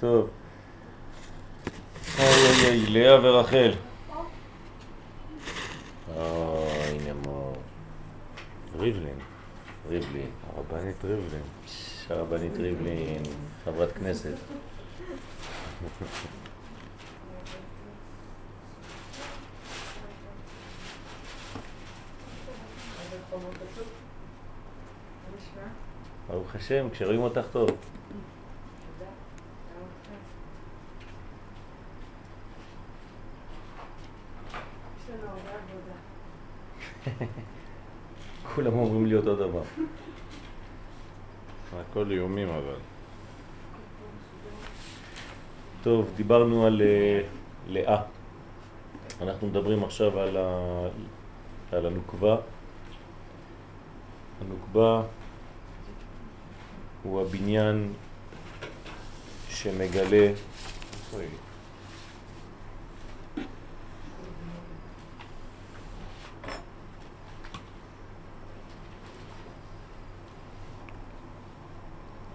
טוב. אוי אוי אוי, לאה ורחל. אוי, נמור. ריבלין, ריבלין, הרבנית ריבלין. הרבנית ריבלין, חברת כנסת. ברוך השם, כשרואים אותך טוב. כולם אומרים לי אותו דבר. הכל איומים אבל. טוב, דיברנו על אה, לאה. אנחנו מדברים עכשיו על, ה... על הנוקבה. הנוקבה הוא הבניין שמגלה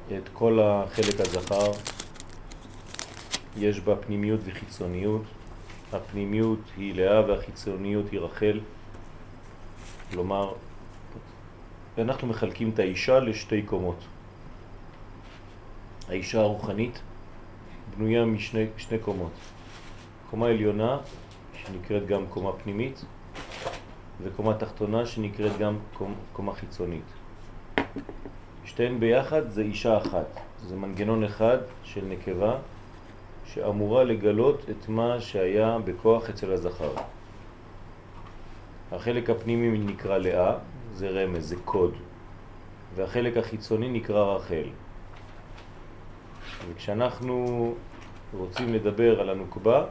את כל החלק הזכר, יש בה פנימיות וחיצוניות. הפנימיות היא לאה והחיצוניות היא רחל. כלומר, אנחנו מחלקים את האישה לשתי קומות. האישה הרוחנית בנויה משני שני קומות. קומה עליונה, שנקראת גם קומה פנימית, וקומה תחתונה, שנקראת גם קומה חיצונית. שתיהן ביחד זה אישה אחת, זה מנגנון אחד של נקבה שאמורה לגלות את מה שהיה בכוח אצל הזכר. החלק הפנימי נקרא לאה, זה רמז, זה קוד, והחלק החיצוני נקרא רחל. וכשאנחנו רוצים לדבר על הנוקבה,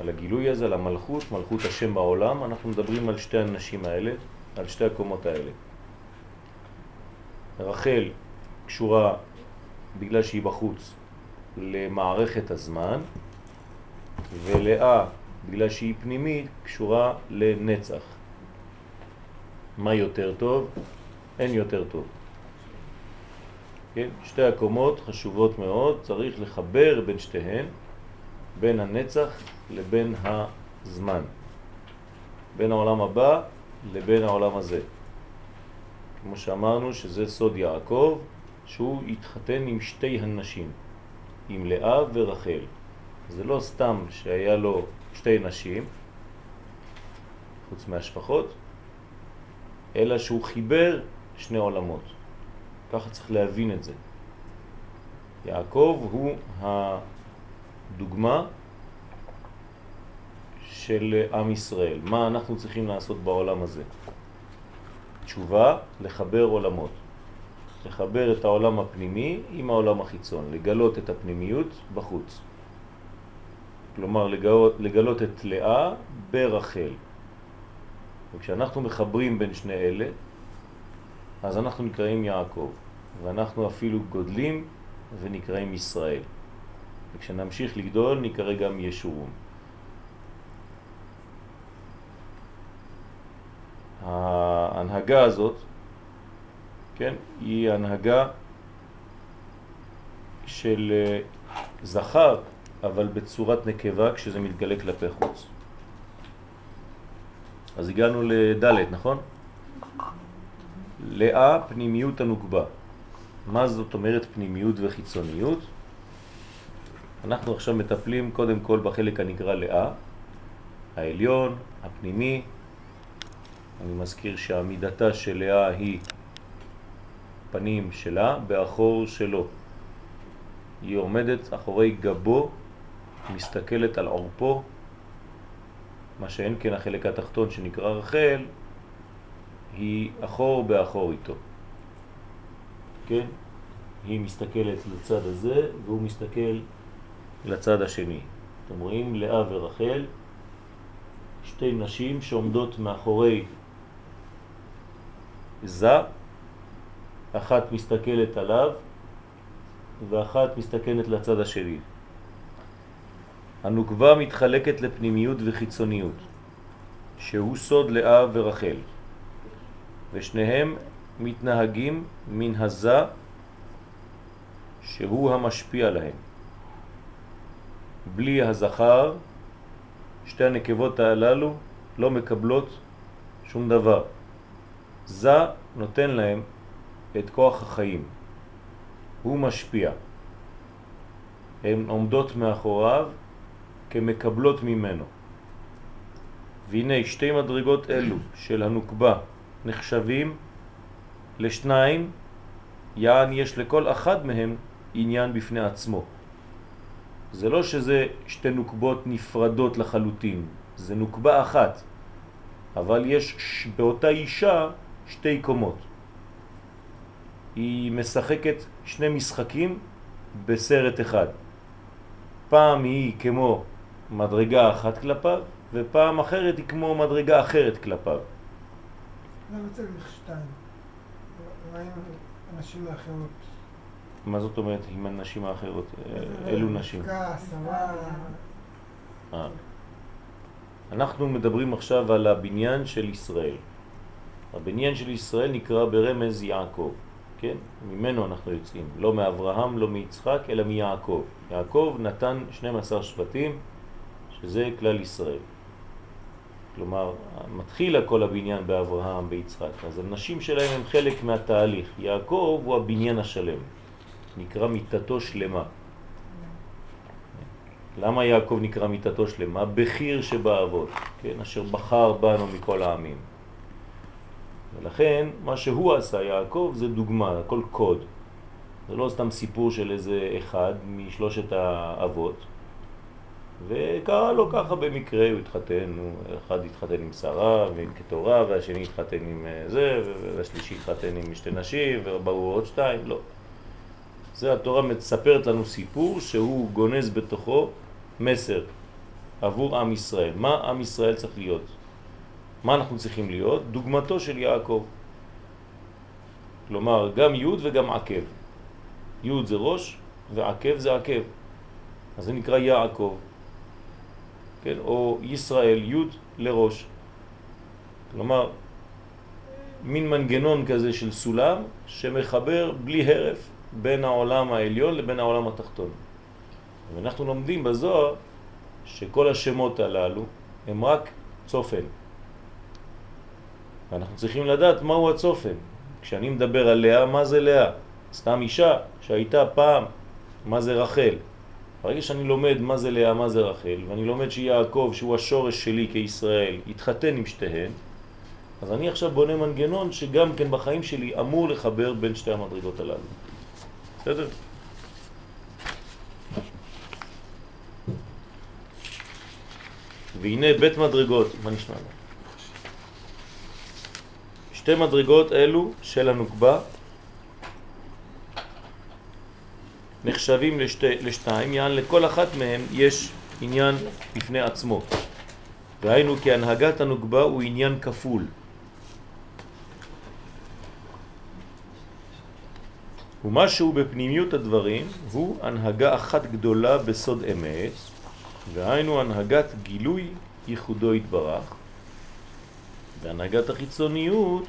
על הגילוי הזה, על המלכות, מלכות השם בעולם, אנחנו מדברים על שתי הנשים האלה, על שתי הקומות האלה. רחל קשורה, בגלל שהיא בחוץ, למערכת הזמן, ולאה, בגלל שהיא פנימית, קשורה לנצח. מה יותר טוב? אין יותר טוב. כן? שתי הקומות חשובות מאוד, צריך לחבר בין שתיהן, בין הנצח לבין הזמן, בין העולם הבא לבין העולם הזה. כמו שאמרנו שזה סוד יעקב, שהוא התחתן עם שתי הנשים, עם לאה ורחל. זה לא סתם שהיה לו שתי נשים, חוץ מהשפחות, אלא שהוא חיבר שני עולמות. ככה צריך להבין את זה. יעקב הוא הדוגמה של עם ישראל. מה אנחנו צריכים לעשות בעולם הזה? תשובה, לחבר עולמות. לחבר את העולם הפנימי עם העולם החיצון, לגלות את הפנימיות בחוץ. כלומר, לגלות, לגלות את לאה ברחל. וכשאנחנו מחברים בין שני אלה, אז אנחנו נקראים יעקב, ואנחנו אפילו גודלים ונקראים ישראל. וכשנמשיך לגדול נקרא גם ישורון. ההנהגה הזאת, כן, היא הנהגה של אה, זכר, אבל בצורת נקבה כשזה מתגלה כלפי חוץ. אז הגענו לדלת, נכון? לאה פנימיות הנוקבה. מה זאת אומרת פנימיות וחיצוניות? אנחנו עכשיו מטפלים קודם כל בחלק הנקרא לאה, העליון, הפנימי, אני מזכיר שעמידתה של לאה היא פנים שלה באחור שלו. היא עומדת אחורי גבו, מסתכלת על עורפו, מה שאין כן החלק התחתון שנקרא רחל, היא אחור באחור איתו. כן? היא מסתכלת לצד הזה והוא מסתכל לצד השני. אתם רואים לאה ורחל, שתי נשים שעומדות מאחורי זה, אחת מסתכלת עליו ואחת מסתכלת לצד השני. הנוקבה מתחלקת לפנימיות וחיצוניות, שהוא סוד לאה ורחל, ושניהם מתנהגים מן הזה שהוא המשפיע להם. בלי הזכר, שתי הנקבות הללו לא מקבלות שום דבר. זה נותן להם את כוח החיים. הוא משפיע. הן עומדות מאחוריו כמקבלות ממנו. והנה שתי מדרגות אלו של הנוקבה נחשבים לשניים, יען יש לכל אחד מהם עניין בפני עצמו. זה לא שזה שתי נוקבות נפרדות לחלוטין, זה נוקבה אחת, אבל יש באותה אישה שתי קומות. היא משחקת שני משחקים בסרט אחד. פעם היא כמו מדרגה אחת כלפיו, ופעם אחרת היא כמו מדרגה אחרת כלפיו. למה צריך שתיים? מה עם הנשים האחרות? מה זאת אומרת עם הנשים האחרות? נשים? כעס, אבל... אה. אנחנו מדברים עכשיו על הבניין של ישראל. הבניין של ישראל נקרא ברמז יעקב, כן? ממנו אנחנו יוצאים, לא מאברהם, לא מיצחק, אלא מיעקב. יעקב נתן 12 שבטים, שזה כלל ישראל. כלומר, מתחיל הכל הבניין באברהם, ביצחק, אז הנשים שלהם הם חלק מהתהליך. יעקב הוא הבניין השלם, נקרא מיטתו שלמה. למה יעקב נקרא מיטתו שלמה? בחיר שבאבות, כן? אשר בחר בנו מכל העמים. ולכן מה שהוא עשה, יעקב, זה דוגמה, הכל קוד. זה לא סתם סיפור של איזה אחד משלושת האבות, וקרה לו ככה במקרה, הוא התחתן, הוא אחד התחתן עם שרה ועם כתורה, והשני התחתן עם אה, זה, והשלישי התחתן עם שתי נשים, ובאו עוד שתיים, לא. זה התורה מספרת לנו סיפור שהוא גונז בתוכו מסר עבור עם ישראל. מה עם ישראל צריך להיות? מה אנחנו צריכים להיות? דוגמתו של יעקב. כלומר, גם י' וגם עקב. י' זה ראש ועקב זה עקב. אז זה נקרא יעקב. כן? או ישראל י' לראש. כלומר, מין מנגנון כזה של סולם שמחבר בלי הרף בין העולם העליון לבין העולם התחתון. ואנחנו לומדים בזוהר שכל השמות הללו הם רק צופן. ואנחנו צריכים לדעת מהו הצופן. כשאני מדבר על לאה, מה זה לאה? סתם אישה שהייתה פעם, מה זה רחל? ברגע שאני לומד מה זה לאה, מה זה רחל, ואני לומד שיעקב, שהוא השורש שלי כישראל, התחתן עם שתיהן, אז אני עכשיו בונה מנגנון שגם כן בחיים שלי אמור לחבר בין שתי המדרגות הללו. בסדר? והנה בית מדרגות, מה נשמע? שתי מדרגות אלו של הנוקבה נחשבים לשתי, לשתיים, יען לכל אחת מהם יש עניין בפני עצמו. והיינו כי הנהגת הנוקבה הוא עניין כפול. ומשהו בפנימיות הדברים הוא הנהגה אחת גדולה בסוד אמת, והיינו הנהגת גילוי ייחודו התברך, והנהגת החיצוניות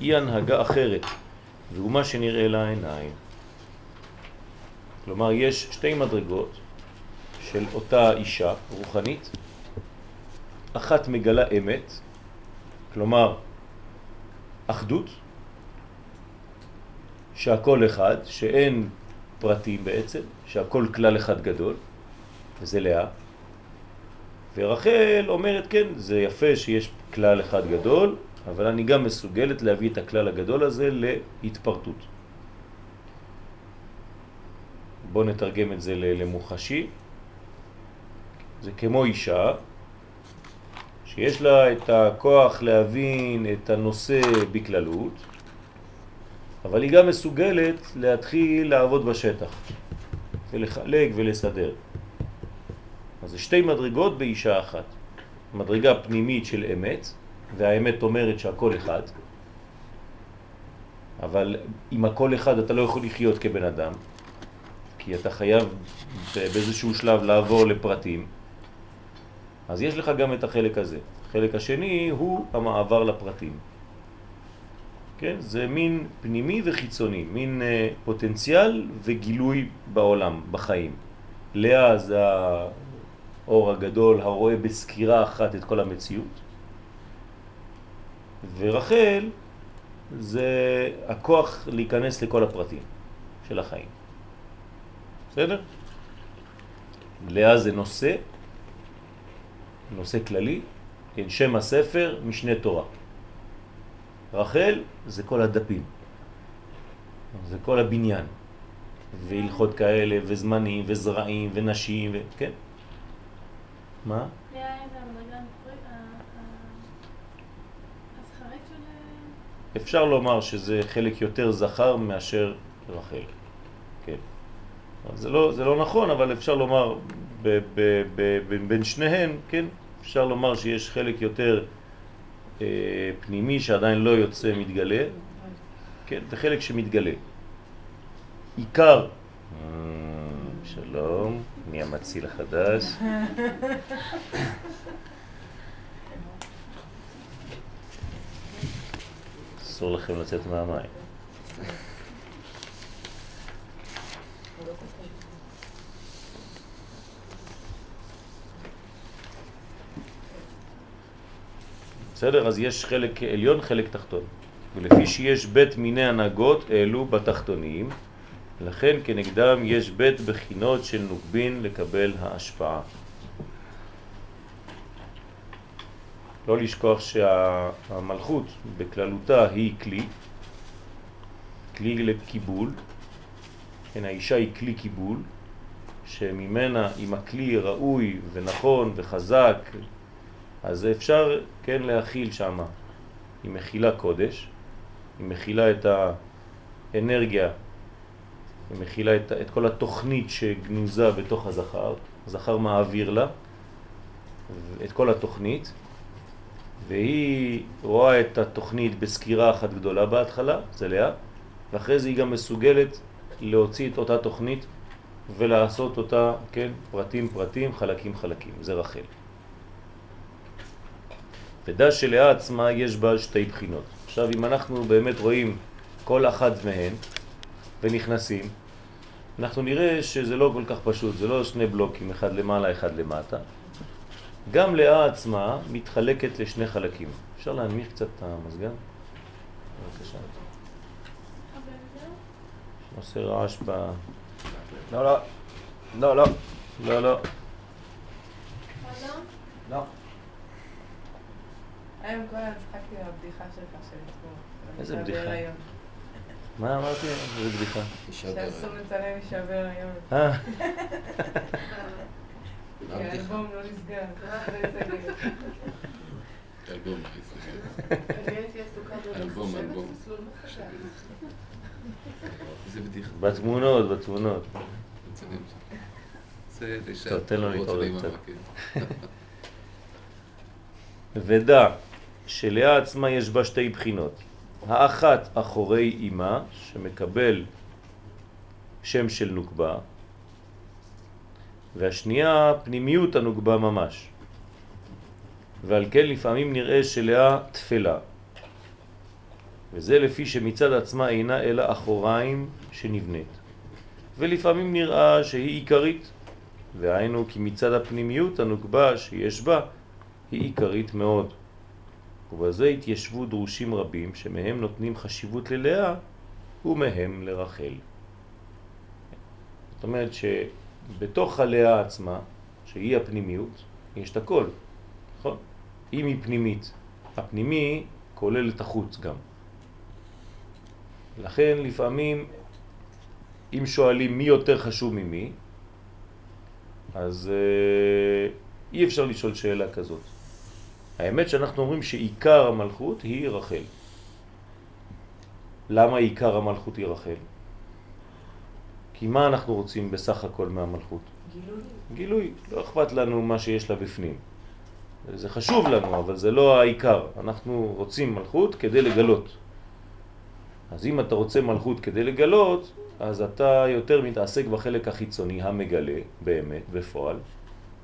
היא הנהגה אחרת, והוא מה שנראה לעיניים. כלומר, יש שתי מדרגות של אותה אישה רוחנית, אחת מגלה אמת, כלומר, אחדות, שהכל אחד, שאין פרטים בעצם, שהכל כלל אחד גדול, וזה לאה. ורחל אומרת, כן, זה יפה שיש כלל אחד גדול, אבל אני גם מסוגלת להביא את הכלל הגדול הזה להתפרטות. בואו נתרגם את זה למוחשי. זה כמו אישה שיש לה את הכוח להבין את הנושא בכללות, אבל היא גם מסוגלת להתחיל לעבוד בשטח ולחלק ולסדר. אז זה שתי מדרגות באישה אחת. מדרגה פנימית של אמת, והאמת אומרת שהכל אחד, אבל עם הכל אחד אתה לא יכול לחיות כבן אדם, כי אתה חייב באיזשהו שלב לעבור לפרטים, אז יש לך גם את החלק הזה. החלק השני הוא המעבר לפרטים. כן? זה מין פנימי וחיצוני, מין אה, פוטנציאל וגילוי בעולם, בחיים. לאה זה האור הגדול הרואה בסקירה אחת את כל המציאות, ורחל זה הכוח להיכנס לכל הפרטים של החיים. בסדר? לאה זה נושא, נושא כללי, כן, שם הספר, משנה תורה. רחל זה כל הדפים, זה כל הבניין, והלכות כאלה, וזמנים, וזרעים, ונשים, ו... כן? מה? אפשר לומר שזה חלק יותר זכר מאשר רחל, כן. זה לא, זה לא נכון, אבל אפשר לומר ב, ב, ב, ב, בין שניהם, כן, אפשר לומר שיש חלק יותר אה, פנימי שעדיין לא יוצא מתגלה, כן, וחלק שמתגלה. עיקר, אה, שלום, אני המציל החדש. אסור לכם לצאת מהמים. בסדר? אז יש חלק עליון, חלק תחתון. ולפי שיש בית מיני הנהגות אלו בתחתונים, לכן כנגדם יש בית בחינות של נוקבין לקבל ההשפעה. לא לשכוח שהמלכות בכללותה היא כלי, כלי לקיבול, כן, האישה היא כלי קיבול, שממנה, אם הכלי ראוי ונכון וחזק, אז אפשר כן להכיל שם, היא מכילה קודש, היא מכילה את האנרגיה, היא מכילה את, את כל התוכנית שגנוזה בתוך הזכר, הזכר מעביר לה את כל התוכנית, והיא רואה את התוכנית בסקירה אחת גדולה בהתחלה, זה לאה, ואחרי זה היא גם מסוגלת להוציא את אותה תוכנית ולעשות אותה, כן, פרטים פרטים, חלקים חלקים, זה רחל. ודע שלאה עצמה יש בה שתי בחינות. עכשיו אם אנחנו באמת רואים כל אחת מהן ונכנסים, אנחנו נראה שזה לא כל כך פשוט, זה לא שני בלוקים, אחד למעלה, אחד למטה. גם לאה עצמה מתחלקת לשני חלקים. אפשר להנמיך קצת את המזגן? בבקשה. עושה רעש ב... לא, לא. לא, לא. לא, לא. לא. היום כל היום צחקתי מהבדיחה שלך של אתמול. איזה בדיחה? מה אמרתי? איזה בדיחה. שאסור לצלם אישה בהיריון. אה, כי האלבום לא נסגר. סגר. אלבום, אני הייתי עסוקה אלבום, אלבום. איזה בדיחה. בתמונות, בתמונות. טוב, תן לו להתעורר קצת. כן. ודע שלאה עצמה יש בה שתי בחינות. האחת אחורי אימה, שמקבל שם של נוקבה, והשנייה פנימיות הנוקבה ממש. ועל כן לפעמים נראה שלאה תפלה. וזה לפי שמצד עצמה אינה אלא אחוריים שנבנית. ולפעמים נראה שהיא עיקרית, והיינו כי מצד הפנימיות הנוקבה שיש בה היא עיקרית מאוד. ובזה התיישבו דרושים רבים שמהם נותנים חשיבות ללאה ומהם לרחל. זאת אומרת שבתוך הלאה עצמה, שהיא הפנימיות, יש את הכל, נכון? אם היא פנימית, הפנימי כולל את החוץ גם. לכן לפעמים אם שואלים מי יותר חשוב ממי, אז אה, אי אפשר לשאול שאלה כזאת. האמת שאנחנו אומרים שעיקר המלכות היא רחל. למה עיקר המלכות היא רחל? כי מה אנחנו רוצים בסך הכל מהמלכות? גילוי. גילוי. לא אכפת לנו מה שיש לה בפנים. זה חשוב לנו, אבל זה לא העיקר. אנחנו רוצים מלכות כדי לגלות. אז אם אתה רוצה מלכות כדי לגלות, אז אתה יותר מתעסק בחלק החיצוני המגלה, באמת, בפועל,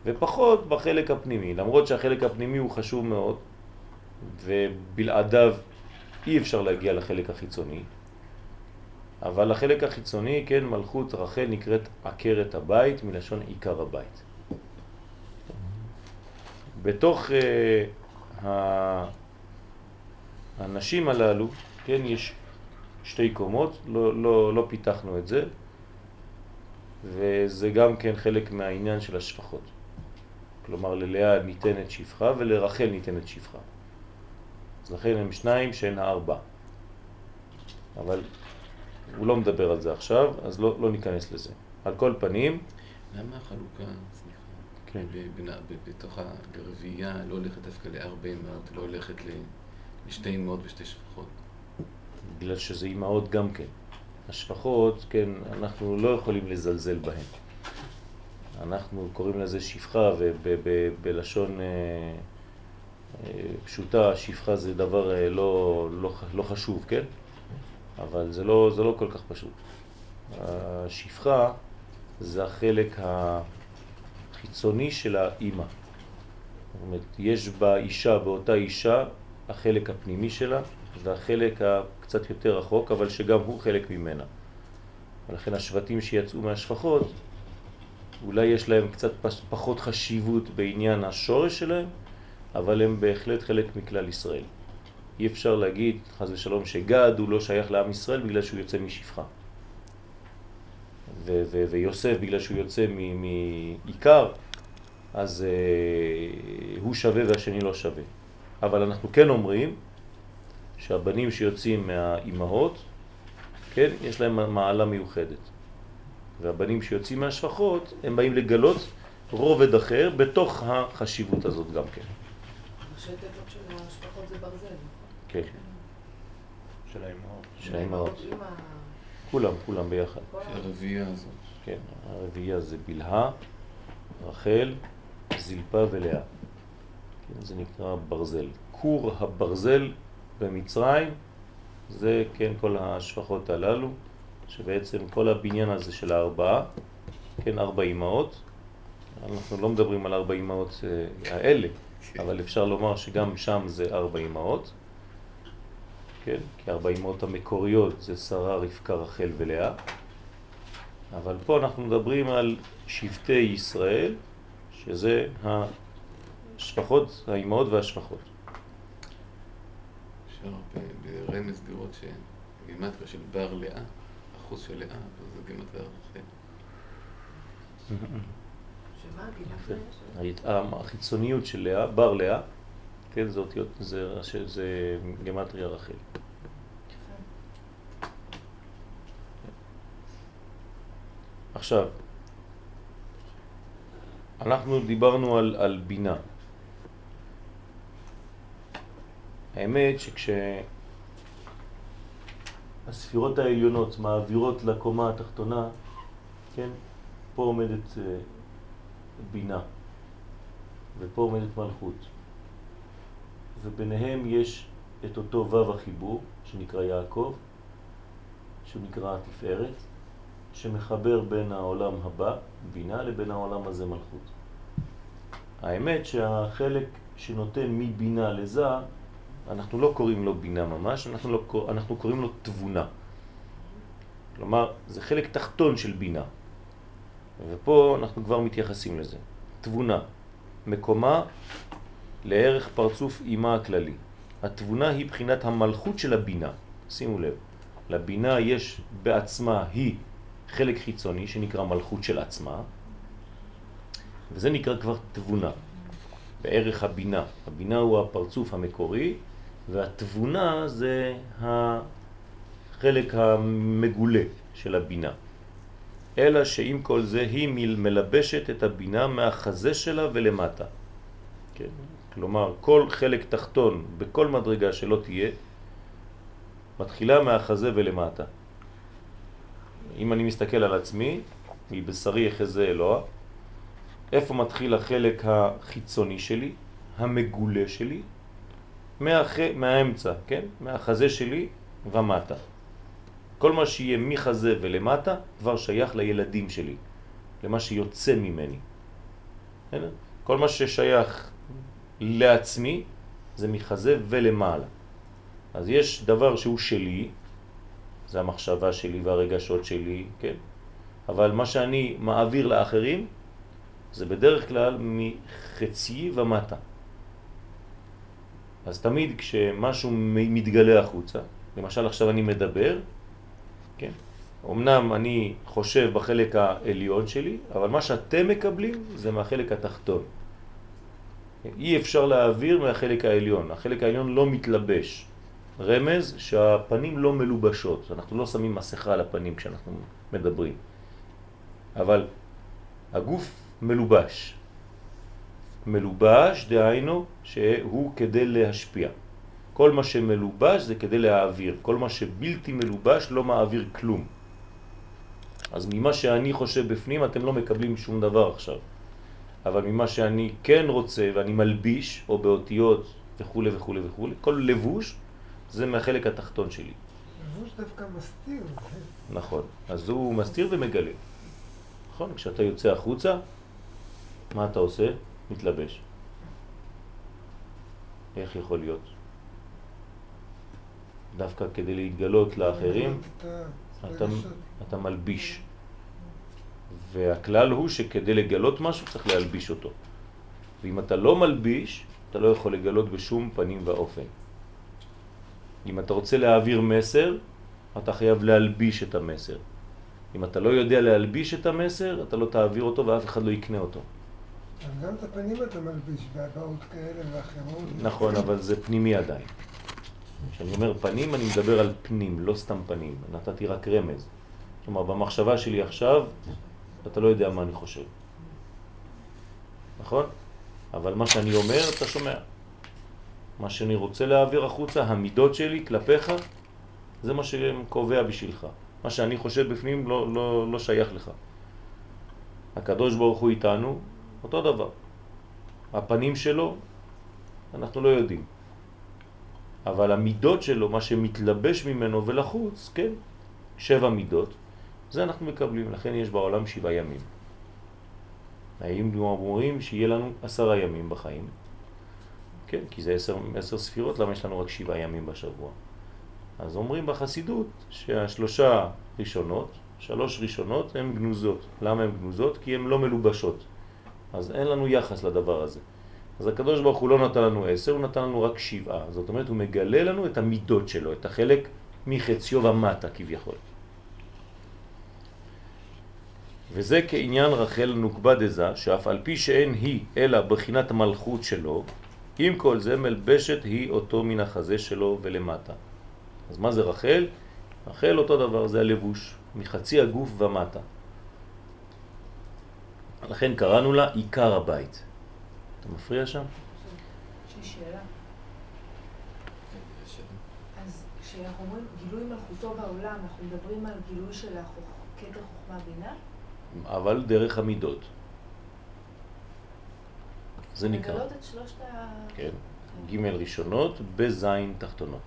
ופחות בחלק הפנימי, למרות שהחלק הפנימי הוא חשוב מאוד, ובלעדיו אי אפשר להגיע לחלק החיצוני, אבל לחלק החיצוני, כן, מלכות רחל נקראת עקרת הבית, מלשון עיקר הבית. בתוך uh, הנשים הללו, כן, יש שתי קומות, לא, לא, לא פיתחנו את זה, וזה גם כן חלק מהעניין של השפחות. כלומר, ללאה ניתנת שפחה ולרחל ניתנת שפחה. אז לכן הם שניים שהן הארבע. אבל הוא לא מדבר על זה עכשיו, אז לא, לא ניכנס לזה. על כל פנים... למה החלוקה, סליחה, כן. בתוך הרביעייה לא הולכת דווקא לארבע אמהות, לא הולכת לשתי אמהות ושתי שפחות? בגלל שזה אמהות גם כן. השפחות, כן, אנחנו לא יכולים לזלזל בהן. אנחנו קוראים לזה שפחה, ובלשון אה, אה, פשוטה, שפחה זה דבר אה, לא, לא, לא חשוב, כן? אבל זה לא, זה לא כל כך פשוט. השפחה זה החלק החיצוני של האימא. זאת אומרת, יש באישה, באותה אישה, החלק הפנימי שלה והחלק הקצת יותר רחוק, אבל שגם הוא חלק ממנה. ולכן השבטים שיצאו מהשפחות, אולי יש להם קצת פחות חשיבות בעניין השורש שלהם, אבל הם בהחלט חלק מכלל ישראל. אי אפשר להגיד, חז ושלום, שגד הוא לא שייך לעם ישראל בגלל שהוא יוצא משפחה. ויוסף בגלל שהוא יוצא מעיקר, אז uh, הוא שווה והשני לא שווה. אבל אנחנו כן אומרים שהבנים שיוצאים מהאימהות, כן, יש להם מעלה מיוחדת. והבנים שיוצאים מהשפחות, הם באים לגלות רובד אחר בתוך החשיבות הזאת גם כן. ראשי תיבות של המשפחות זה ברזל. כן. של האימהות. של האימהות. כולם, כולם ביחד. הרביעייה הזאת. כן, הרביעייה זה בלהה, רחל, זלפה ולאה. כן, זה נקרא ברזל. כור הברזל במצרים זה כן כל השפחות הללו, שבעצם כל הבניין הזה של הארבעה, כן ארבע אימהות, אנחנו לא מדברים על ארבע אימהות אה, האלה, אבל אפשר לומר שגם שם זה ארבע אימהות, כן? כי ארבע אימהות המקוריות זה שרה, רבקה, רחל ולאה, אבל פה אנחנו מדברים על שבטי ישראל, שזה השפחות, האימהות והשפחות. אפשר ברמז לראות שגימטריה של בר לאה, אחוז של לאה, זה גימטריה רחל. החיצוניות של לאה, בר לאה, כן, זה אותיות, זה, זה גמטריה רחל. עכשיו, אנחנו דיברנו על, על בינה. האמת שכשהספירות העליונות מעבירות לקומה התחתונה, כן, פה עומדת אה, בינה, ופה עומדת מלכות. וביניהם יש את אותו וו החיבור, שנקרא יעקב, שהוא נקרא התפארת, שמחבר בין העולם הבא, בינה, לבין העולם הזה מלכות. האמת שהחלק שנותן מבינה לזה, אנחנו לא קוראים לו בינה ממש, אנחנו, לא, אנחנו קוראים לו תבונה. כלומר, זה חלק תחתון של בינה. ופה אנחנו כבר מתייחסים לזה. תבונה, מקומה לערך פרצוף אימה הכללי. התבונה היא בחינת המלכות של הבינה. שימו לב, לבינה יש בעצמה, היא חלק חיצוני שנקרא מלכות של עצמה, וזה נקרא כבר תבונה, בערך הבינה. הבינה הוא הפרצוף המקורי, והתבונה זה החלק המגולה של הבינה. אלא שעם כל זה היא מלבשת את הבינה מהחזה שלה ולמטה. כן? כלומר, כל חלק תחתון בכל מדרגה שלא תהיה, מתחילה מהחזה ולמטה. אם אני מסתכל על עצמי, מבשרי יחזה אלוה, איפה מתחיל החלק החיצוני שלי, המגולה שלי? מהח... מהאמצע, כן? מהחזה שלי ומטה. כל מה שיהיה מחזה ולמטה כבר שייך לילדים שלי, למה שיוצא ממני. כל מה ששייך לעצמי זה מחזה ולמעלה. אז יש דבר שהוא שלי, זה המחשבה שלי והרגשות שלי, כן? אבל מה שאני מעביר לאחרים זה בדרך כלל מחצי ומטה. אז תמיד כשמשהו מתגלה החוצה, למשל עכשיו אני מדבר, כן? אמנם אני חושב בחלק העליון שלי, אבל מה שאתם מקבלים זה מהחלק התחתון. אי אפשר להעביר מהחלק העליון, החלק העליון לא מתלבש. רמז שהפנים לא מלובשות, אנחנו לא שמים מסכה על הפנים כשאנחנו מדברים. אבל הגוף מלובש. מלובש, דהיינו, שהוא כדי להשפיע. כל מה שמלובש זה כדי להעביר, כל מה שבלתי מלובש לא מעביר כלום. אז ממה שאני חושב בפנים אתם לא מקבלים שום דבר עכשיו. אבל ממה שאני כן רוצה ואני מלביש, או באותיות וכו' וכו' וכו', כל לבוש זה מהחלק התחתון שלי. לבוש דווקא מסתיר. נכון, אז הוא מסתיר ומגלה. נכון, כשאתה יוצא החוצה, מה אתה עושה? מתלבש. איך יכול להיות? דווקא כדי להתגלות לאחרים, אתה, אתה מלביש. והכלל הוא שכדי לגלות משהו צריך להלביש אותו. ואם אתה לא מלביש, אתה לא יכול לגלות בשום פנים ואופן. אם אתה רוצה להעביר מסר, אתה חייב להלביש את המסר. אם אתה לא יודע להלביש את המסר, אתה לא תעביר אותו ואף אחד לא יקנה אותו. גם את הפנים אתה מלביש בהבעות כאלה ואחרות. נכון, אבל זה פנימי עדיין. כשאני אומר פנים, אני מדבר על פנים, לא סתם פנים. נתתי רק רמז. כלומר, במחשבה שלי עכשיו, אתה לא יודע מה אני חושב. נכון? אבל מה שאני אומר, אתה שומע. מה שאני רוצה להעביר החוצה, המידות שלי כלפיך, זה מה שקובע בשבילך. מה שאני חושב בפנים לא, לא, לא שייך לך. הקדוש ברוך הוא איתנו, אותו דבר. הפנים שלו, אנחנו לא יודעים. אבל המידות שלו, מה שמתלבש ממנו ולחוץ, כן, שבע מידות, זה אנחנו מקבלים, לכן יש בעולם שבעה ימים. האם אומרים שיהיה לנו עשרה ימים בחיים? כן, כי זה עשר, עשר ספירות, למה יש לנו רק שבעה ימים בשבוע? אז אומרים בחסידות שהשלושה ראשונות, שלוש ראשונות הן גנוזות. למה הן גנוזות? כי הן לא מלובשות. אז אין לנו יחס לדבר הזה. אז הקדוש ברוך הוא לא נתן לנו עשר, הוא נתן לנו רק שבעה. זאת אומרת, הוא מגלה לנו את המידות שלו, את החלק מחציו ומטה כביכול. וזה כעניין רחל נוקבה דזה, שאף על פי שאין היא אלא בחינת המלכות שלו, עם כל זה מלבשת היא אותו מן החזה שלו ולמטה. אז מה זה רחל? רחל אותו דבר, זה הלבוש, מחצי הגוף ומטה. לכן קראנו לה עיקר הבית. אתה מפריע שם? יש שאלה. אז כשאנחנו אומרים גילוי מלכותו בעולם, אנחנו מדברים על גילוי של כתר חוכמה בינה? אבל דרך המידות. זה נקרא. לגלות את שלושת ה... כן. ג' ראשונות בז' תחתונות.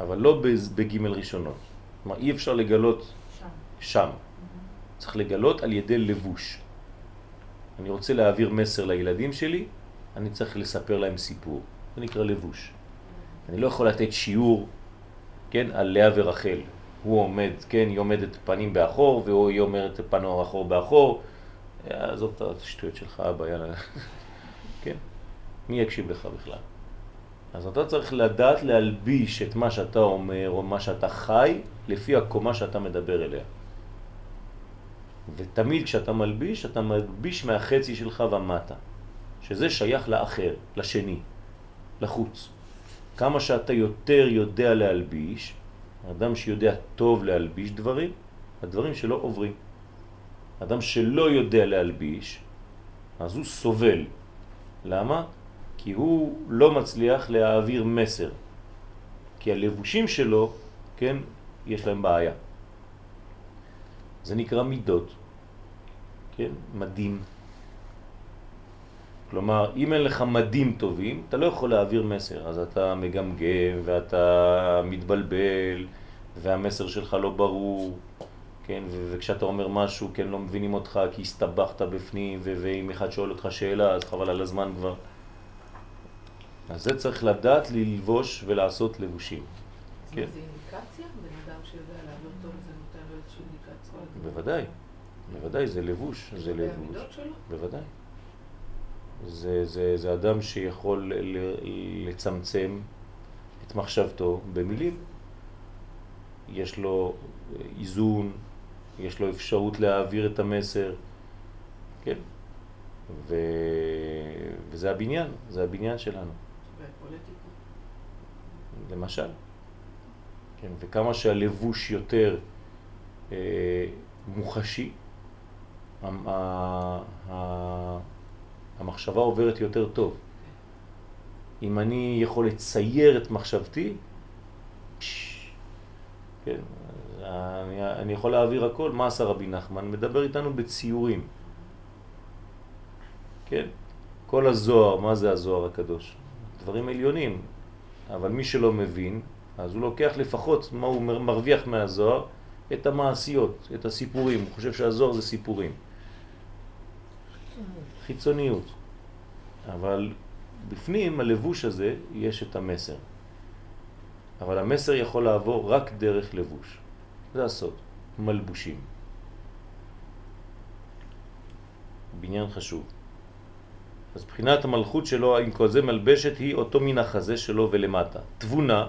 אבל לא בג' ראשונות. כלומר, אי אפשר לגלות שם. שם. צריך לגלות על ידי לבוש. אני רוצה להעביר מסר לילדים שלי, אני צריך לספר להם סיפור. זה נקרא לבוש. אני לא יכול לתת שיעור, כן, על לאה ורחל. הוא עומד, כן, היא עומדת פנים באחור, והיא אומרת פנו אחור באחור. עזוב את השטויות שלך, אבא, יאללה. כן? מי יקשיב לך בכלל? אז אתה צריך לדעת להלביש את מה שאתה אומר או מה שאתה חי לפי הקומה שאתה מדבר אליה. ותמיד כשאתה מלביש, אתה מלביש מהחצי שלך ומטה, שזה שייך לאחר, לשני, לחוץ. כמה שאתה יותר יודע להלביש, אדם שיודע טוב להלביש דברים, הדברים שלו עוברים. אדם שלא יודע להלביש, אז הוא סובל. למה? כי הוא לא מצליח להעביר מסר. כי הלבושים שלו, כן, יש להם בעיה. זה נקרא מידות, כן, מדים. כלומר, אם אין לך מדים טובים, אתה לא יכול להעביר מסר, אז אתה מגמגם ואתה מתבלבל והמסר שלך לא ברור, כן, וכשאתה אומר משהו, כן, לא מבינים אותך כי הסתבכת בפנים, ואם אחד שואל אותך שאלה, אז חבל על הזמן כבר. אז זה צריך לדעת ללבוש ולעשות לבושים. כן. זה אינדיקציה? בן אדם שיודע להעביר טוב, זה נותן לו איזושהי אינדיקציה? בוודאי, בוודאי, זה לבוש, זה לבוש. בוודאי. זה, זה, זה אדם שיכול לצמצם את מחשבתו במילים. יש לו איזון, יש לו אפשרות להעביר את המסר, כן? ו... וזה הבניין, זה הבניין שלנו. למשל. כן, וכמה שהלבוש יותר אה, מוחשי, המחשבה עוברת יותר טוב. אם אני יכול לצייר את מחשבתי, כן, אני, אני יכול להעביר הכל. מה עשה רבי נחמן? מדבר איתנו בציורים. כן? כל הזוהר, מה זה הזוהר הקדוש? דברים עליונים. אבל מי שלא מבין, אז הוא לוקח לפחות מה הוא מר- מרוויח מהזוהר, את המעשיות, את הסיפורים. הוא חושב שהזוהר זה סיפורים. חיצוניות. אבל בפנים הלבוש הזה יש את המסר. אבל המסר יכול לעבור רק דרך לבוש. זה הסוד, מלבושים. בניין חשוב. אז בחינת המלכות שלו עם כל זה מלבשת היא אותו מן החזה שלו ולמטה. תבונה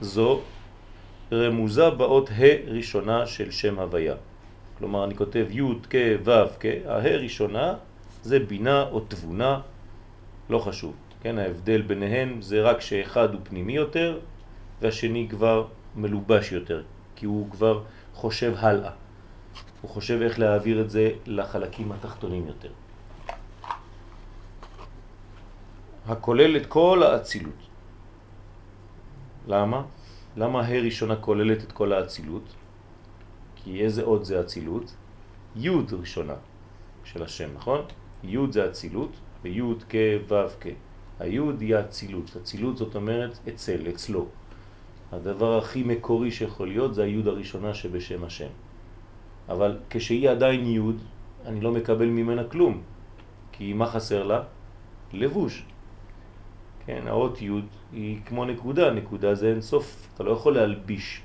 זו רמוזה באות ה' ראשונה של שם הוויה. כלומר אני כותב י' כ' ו' כ', ה' ראשונה זה בינה או תבונה, לא חשוב. כן, ההבדל ביניהם זה רק שאחד הוא פנימי יותר והשני כבר מלובש יותר, כי הוא כבר חושב הלאה. הוא חושב איך להעביר את זה לחלקים התחתונים יותר. הכולל את כל האצילות. למה? למה ה' ראשונה כוללת את כל האצילות? כי איזה עוד זה אצילות? י' ראשונה של השם, נכון? י' זה אצילות, וי' כ' ו' כ'. הי' היא אצילות. אצילות זאת אומרת אצל, אצלו. הדבר הכי מקורי שיכול להיות זה הי' הראשונה שבשם השם. אבל כשהיא עדיין י', אני לא מקבל ממנה כלום. כי מה חסר לה? לבוש. כן, האות י' היא כמו נקודה, נקודה זה אין סוף, אתה לא יכול להלביש.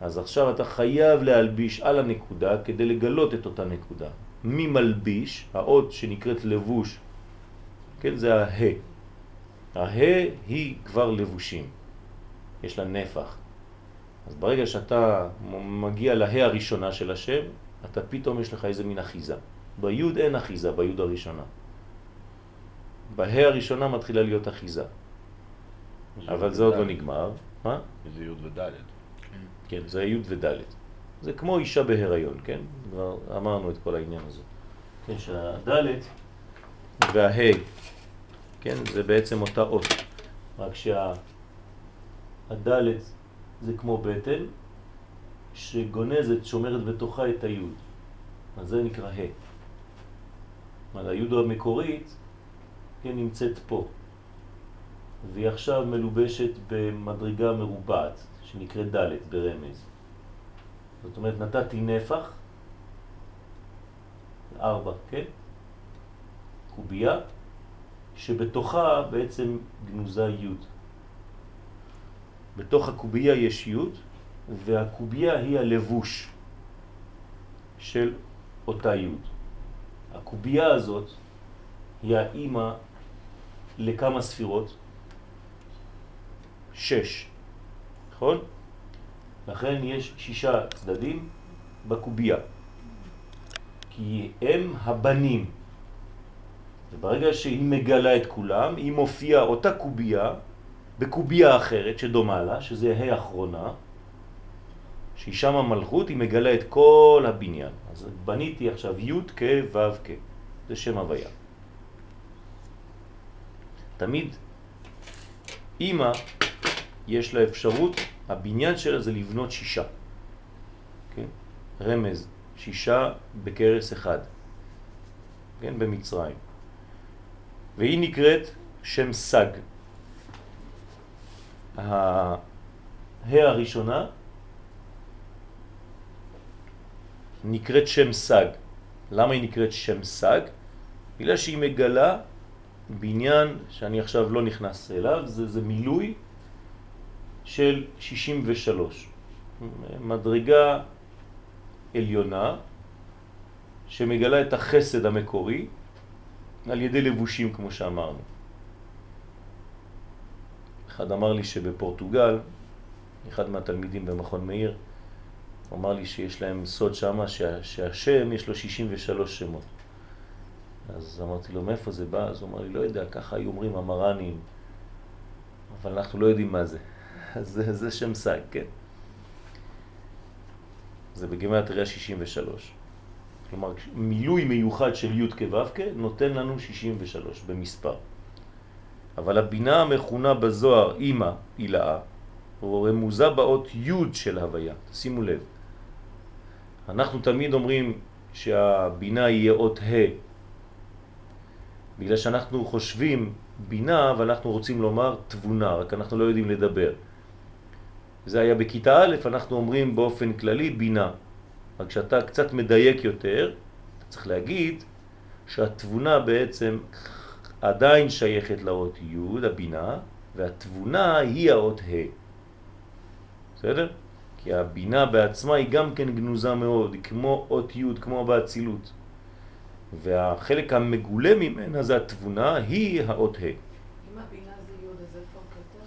אז עכשיו אתה חייב להלביש על הנקודה כדי לגלות את אותה נקודה. מי מלביש? האות שנקראת לבוש, כן, זה הה. הה היא כבר לבושים, יש לה נפח. אז ברגע שאתה מגיע להה הראשונה של השם, אתה פתאום יש לך איזה מין אחיזה. ביוד אין אחיזה, ביוד הראשונה. בהה הראשונה מתחילה להיות אחיזה. אבל זה עוד לא נגמר. מה? זה י' וד'. כן, זה י' וד'. זה כמו אישה בהיריון, כן? כבר אמרנו את כל העניין הזה. כן, שהד' והה, כן, זה בעצם אותה אות. רק שהד' זה כמו בטן, שגונזת, שומרת בתוכה את היוד. אז זה נקרא ה'. אבל היוד המקורית, כן, נמצאת פה. והיא עכשיו מלובשת במדרגה מרובעת, שנקראת ד' ברמז. זאת אומרת, נתתי נפח, ארבע, כן? קובייה, שבתוכה בעצם גנוזה י'. בתוך הקובייה יש י', והקובייה היא הלבוש של אותה י'. הקובייה הזאת היא האימא לכמה ספירות? שש, נכון? לכן יש שישה צדדים בקובייה, כי הם הבנים. וברגע שהיא מגלה את כולם, היא מופיעה אותה קובייה בקובייה אחרת שדומה לה, שזה ה' האחרונה, שהיא שם המלכות, היא מגלה את כל הבניין. אז בניתי עכשיו י' כ' ו' כ', זה שם הוויה. תמיד אמא יש לה אפשרות, הבניין שלה זה לבנות שישה. כן? רמז, שישה בקרס אחד. כן? במצרים. והיא נקראת שם סג. הה הראשונה נקראת שם סג. למה היא נקראת שם סג? בגלל שהיא מגלה בניין שאני עכשיו לא נכנס אליו, זה, זה מילוי של 63. מדרגה עליונה שמגלה את החסד המקורי על ידי לבושים כמו שאמרנו. אחד אמר לי שבפורטוגל, אחד מהתלמידים במכון מאיר, אמר לי שיש להם סוד שמה שה, שהשם יש לו 63 שמות. אז אמרתי לו, מאיפה זה בא? אז הוא אמר לי, לא יודע, ככה היו אומרים המרנים, אבל אנחנו לא יודעים מה זה. זה, זה שם סייג, כן. זה בגימטריה 63. כלומר, מילוי מיוחד של י' כו' נותן לנו 63 במספר. אבל הבינה המכונה בזוהר אימא, הילאה, רמוזה באות י' של הוויה. שימו לב. אנחנו תמיד אומרים שהבינה יהיה אות ה', בגלל שאנחנו חושבים בינה ואנחנו רוצים לומר תבונה, רק אנחנו לא יודעים לדבר. זה היה בכיתה א', אנחנו אומרים באופן כללי בינה. רק כשאתה קצת מדייק יותר, אתה צריך להגיד שהתבונה בעצם עדיין שייכת לאות י', הבינה, והתבונה היא האות ה'. בסדר? כי הבינה בעצמה היא גם כן גנוזה מאוד, כמו אות י', כמו באצילות. והחלק המגולה ממנה זה התבונה, היא האות ה'. אם הבינה זה י', אז איפה הכתר?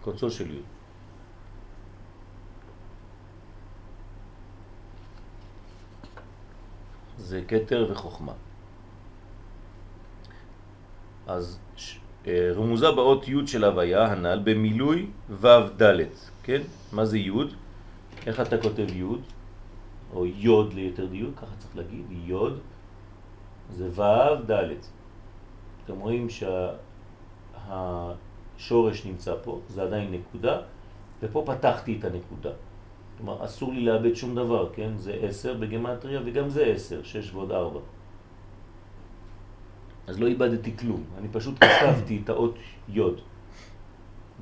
קוצו של י'. זה כתר וחוכמה. אז אה, רמוזה באות י' של הוויה הנ"ל במילוי ו' ד', כן? מה זה י'? איך אתה כותב י'? או יוד ליתר דיוק, ככה צריך להגיד, יוד, זה ו' ד'. אתם רואים שהשורש נמצא פה, זה עדיין נקודה, ופה פתחתי את הנקודה. כלומר, אסור לי לאבד שום דבר, כן? זה 10 בגמטריה וגם זה 10, 6 ועוד 4. אז לא איבדתי כלום, אני פשוט כתבתי את האות יוד.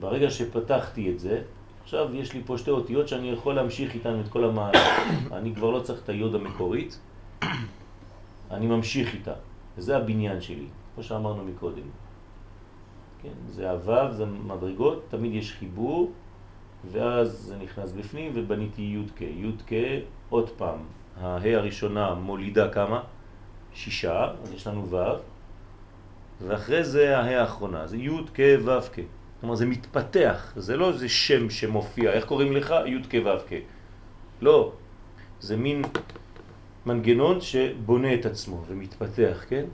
ברגע שפתחתי את זה, עכשיו יש לי פה שתי אותיות שאני יכול להמשיך איתן את כל המהלך. אני כבר לא צריך את היוד המקורית, אני ממשיך איתה. וזה הבניין שלי, כמו שאמרנו מקודם. כן, זה הוו, זה מדרגות, תמיד יש חיבור, ואז זה נכנס בפנים ובניתי י' כ'. י' כ', עוד פעם, הה הראשונה מולידה כמה? שישה, אז יש לנו ו', ואחרי זה הה האחרונה, זה י' כ' ו' כ'. כלומר זה מתפתח, זה לא איזה שם שמופיע, איך קוראים לך? י' כ' ו' כ'. לא, זה מין מנגנון שבונה את עצמו ומתפתח, כן?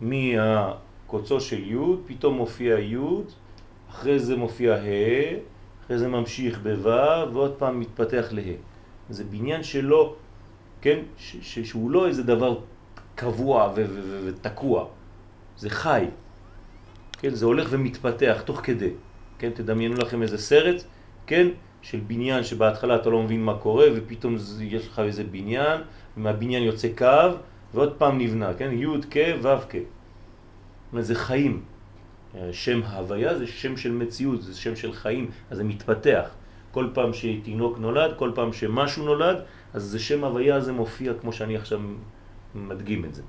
מהקוצו של י', פתאום מופיע י', אחרי זה מופיע ה', אחרי זה ממשיך בו' ועוד פעם מתפתח לה. זה בניין שלו, כן? ש- ש- שהוא לא איזה דבר קבוע ותקוע, זה חי. כן? זה הולך ומתפתח תוך כדי. כן? תדמיינו לכם איזה סרט, כן? של בניין שבהתחלה אתה לא מבין מה קורה ופתאום יש לך איזה בניין ומהבניין יוצא קו ועוד פעם נבנה, כן? י' כ' ו' כ'. זה חיים. שם הוויה זה שם של מציאות, זה שם של חיים, אז זה מתפתח. כל פעם שתינוק נולד, כל פעם שמשהו נולד, אז זה שם הוויה הזה מופיע כמו שאני עכשיו מדגים את זה.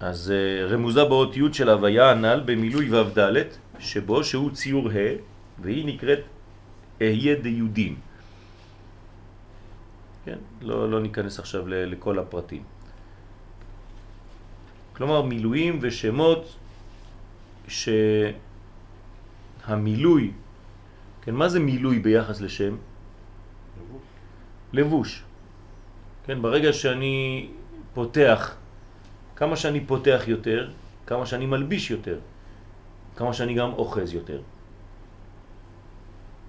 אז אה, רמוזה באות י' של הוויה הנ"ל במילוי ו' שבו שהוא ציור ה' והיא נקראת אהיה דיודין. כן? לא, לא ניכנס עכשיו לכל הפרטים. כלומר מילואים ושמות שהמילוי, כן, מה זה מילוי ביחס לשם? לבוש. לבוש. כן, ברגע שאני פותח, כמה שאני פותח יותר, כמה שאני מלביש יותר, כמה שאני גם אוחז יותר.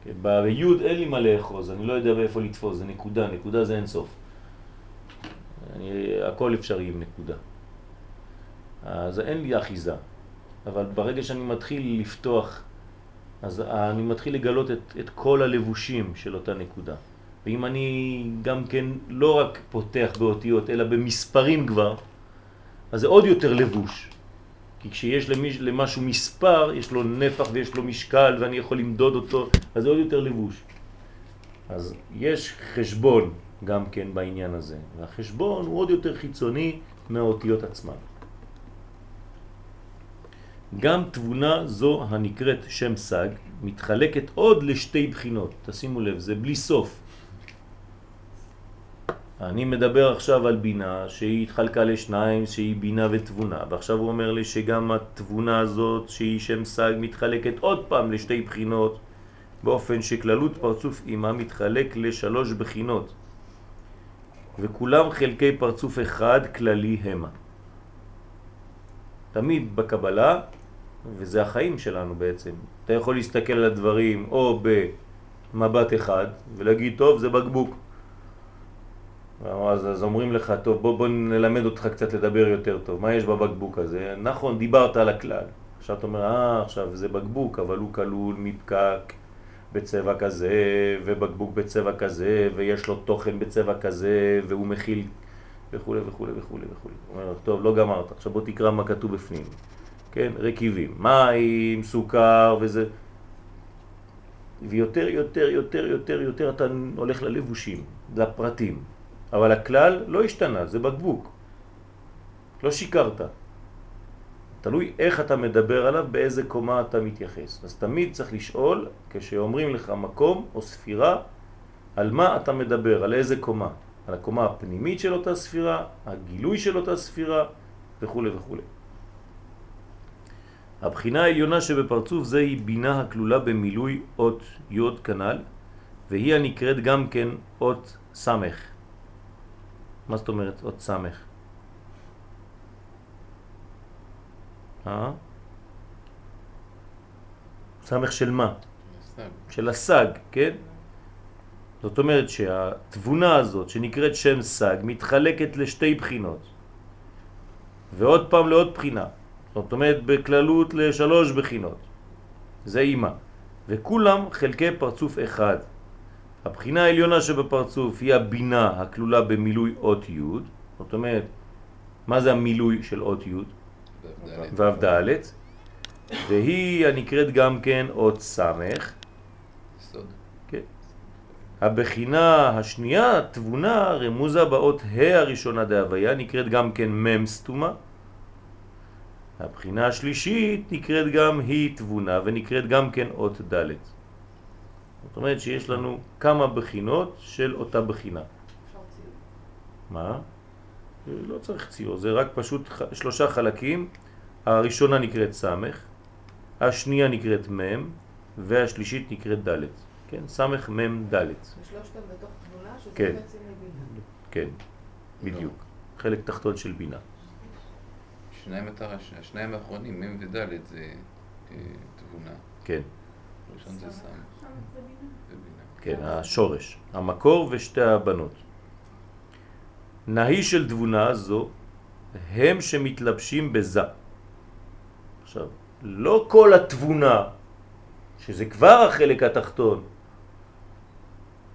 כן, ביוד אין לי מה לאחוז, אני לא יודע באיפה לתפוס, זה נקודה, נקודה זה אין סוף. אני, הכל אפשרי עם נקודה. אז אין לי אחיזה, אבל ברגע שאני מתחיל לפתוח, אז אני מתחיל לגלות את, את כל הלבושים של אותה נקודה. ואם אני גם כן לא רק פותח באותיות, אלא במספרים כבר, אז זה עוד יותר לבוש. כי כשיש למיש, למשהו מספר, יש לו נפח ויש לו משקל ואני יכול למדוד אותו, אז זה עוד יותר לבוש. אז יש חשבון גם כן בעניין הזה, והחשבון הוא עוד יותר חיצוני מהאותיות עצמן. גם תבונה זו הנקראת שם סג מתחלקת עוד לשתי בחינות, תשימו לב, זה בלי סוף. אני מדבר עכשיו על בינה שהיא התחלקה לשניים, שהיא בינה ותבונה, ועכשיו הוא אומר לי שגם התבונה הזאת שהיא שם סג מתחלקת עוד פעם לשתי בחינות, באופן שכללות פרצוף אימה מתחלק לשלוש בחינות, וכולם חלקי פרצוף אחד כללי המה. תמיד בקבלה, וזה החיים שלנו בעצם, אתה יכול להסתכל על הדברים או במבט אחד ולהגיד, טוב, זה בקבוק. אז, אז אומרים לך, טוב, בוא, בוא נלמד אותך קצת לדבר יותר טוב, מה יש בבקבוק הזה? נכון, דיברת על הכלל. עכשיו אתה אומר, אה, עכשיו זה בקבוק, אבל הוא כלול מפקק בצבע כזה, ובקבוק בצבע כזה, ויש לו תוכן בצבע כזה, והוא מכיל וכו' וכו' וכו' וכו'. הוא אומר, טוב, לא גמרת, עכשיו בוא תקרא מה כתוב בפנים. כן, רכיבים, מים, סוכר וזה. ויותר, יותר, יותר, יותר, יותר אתה הולך ללבושים, לפרטים. אבל הכלל לא השתנה, זה בקבוק. לא שיקרת. תלוי איך אתה מדבר עליו, באיזה קומה אתה מתייחס. אז תמיד צריך לשאול, כשאומרים לך מקום או ספירה, על מה אתה מדבר, על איזה קומה. על הקומה הפנימית של אותה ספירה, הגילוי של אותה ספירה וכו' וכו'. הבחינה העליונה שבפרצוף זה היא בינה הכלולה במילוי אות י' כנל, והיא הנקראת גם כן אות סמך. מה זאת אומרת אות סמך? אה? סמך של מה? של הסג, כן? זאת אומרת שהתבונה הזאת שנקראת שם סג מתחלקת לשתי בחינות ועוד פעם לעוד בחינה זאת אומרת בכללות לשלוש בחינות זה אימא וכולם חלקי פרצוף אחד הבחינה העליונה שבפרצוף היא הבינה הכלולה במילוי אות י' זאת אומרת מה זה המילוי של אות י' ו' ד' והיא הנקראת גם כן אות סמך סוד. כן. הבחינה השנייה, תבונה, רמוזה באות ה' הראשונה דהוויה, נקראת גם כן מם סתומה. הבחינה השלישית נקראת גם היא תבונה ונקראת גם כן אות ד'. זאת אומרת שיש לנו כמה בחינות של אותה בחינה. מה? לא צריך ציור, זה רק פשוט ח- שלושה חלקים. הראשונה נקראת סמך, השנייה נקראת מם, והשלישית נקראת ד'. כן, סמך מם ד'. ושלושתם בתוך תמונה, שזה כן. בעצם מבינה. כן, בדיוק. חלק תחתון של בינה. שניים האחרונים, מ' וד' זה אה, תבונה. כן, ראשון זה סם. כן, השורש, המקור ושתי הבנות. נהי של תבונה זו הם שמתלבשים בזה. עכשיו, לא כל התבונה, שזה כבר החלק התחתון,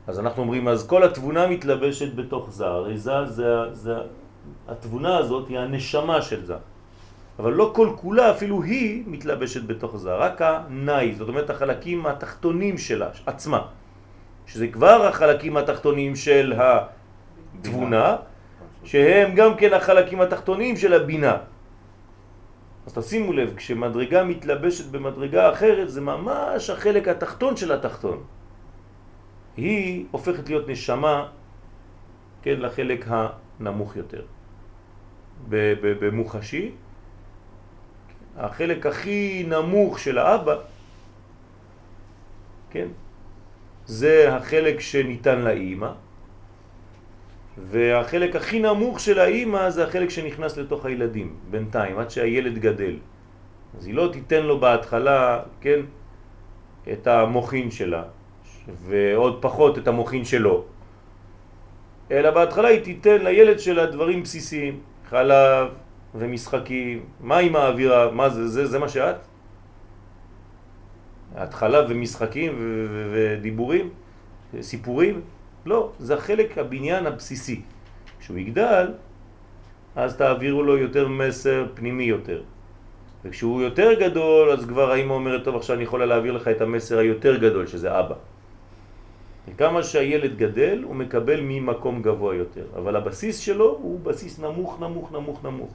אז אנחנו אומרים, אז כל התבונה מתלבשת בתוך זה, הרי זה, זה, זה, התבונה הזאת היא הנשמה של זה. אבל לא כל כולה, אפילו היא מתלבשת בתוך זה, רק הנאי, זאת אומרת החלקים התחתונים שלה, עצמה. שזה כבר החלקים התחתונים של התבונה, שהם גם כן החלקים התחתונים של הבינה. אז תשימו לב, כשמדרגה מתלבשת במדרגה אחרת, זה ממש החלק התחתון של התחתון. היא הופכת להיות נשמה, כן, לחלק הנמוך יותר. במוחשי, החלק הכי נמוך של האבא, כן, זה החלק שניתן לאימא, והחלק הכי נמוך של האימא זה החלק שנכנס לתוך הילדים, בינתיים, עד שהילד גדל. אז היא לא תיתן לו בהתחלה, כן, את המוחין שלה, ועוד פחות את המוחין שלו, אלא בהתחלה היא תיתן לילד שלה דברים בסיסיים, חלב ומשחקים, מה עם האווירה, מה זה, זה, זה מה שאת? התחלה ומשחקים ו- ו- ודיבורים, סיפורים? לא, זה החלק הבניין הבסיסי. כשהוא יגדל, אז תעבירו לו יותר מסר פנימי יותר. וכשהוא יותר גדול, אז כבר האמא אומרת, טוב, עכשיו אני יכולה להעביר לך את המסר היותר גדול, שזה אבא. כמה שהילד גדל הוא מקבל ממקום גבוה יותר, אבל הבסיס שלו הוא בסיס נמוך, נמוך, נמוך, נמוך,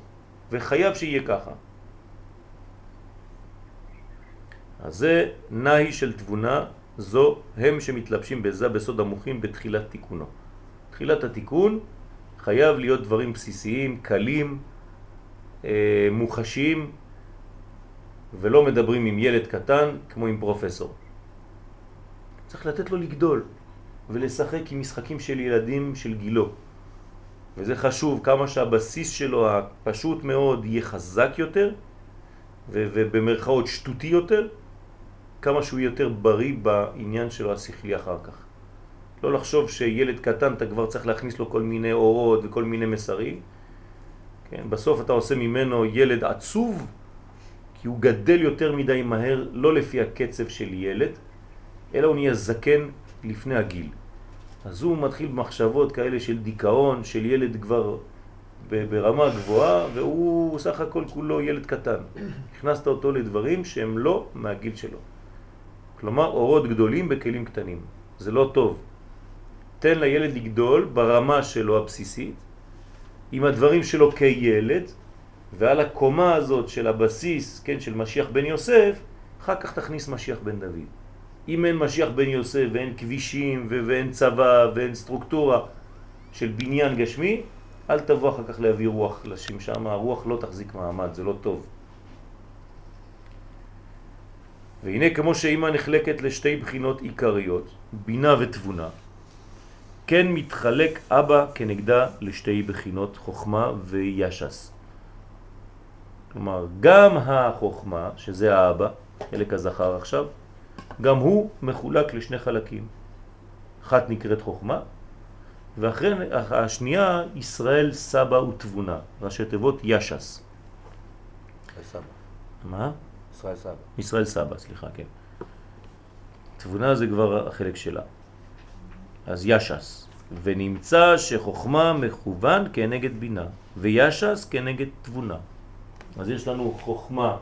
וחייב שיהיה ככה. אז זה נהי של תבונה, זו הם שמתלבשים בזה בסוד המוחים בתחילת תיקונו. תחילת התיקון חייב להיות דברים בסיסיים, קלים, אה, מוחשיים, ולא מדברים עם ילד קטן כמו עם פרופסור. צריך לתת לו לגדול ולשחק עם משחקים של ילדים של גילו. וזה חשוב, כמה שהבסיס שלו הפשוט מאוד יהיה חזק יותר, ובמרכאות שטותי יותר, כמה שהוא יותר בריא בעניין שלו השכלי אחר כך. לא לחשוב שילד קטן אתה כבר צריך להכניס לו כל מיני אורות וכל מיני מסרים. כן, בסוף אתה עושה ממנו ילד עצוב, כי הוא גדל יותר מדי מהר, לא לפי הקצב של ילד, אלא הוא נהיה זקן לפני הגיל. אז הוא מתחיל במחשבות כאלה של דיכאון, של ילד כבר ברמה גבוהה, והוא סך הכל כולו ילד קטן. הכנסת אותו לדברים שהם לא מהגיל שלו. כלומר, אורות גדולים בכלים קטנים. זה לא טוב. תן לילד לגדול ברמה שלו הבסיסית, עם הדברים שלו כילד, ועל הקומה הזאת של הבסיס, כן, של משיח בן יוסף, אחר כך תכניס משיח בן דוד. אם אין משיח בן יוסף ואין כבישים ואין צבא ואין סטרוקטורה של בניין גשמי, אל תבוא אחר כך להביא רוח לשם שם, הרוח לא תחזיק מעמד, זה לא טוב. והנה כמו שאימא נחלקת לשתי בחינות עיקריות, בינה ותבונה, כן מתחלק אבא כנגדה לשתי בחינות חוכמה וישס. כלומר, גם החוכמה, שזה האבא, חלק הזכר עכשיו, גם הוא מחולק לשני חלקים. אחת נקראת חוכמה, ואחרי השנייה ישראל סבא ותבונה, ראשי תיבות ישס. סבא. מה? ישראל סבא. ישראל סבא, סליחה, כן. תבונה זה כבר החלק שלה. אז ישס. ונמצא שחוכמה מכוון כנגד בינה, וישס כנגד תבונה. אז יש לנו חוכמה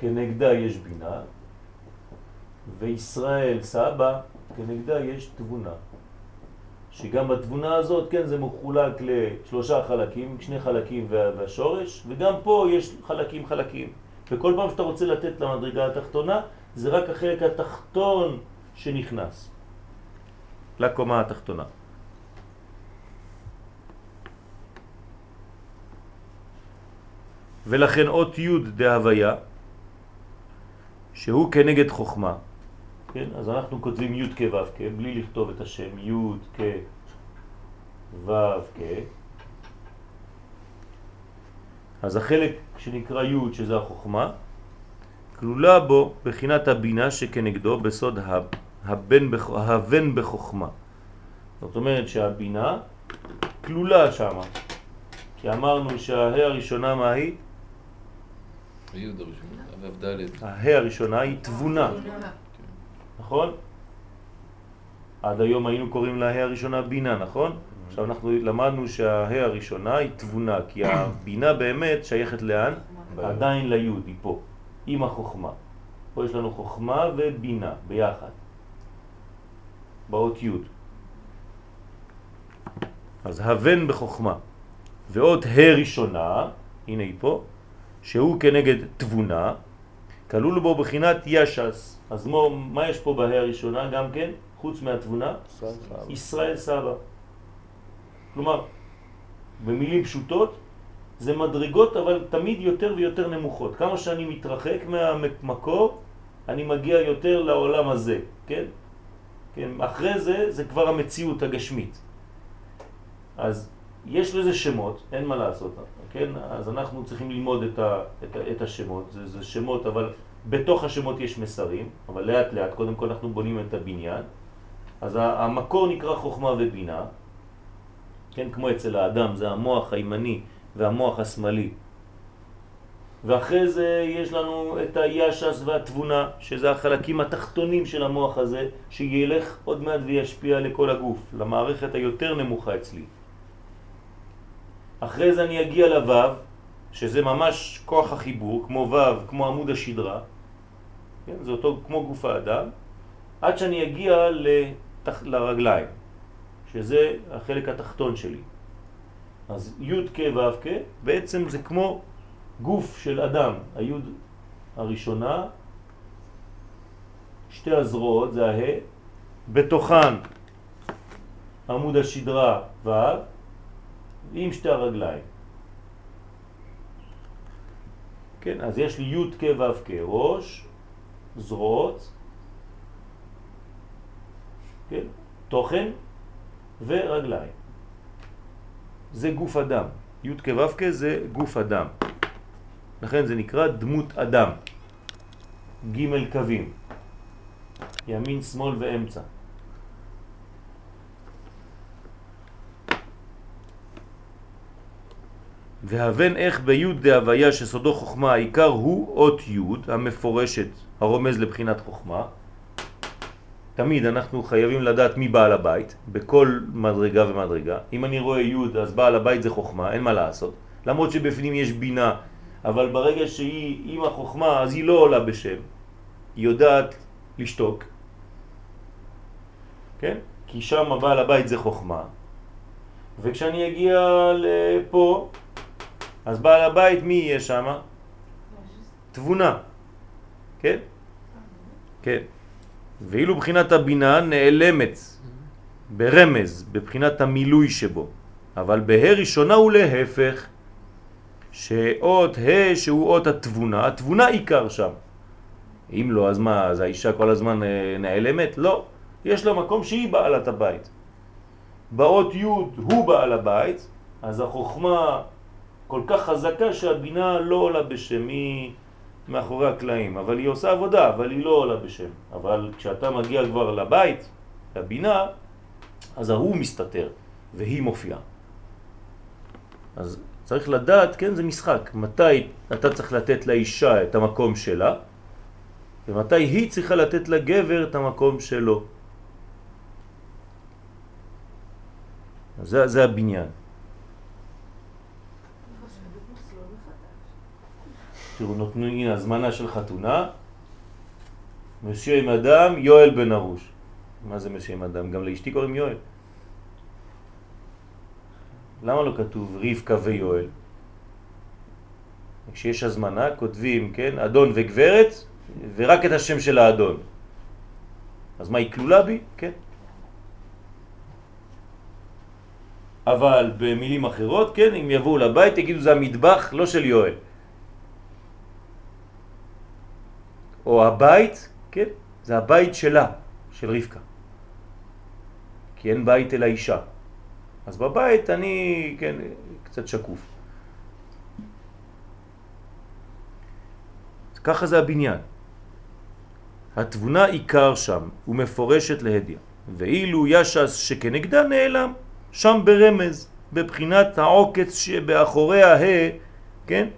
כנגדה יש בינה, וישראל סבא כנגדה יש תבונה. שגם בתבונה הזאת, כן, זה מחולק לשלושה חלקים, שני חלקים והשורש, וגם פה יש חלקים חלקים. וכל פעם שאתה רוצה לתת למדרגה התחתונה, זה רק החלק התחתון שנכנס לקומה התחתונה. ולכן אות י' דהוויה, שהוא כנגד חוכמה, כן? אז אנחנו כותבים י' כ' ו' כ', בלי לכתוב את השם י' כ' ו' כ'. אז החלק שנקרא י' שזה החוכמה, כלולה בו בחינת הבינה שכנגדו בסוד הבן, הבן בחוכמה. זאת אומרת שהבינה כלולה שם, כי אמרנו שההא הראשונה מה היא? ו"ד. ההא הראשונה היא תבונה, נכון? עד היום היינו קוראים להא הראשונה בינה, נכון? עכשיו אנחנו למדנו שההא הראשונה היא תבונה, כי הבינה באמת שייכת לאן? עדיין ליוד, היא פה, עם החוכמה. פה יש לנו חוכמה ובינה ביחד, באות יוד. אז הבן בחוכמה. ועוד ה' ראשונה, הנה היא פה, שהוא כנגד תבונה, כלול בו בחינת ישס. אז מה, מה יש פה בה' הראשונה גם כן, חוץ מהתבונה? סבא. ישראל סבא. כלומר, במילים פשוטות, זה מדרגות אבל תמיד יותר ויותר נמוכות. כמה שאני מתרחק מהמקור, אני מגיע יותר לעולם הזה, כן? כן? אחרי זה, זה כבר המציאות הגשמית. אז יש לזה שמות, אין מה לעשות, כן? אז אנחנו צריכים ללמוד את, ה, את, ה, את השמות, זה, זה שמות, אבל בתוך השמות יש מסרים, אבל לאט לאט, קודם כל אנחנו בונים את הבניין. אז המקור נקרא חוכמה ובינה, כן, כמו אצל האדם, זה המוח הימני והמוח השמאלי. ואחרי זה יש לנו את הישס והתבונה, שזה החלקים התחתונים של המוח הזה, שילך עוד מעט וישפיע לכל הגוף, למערכת היותר נמוכה אצלי. אחרי זה אני אגיע לוו, שזה ממש כוח החיבור, כמו וו, כמו עמוד השדרה, כן? זה אותו כמו גוף האדם, עד שאני אגיע לתח... לרגליים, שזה החלק התחתון שלי. אז י' כ' ו' כ', בעצם זה כמו גוף של אדם, הי' הראשונה, שתי הזרועות, זה הה, בתוכן עמוד השדרה ו', עם שתי הרגליים. כן, אז יש לי י' כ' ו' כ', ראש, זרועות, כן, תוכן ורגליים. זה גוף אדם. י' כ' ו' כ' זה גוף אדם. לכן זה נקרא דמות אדם. ג' קווים. ימין, שמאל ואמצע. והבן איך בי' דהוויה שסודו חוכמה העיקר הוא אות י' המפורשת הרומז לבחינת חוכמה. תמיד אנחנו חייבים לדעת מי בעל הבית, בכל מדרגה ומדרגה. אם אני רואה י' אז בעל הבית זה חוכמה, אין מה לעשות. למרות שבפנים יש בינה, אבל ברגע שהיא עם החוכמה אז היא לא עולה בשם. היא יודעת לשתוק. כן? כי שם בעל הבית זה חוכמה. וכשאני אגיע לפה, אז בעל הבית מי יהיה שם? תבונה. כן? כן. ואילו בחינת הבינה נעלמת ברמז, בבחינת המילוי שבו. אבל בה' ראשונה הוא להפך, שאות ה' שהוא אות התבונה, התבונה עיקר שם. אם לא, אז מה, אז האישה כל הזמן אה, נעלמת? לא. יש לה מקום שהיא בעלת הבית. באות י' הוא בעל הבית, אז החוכמה כל כך חזקה שהבינה לא עולה בשם, היא מאחורי הקלעים, אבל היא עושה עבודה, אבל היא לא עולה בשם. אבל כשאתה מגיע כבר לבית, לבינה, אז ההוא מסתתר, והיא מופיעה. אז צריך לדעת, כן, זה משחק, מתי אתה צריך לתת לאישה את המקום שלה, ומתי היא צריכה לתת לגבר את המקום שלו. זה, זה הבניין. תראו, נותנו, הנה הזמנה של חתונה, מסיע עם אדם, יואל בן ארוש. מה זה מסיע עם אדם? גם לאשתי קוראים יואל. למה לא כתוב רבקה ויואל? כשיש הזמנה כותבים, כן, אדון וגברת, ורק את השם של האדון. אז מה, היא כלולה בי? כן. אבל במילים אחרות, כן, אם יבואו לבית, יגידו זה המטבח לא של יואל. או הבית, כן, זה הבית שלה, של רבקה. כי אין בית אלא אישה. אז בבית אני, כן, קצת שקוף. ככה זה הבניין. התבונה עיקר שם, ומפורשת להדיה. ואילו ישס שכנגדה נעלם, שם ברמז, בבחינת העוקץ שבאחורי הה, כן?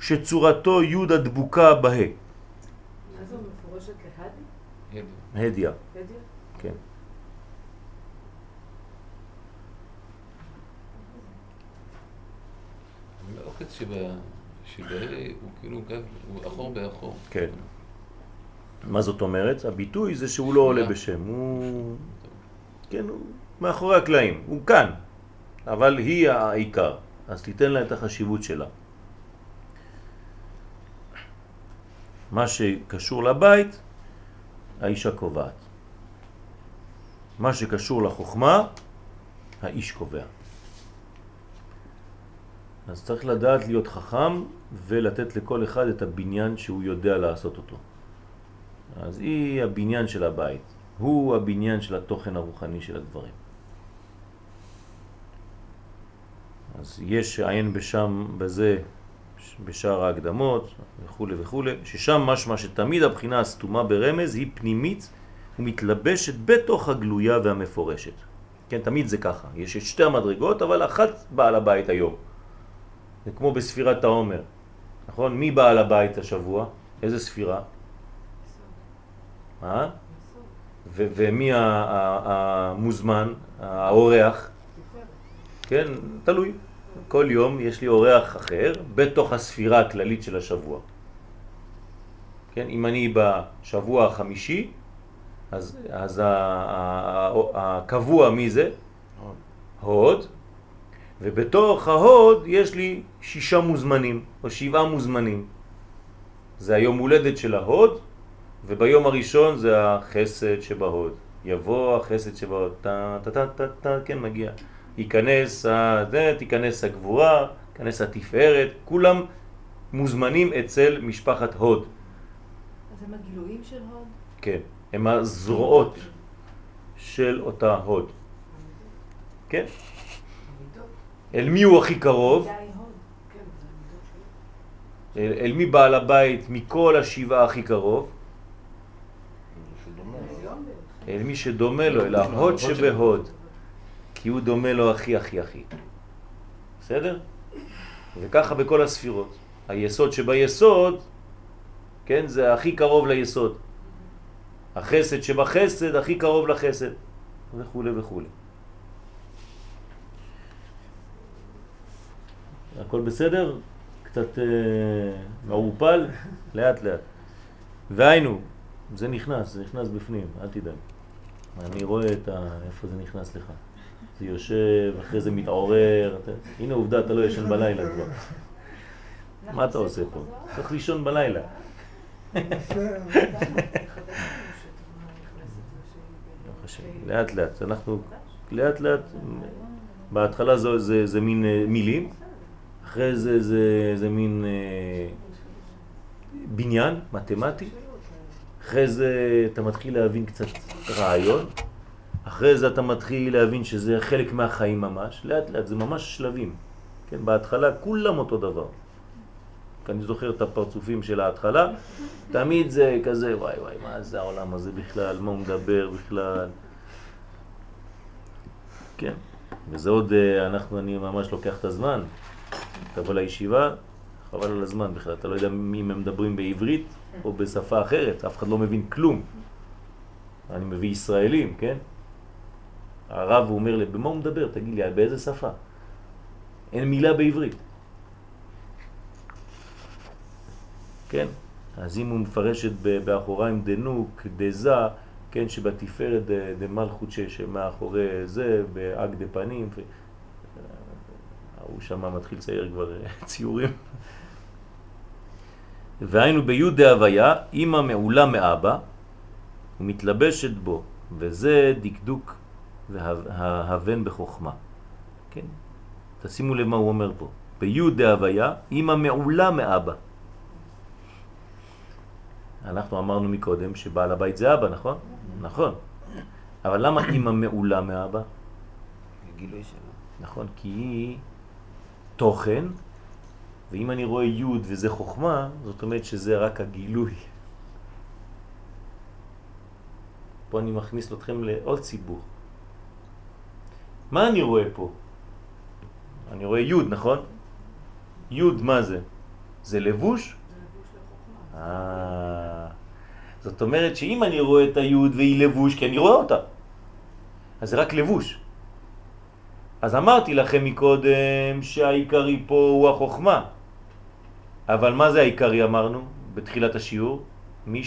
שצורתו י' הדבוקה בה. מה זה מפורשת להדי? הדיה, הדיה? כן. העוקץ שבה... שבה הוא כאילו גב, הוא אחור באחור. כן. מה זאת אומרת? הביטוי זה שהוא לא עולה בשם, הוא... כן, הוא מאחורי הקלעים, הוא כאן, אבל היא העיקר, אז תיתן לה את החשיבות שלה. מה שקשור לבית, האישה קובעת. מה שקשור לחוכמה, האיש קובע. אז צריך לדעת להיות חכם ולתת לכל אחד את הבניין שהוא יודע לעשות אותו. אז היא הבניין של הבית, הוא הבניין של התוכן הרוחני של הדברים. אז יש עין בשם בזה, בשאר ההקדמות וכו' וכו', ששם משמע שתמיד הבחינה הסתומה ברמז היא פנימית ומתלבשת בתוך הגלויה והמפורשת. כן, תמיד זה ככה. יש את שתי המדרגות, אבל אחת בעל הבית היום. זה כמו בספירת העומר, נכון? מי בעל הבית השבוע? איזה ספירה? אה? ו- ומי המוזמן, האורח? כן, תלוי. כל יום יש לי אורח אחר בתוך הספירה הכללית של השבוע. כן, אם אני בשבוע החמישי, אז, אז הקבוע מי זה? הוד, ובתוך ההוד יש לי שישה מוזמנים, או שבעה מוזמנים. זה היום הולדת של ההוד, וביום הראשון זה החסד שבהוד. יבוא החסד שבהוד, טה טה טה טה, כן מגיע. ייכנס, ה... זה, תיכנס הגבורה, ייכנס התפארת, כולם מוזמנים אצל משפחת הוד. אז הם הגילויים של הוד? כן, הם הזרועות של אותה הוד. כן? אל מי הוא הכי קרוב? הוד. אל, אל מי בעל הבית מכל השבעה הכי קרוב? אל מי שדומה לו, אל ההוד שבהוד. כי הוא דומה לו הכי הכי הכי. בסדר? וככה בכל הספירות. היסוד שביסוד, כן, זה הכי קרוב ליסוד. החסד שבחסד הכי קרוב לחסד, וכו' וכו'. הכל בסדר? קצת אה, מעורפל? לאט לאט. והיינו, זה נכנס, זה נכנס בפנים, אל תדאג. אני רואה את ה... איפה זה נכנס לך. זה יושב, אחרי זה מתעורר. אתה... הנה עובדה, אתה לא ישן בלילה כבר. מה אתה עושה פה? צריך לישון בלילה. לא לאט לאט, אנחנו לאט לאט, בהתחלה זה, זה, זה מין אה, מילים, אחרי זה זה, זה מין אה, בניין מתמטי, אחרי זה אתה מתחיל להבין קצת רעיון, אחרי זה אתה מתחיל להבין שזה חלק מהחיים ממש, לאט לאט, זה ממש שלבים, כן, בהתחלה כולם אותו דבר. כי אני זוכר את הפרצופים של ההתחלה, תמיד זה כזה, וואי וואי, מה זה העולם הזה בכלל, מה הוא מדבר בכלל. כן, וזה עוד, אה, אנחנו, אני ממש לוקח את הזמן, תבוא לישיבה, חבל על הזמן בכלל, אתה לא יודע אם הם מדברים בעברית או בשפה אחרת, אף אחד לא מבין כלום. אני מביא ישראלים, כן? הרב אומר לי, במה הוא מדבר? תגיד לי, באיזה שפה? אין מילה בעברית. כן? אז אם הוא מפרש את ב- באחוריים דנוק, דזה, כן, שבתפארת דמלכות שמאחורי זה, באג דפנים, הוא שם מתחיל לצייר כבר ציורים. והיינו בי' דהוויה, אמא מעולה מאבא ומתלבשת בו, וזה דקדוק והבן בחוכמה. כן? תשימו לב מה הוא אומר פה. בי' דהוויה, אמא מעולה מאבא. אנחנו אמרנו מקודם שבעל הבית זה אבא, נכון? נכון. אבל למה אמא מעולה מאבא? גילוי שלו. נכון, כי היא תוכן, ואם אני רואה י' וזה חוכמה, זאת אומרת שזה רק הגילוי. פה אני מכניס אתכם לעוד ציבור. מה אני רואה פה? אני רואה י', נכון? י' מה זה? זה לבוש? אה, זאת אומרת שאם אני רואה את היוד והיא לבוש, כי אני רואה אותה, אז זה רק לבוש. אז אמרתי לכם מקודם שהעיקרי פה הוא החוכמה. אבל מה זה העיקרי אמרנו בתחילת השיעור? מי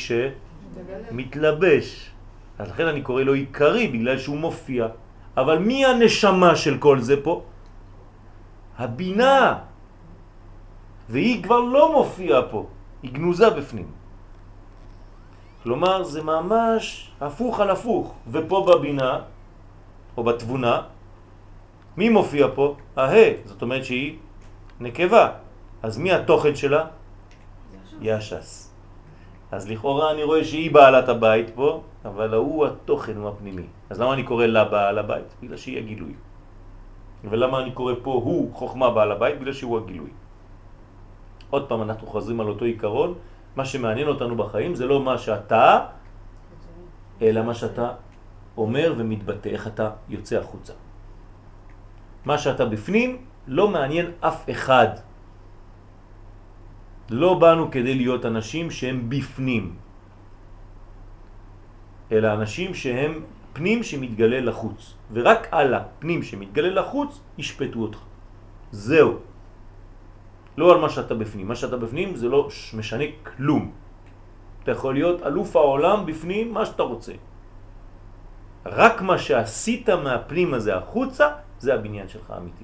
שמתלבש. אז לכן אני קורא לו עיקרי בגלל שהוא מופיע. אבל מי הנשמה של כל זה פה? הבינה. והיא כבר לא מופיעה פה. היא גנוזה בפנים. כלומר, זה ממש הפוך על הפוך. ופה בבינה, או בתבונה, מי מופיע פה? הה, זאת אומרת שהיא נקבה. אז מי התוכן שלה? ישס. אז לכאורה אני רואה שהיא בעלת הבית פה, אבל הוא התוכן, הוא הפנימי. אז למה אני קורא לה בעל הבית? בגלל שהיא הגילוי. ולמה אני קורא פה הוא חוכמה בעל הבית? בגלל שהוא הגילוי. עוד פעם אנחנו חוזרים על אותו עיקרון, מה שמעניין אותנו בחיים זה לא מה שאתה, אלא מה שאתה אומר ומתבטא, איך אתה יוצא החוצה. מה שאתה בפנים לא מעניין אף אחד. לא באנו כדי להיות אנשים שהם בפנים, אלא אנשים שהם פנים שמתגלה לחוץ, ורק על הפנים שמתגלה לחוץ ישפטו אותך. זהו. לא על מה שאתה בפנים. מה שאתה בפנים זה לא משנה כלום. אתה יכול להיות אלוף העולם בפנים, מה שאתה רוצה. רק מה שעשית מהפנים הזה החוצה, זה הבניין שלך האמיתי.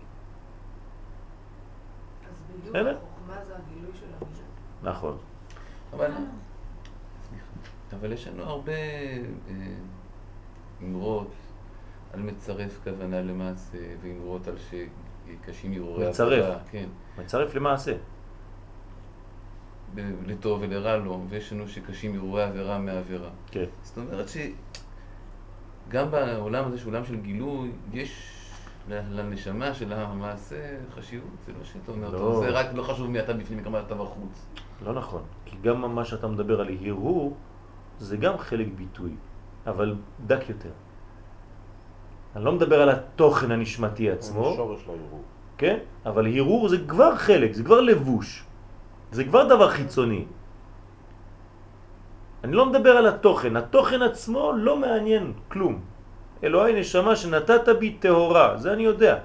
אז בדיוק? החוכמה זה הגילוי של המילה. נכון. אבל, סליחה, אבל יש לנו הרבה אה, אמרות על מצרף כוונה למעשה, ואמרות על שקשים הרהורי מצרף. עבודה, כן, מצרף למעשה. ב- לטוב ולרע לו, ויש לנו שקשים הרהורי עבירה מעבירה. כן. זאת אומרת שגם בעולם הזה, שהוא עולם של גילוי, יש לנשמה של המעשה חשיבות. זה לא שאתה אומר, לא. זה רק לא חשוב מי אתה בפנים, כמה אתה בחוץ. לא נכון. כי גם מה שאתה מדבר על הרהור, זה גם חלק ביטוי, אבל דק יותר. אני לא מדבר על התוכן הנשמתי עצמו, שורש לערעור. כן? אבל הרהור זה כבר חלק, זה כבר לבוש. זה כבר דבר חיצוני. אני לא מדבר על התוכן, התוכן עצמו לא מעניין כלום. אלוהי נשמה שנתת בי טהורה, זה אני יודע.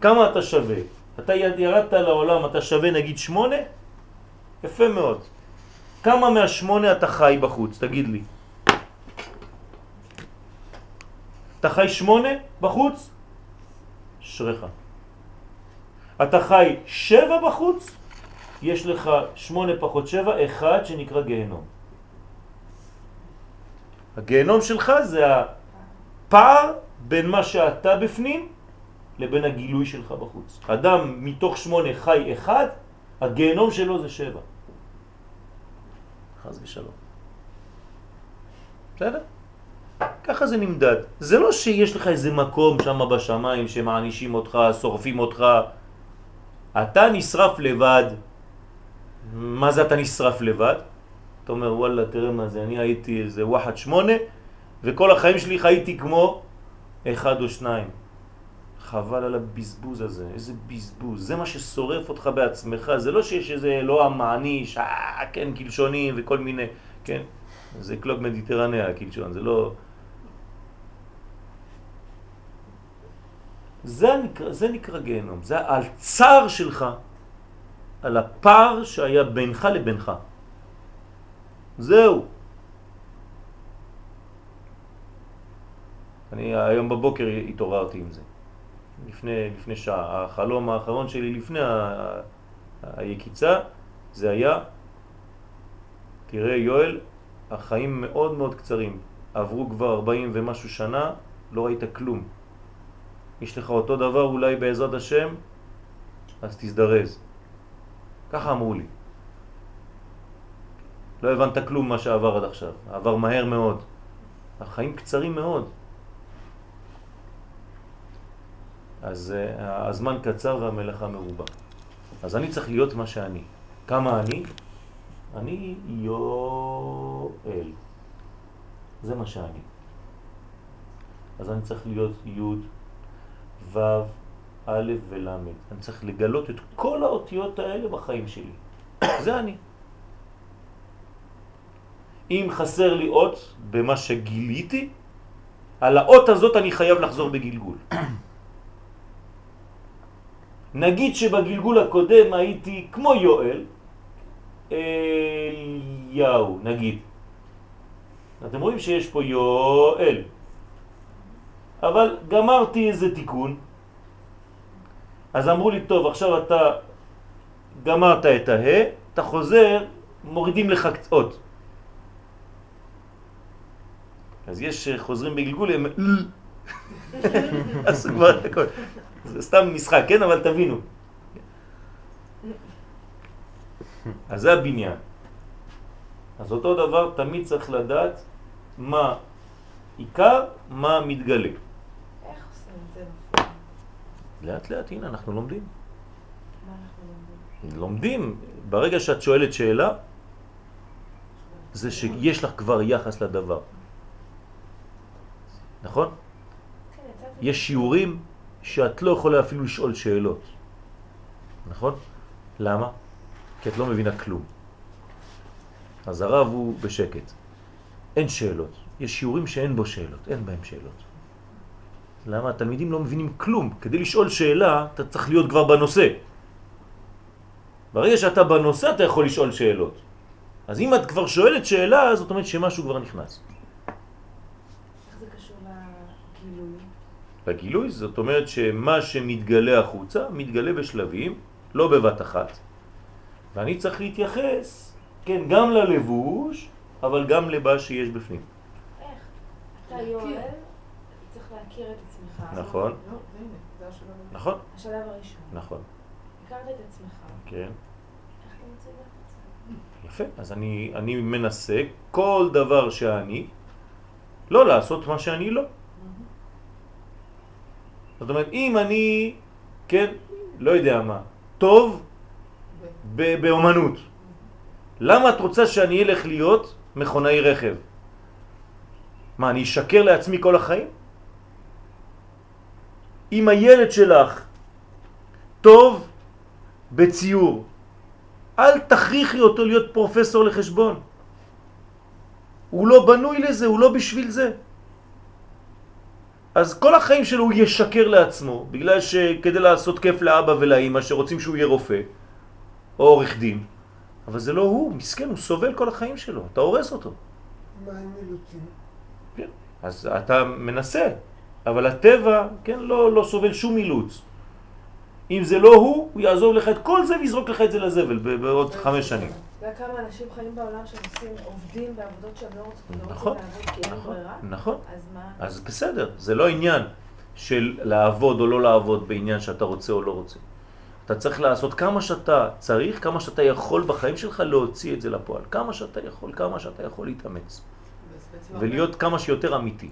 כמה אתה שווה? אתה ירדת לעולם, אתה שווה נגיד שמונה? יפה מאוד. כמה מהשמונה אתה חי בחוץ? תגיד לי. אתה חי שמונה בחוץ? אשריך. אתה חי שבע בחוץ? יש לך שמונה פחות שבע, אחד שנקרא גיהנום. הגיהנום שלך זה הפער בין מה שאתה בפנים לבין הגילוי שלך בחוץ. אדם מתוך שמונה חי אחד, הגיהנום שלו זה שבע. חז ושלום. בסדר? ככה זה נמדד. זה לא שיש לך איזה מקום שם בשמיים שמענישים אותך, שורפים אותך. אתה נשרף לבד. מה זה אתה נשרף לבד? אתה אומר, וואלה, תראה מה זה, אני הייתי איזה וואחד שמונה, וכל החיים שלי חייתי כמו אחד או שניים. חבל על הבזבוז הזה, איזה בזבוז. זה מה ששורף אותך בעצמך, זה לא שיש איזה אלוה מעניש, אה, כן, קלשונים וכל מיני, כן? זה קלוק מדיטרניה, הקלשון, זה לא... זה נקרא, זה נקרא גיהנום, זה על צער שלך, על הפער שהיה בינך לבינך. זהו. אני היום בבוקר התעוררתי עם זה. לפני, לפני שעה. החלום האחרון שלי לפני ה- היקיצה זה היה, תראה יואל, החיים מאוד מאוד קצרים. עברו כבר 40 ומשהו שנה, לא ראית כלום. יש לך אותו דבר אולי בעזרת השם, אז תזדרז. ככה אמרו לי. לא הבנת כלום מה שעבר עד עכשיו. עבר מהר מאוד. החיים קצרים מאוד. אז uh, הזמן קצר והמלאכה מרובה. אז אני צריך להיות מה שאני. כמה אני? אני יואל. זה מה שאני. אז אני צריך להיות י' ו' א' ול'. אני צריך לגלות את כל האותיות האלה בחיים שלי. זה אני. אם חסר לי אות במה שגיליתי, על האות הזאת אני חייב לחזור בגלגול. נגיד שבגלגול הקודם הייתי כמו יואל, אליהו, נגיד. אתם רואים שיש פה יואל. אבל גמרתי איזה תיקון, אז אמרו לי, טוב, עכשיו אתה גמרת את הה, אתה חוזר, מורידים לך אות. אז יש חוזרים בגלגול, הם עשו כבר את הכל. זה סתם משחק, כן? אבל תבינו. אז זה הבניין. אז אותו דבר תמיד צריך לדעת מה עיקר, מה מתגלה. איך עושים את זה בפועל? לאט לאט, הנה, אנחנו לומדים. מה אנחנו לומדים? לומדים. ברגע שאת שואלת שאלה, זה שיש לך כבר יחס לדבר. נכון? יש שיעורים שאת לא יכולה אפילו לשאול שאלות. נכון? למה? כי את לא מבינה כלום. אז הרב הוא בשקט. אין שאלות. יש שיעורים שאין בו שאלות, אין בהם שאלות. למה? התלמידים לא מבינים כלום. כדי לשאול שאלה, אתה צריך להיות כבר בנושא. ברגע שאתה בנושא, אתה יכול לשאול שאלות. אז אם את כבר שואלת שאלה, זאת אומרת שמשהו כבר נכנס. לגילוי? לגילוי זאת אומרת שמה שמתגלה החוצה מתגלה בשלבים, לא בבת אחת. ואני צריך להתייחס, כן, גם ללבוש, אבל גם למה שיש בפנים. איך? אתה יואל, להכיר את עצמך. נכון. נכון, השלב הראשון. נכון, הכרת את עצמך. כן. יפה, אז אני, אני מנסה כל דבר שאני, לא לעשות מה שאני לא. זאת אומרת, אם אני, כן, לא יודע מה, טוב באומנות, למה את רוצה שאני אלך להיות מכונאי רכב? מה, אני אשקר לעצמי כל החיים? אם הילד שלך טוב בציור, אל תכריחי אותו להיות פרופסור לחשבון. הוא לא בנוי לזה, הוא לא בשביל זה. אז כל החיים שלו הוא ישקר לעצמו, בגלל שכדי לעשות כיף לאבא ולאמא שרוצים שהוא יהיה רופא או עורך דין. אבל זה לא הוא, מסכן, הוא סובל כל החיים שלו, אתה הורס אותו. מה עם אילוצים? כן. אז אתה מנסה, אבל הטבע, כן, לא, לא סובל שום אילוץ. אם זה לא הוא, הוא יעזוב לך את כל זה ויזרוק לך את זה לזבל בעוד חמש שנים. אתה יודע כמה אנשים חיים בעולם שהם עושים, עובדים בעבודות שהם לא רוצים לא נכון, לעבוד כי אין נכון, ברירה? נכון. אז מה? אז בסדר, זה לא עניין של לעבוד או לא לעבוד בעניין שאתה רוצה או לא רוצה. אתה צריך לעשות כמה שאתה צריך, כמה שאתה יכול בחיים שלך להוציא את זה לפועל. כמה שאתה יכול, כמה שאתה יכול להתאמץ. ולהיות כמה שיותר אמיתי.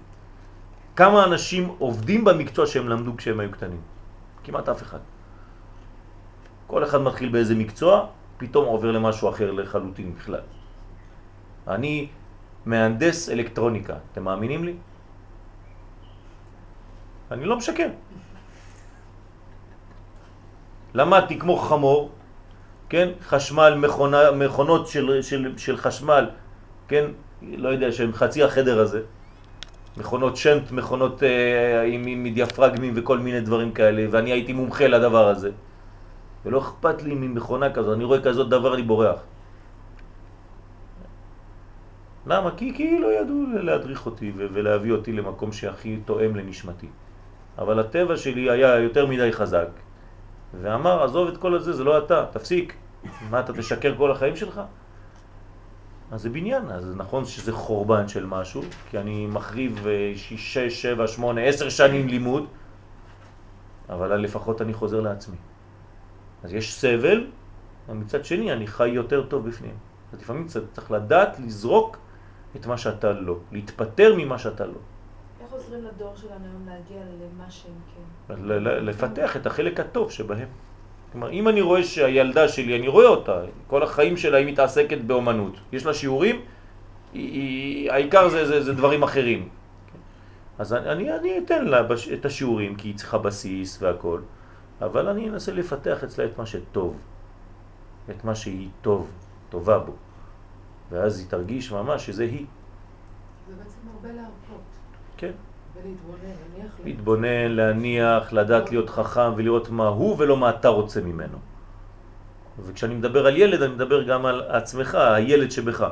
כמה אנשים עובדים במקצוע שהם למדו כשהם היו קטנים? כמעט אף אחד. כל אחד מתחיל באיזה מקצוע, פתאום עובר למשהו אחר לחלוטין בכלל. אני מהנדס אלקטרוניקה, אתם מאמינים לי? אני לא משקר. למדתי כמו חמור, כן? חשמל, מכונה, מכונות של, של, של חשמל, כן? לא יודע, שהם חצי החדר הזה. מכונות שנט, מכונות אה, עם, עם דיאפרגמים וכל מיני דברים כאלה, ואני הייתי מומחה לדבר הזה. ולא אכפת לי ממכונה כזו, אני רואה כזאת דבר, אני בורח. למה? כי, כי לא ידעו להדריך אותי ולהביא אותי למקום שהכי תואם לנשמתי. אבל הטבע שלי היה יותר מדי חזק, ואמר, עזוב את כל הזה, זה לא אתה, תפסיק. מה, אתה תשקר כל החיים שלך? אז זה בניין, אז נכון שזה חורבן של משהו, כי אני מחריב אה, שש, שש, שבע, שמונה, עשר שנים לימוד, אבל לפחות אני חוזר לעצמי. אז יש סבל, ומצד שני אני חי יותר טוב בפנים. אז לפעמים צריך לדעת לזרוק את מה שאתה לא, להתפטר ממה שאתה לא. איך עוזרים לדור שלנו היום להגיע למה שהם כן? לפתח את החלק הטוב שבהם. כלומר, אם אני רואה שהילדה שלי, אני רואה אותה, כל החיים שלה היא מתעסקת באומנות. יש לה שיעורים, היא, היא, העיקר זה, זה, זה דברים אחרים. אז אני, אני, אני אתן לה בש, את השיעורים, כי היא צריכה בסיס והכל, אבל אני אנסה לפתח אצלה את מה שטוב, את מה שהיא טוב, טובה בו. ואז היא תרגיש ממש שזה היא. זה בעצם הרבה להרפות כן. להתבונן, להניח, לדעת להיות חכם ולראות מה הוא ולא מה אתה רוצה ממנו. וכשאני מדבר על ילד, אני מדבר גם על עצמך, הילד שבך,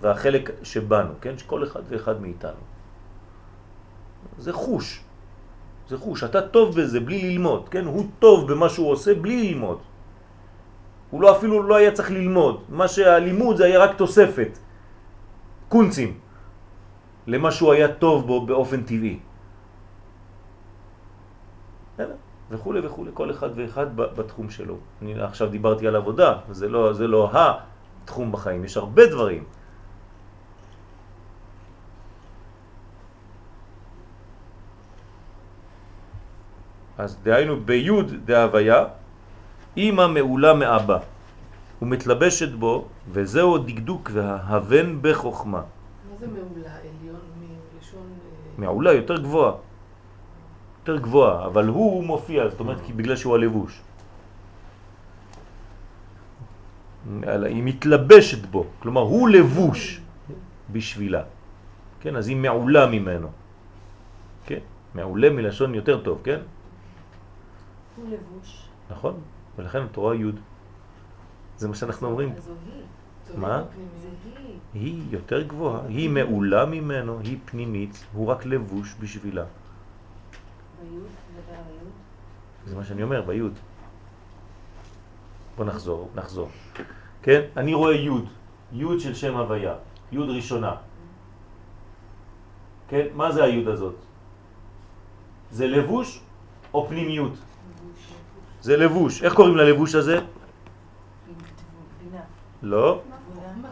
והחלק שבנו, כן? שכל אחד ואחד מאיתנו. זה חוש. זה חוש. אתה טוב בזה בלי ללמוד, כן? הוא טוב במה שהוא עושה בלי ללמוד. הוא לא אפילו לא היה צריך ללמוד. מה שהלימוד זה היה רק תוספת. קונצים. למה שהוא היה טוב בו באופן טבעי. וכולי וכולי, כל אחד ואחד בתחום שלו. אני עכשיו דיברתי על עבודה, זה לא, זה לא התחום בחיים, יש הרבה דברים. אז דהיינו ביוד דהוויה, אימא מעולה מאבא, ומתלבשת בו, וזהו דקדוק וההבן בחוכמה. מה זה מעולה? מעולה יותר גבוהה. יותר גבוהה, אבל הוא מופיע, זאת אומרת, כי בגלל שהוא הלבוש. היא מתלבשת בו, כלומר הוא לבוש בשבילה. כן, אז היא מעולה ממנו. כן, מעולה מלשון יותר טוב, כן? הוא לבוש. נכון? ולכן התורה י' זה מה שאנחנו אומרים. אז הוא היא. מה? היא. יותר גבוהה, היא מעולה ממנו, היא פנימית, הוא רק לבוש בשבילה. זה מה שאני אומר, ביוד. בוא נחזור, נחזור. כן? אני רואה יוד, יוד של שם הוויה, יוד ראשונה. כן? מה זה היוד הזאת? זה לבוש או פנימיות? זה לבוש. איך קוראים ללבוש הזה? לא.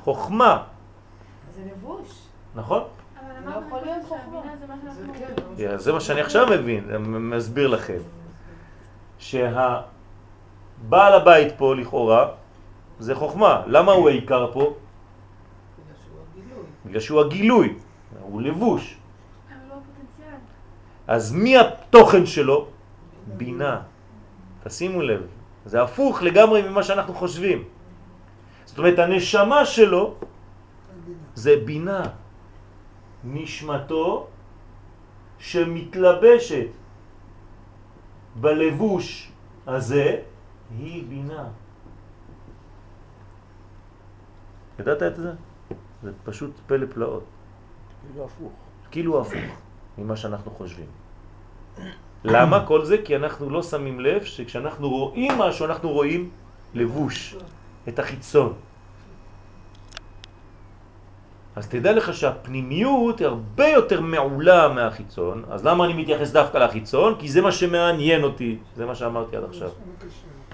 חוכמה, זה לבוש. נכון? אבל לא אמרנו להיות קודם חוכמה. שהבינה זה מה זה שאנחנו... כן, זה מה שאני עכשיו מבין, מסביר לכם. שהבעל הבית פה לכאורה זה חוכמה. למה הוא העיקר פה? בגלל שהוא הגילוי. הוא לבוש. לא. אז מי התוכן שלו? בינה. תשימו לב, זה הפוך לגמרי ממה שאנחנו חושבים. זאת אומרת, הנשמה שלו זה בינה. נשמתו שמתלבשת בלבוש הזה היא בינה. ידעת את זה? זה פשוט פלא פלאות. כאילו הפוך. כאילו הפוך ממה שאנחנו חושבים. למה כל זה? כי אנחנו לא שמים לב שכשאנחנו רואים משהו אנחנו רואים לבוש, את החיצון. אז תדע לך שהפנימיות היא הרבה יותר מעולה מהחיצון, אז למה אני מתייחס דווקא לחיצון? כי זה מה שמעניין אותי, זה מה שאמרתי עד עכשיו.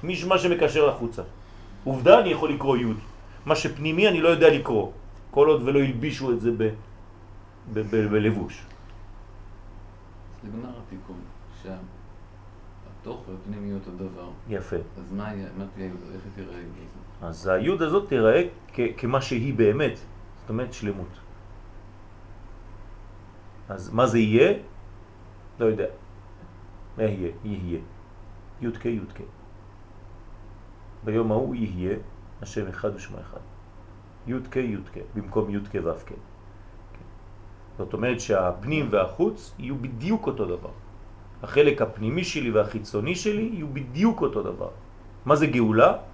מיש מה שמקשר לחוצה. עובדה, אני יכול לקרוא י'. מה שפנימי אני לא יודע לקרוא, כל עוד ולא ילבישו את זה ב, ב, ב, בלבוש. נגמר התיקון, שהתוך והפנים יהיו אותו דבר. יפה. אז מה תהיה, איך תראה זה? אז היוד הזאת תיראה כמה שהיא באמת, זאת אומרת שלמות. אז מה זה יהיה? לא יודע. מה יהיה? יהיה. י' כ' י' כ'. ביום ההוא יהיה השם אחד ושמו אחד. י' כ' י' כ', במקום י' כ' ו' כ'. כן. זאת אומרת שהפנים והחוץ יהיו בדיוק אותו דבר. החלק הפנימי שלי והחיצוני שלי יהיו בדיוק אותו דבר. מה זה גאולה?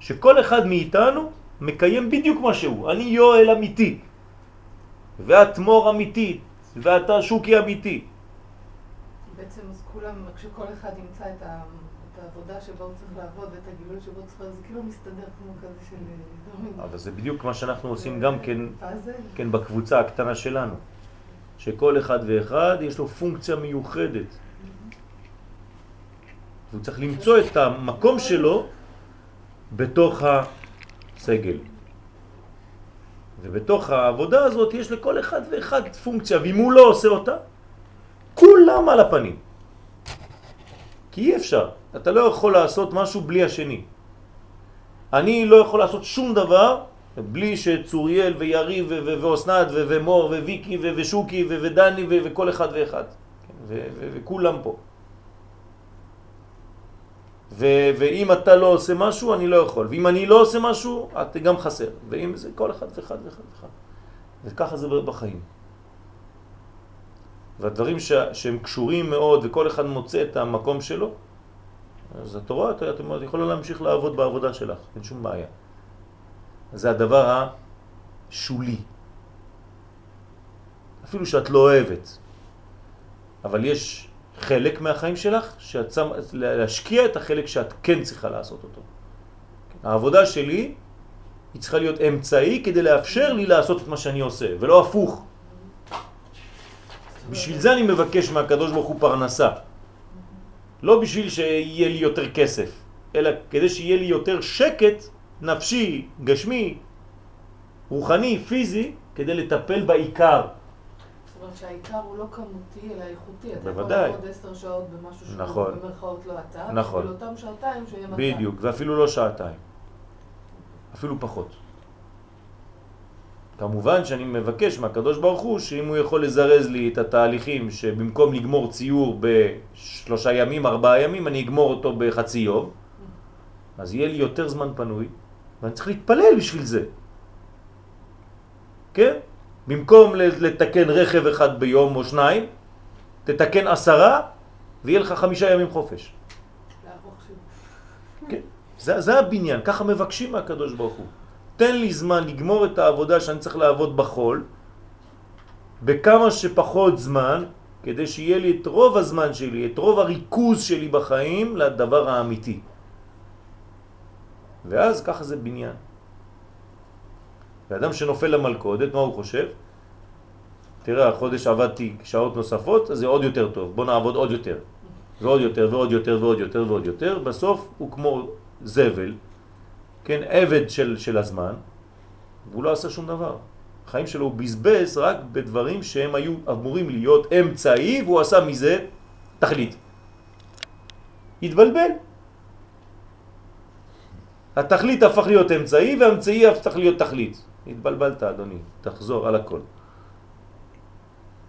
שכל אחד מאיתנו מקיים בדיוק מה שהוא. אני יואל אמיתי, ואת מור אמיתית, ואתה שוקי אמיתי. בעצם אז כולם, כשכל אחד ימצא את, ה, את העבודה שבה הוא צריך לעבוד ואת הגילוי שבו הוא צריך לעבוד, זה כאילו מסתדר כמו כזה של דומינו. אבל זה בדיוק מה שאנחנו עושים גם כן, פאזל. כן בקבוצה הקטנה שלנו. שכל אחד ואחד יש לו פונקציה מיוחדת. והוא צריך למצוא את המקום שלו בתוך הסגל. ובתוך העבודה הזאת יש לכל אחד ואחד פונקציה, ואם הוא לא עושה אותה, כולם על הפנים. כי אי אפשר, אתה לא יכול לעשות משהו בלי השני. אני לא יכול לעשות שום דבר בלי שצוריאל ויריב ו- ו- ואוסנת ו- ומור וויקי ושוקי ודני וכל אחד ואחד. ו- וכולם פה. ו- ואם אתה לא עושה משהו, אני לא יכול. ואם אני לא עושה משהו, אתה גם חסר. ואם זה כל אחד ואחד ואחד ואחד. וככה זה בחיים. והדברים ש- שהם קשורים מאוד וכל אחד מוצא את המקום שלו, אז התורה, אתה, אתה את יכולה להמשיך לעבוד בעבודה שלך, אין שום בעיה. זה הדבר השולי. אפילו שאת לא אוהבת. אבל יש חלק מהחיים שלך שאת שם, להשקיע את החלק שאת כן צריכה לעשות אותו. העבודה שלי היא צריכה להיות אמצעי כדי לאפשר לי לעשות את מה שאני עושה, ולא הפוך. בשביל זה אני מבקש מהקדוש ברוך הוא פרנסה. לא בשביל שיהיה לי יותר כסף, אלא כדי שיהיה לי יותר שקט נפשי, גשמי, רוחני, פיזי, כדי לטפל בעיקר. זאת אומרת שהעיקר הוא לא כמותי אלא איכותי. אתה בוודאי. יכול לעבוד עשר שעות במשהו שהוא נכון. במרכאות לא אתה, נכון. ולאותם שעתיים שיהיה מתי. בדיוק, ואפילו לא שעתיים. אפילו פחות. כמובן שאני מבקש מהקדוש ברוך הוא שאם הוא יכול לזרז לי את התהליכים שבמקום לגמור ציור בשלושה ימים, ארבעה ימים, אני אגמור אותו בחצי יום, אז יהיה לי יותר זמן פנוי, ואני צריך להתפלל בשביל זה. כן? במקום לתקן רכב אחד ביום או שניים, תתקן עשרה ויהיה לך חמישה ימים חופש. כן. זה, זה הבניין, ככה מבקשים מהקדוש ברוך הוא. תן לי זמן לגמור את העבודה שאני צריך לעבוד בחול, בכמה שפחות זמן, כדי שיהיה לי את רוב הזמן שלי, את רוב הריכוז שלי בחיים לדבר האמיתי. ואז ככה זה בניין. ואדם שנופל למלכודת, מה הוא חושב? תראה, החודש עבדתי שעות נוספות, אז זה עוד יותר טוב, בוא נעבוד עוד יותר. ועוד יותר ועוד יותר ועוד יותר ועוד יותר, בסוף הוא כמו זבל, כן, עבד של, של הזמן, והוא לא עשה שום דבר. החיים שלו הוא בזבז רק בדברים שהם היו אמורים להיות אמצעי, והוא עשה מזה תכלית. התבלבל. התכלית הפך להיות אמצעי, והאמצעי הפך להיות תכלית. התבלבלת, אדוני, תחזור על הכל.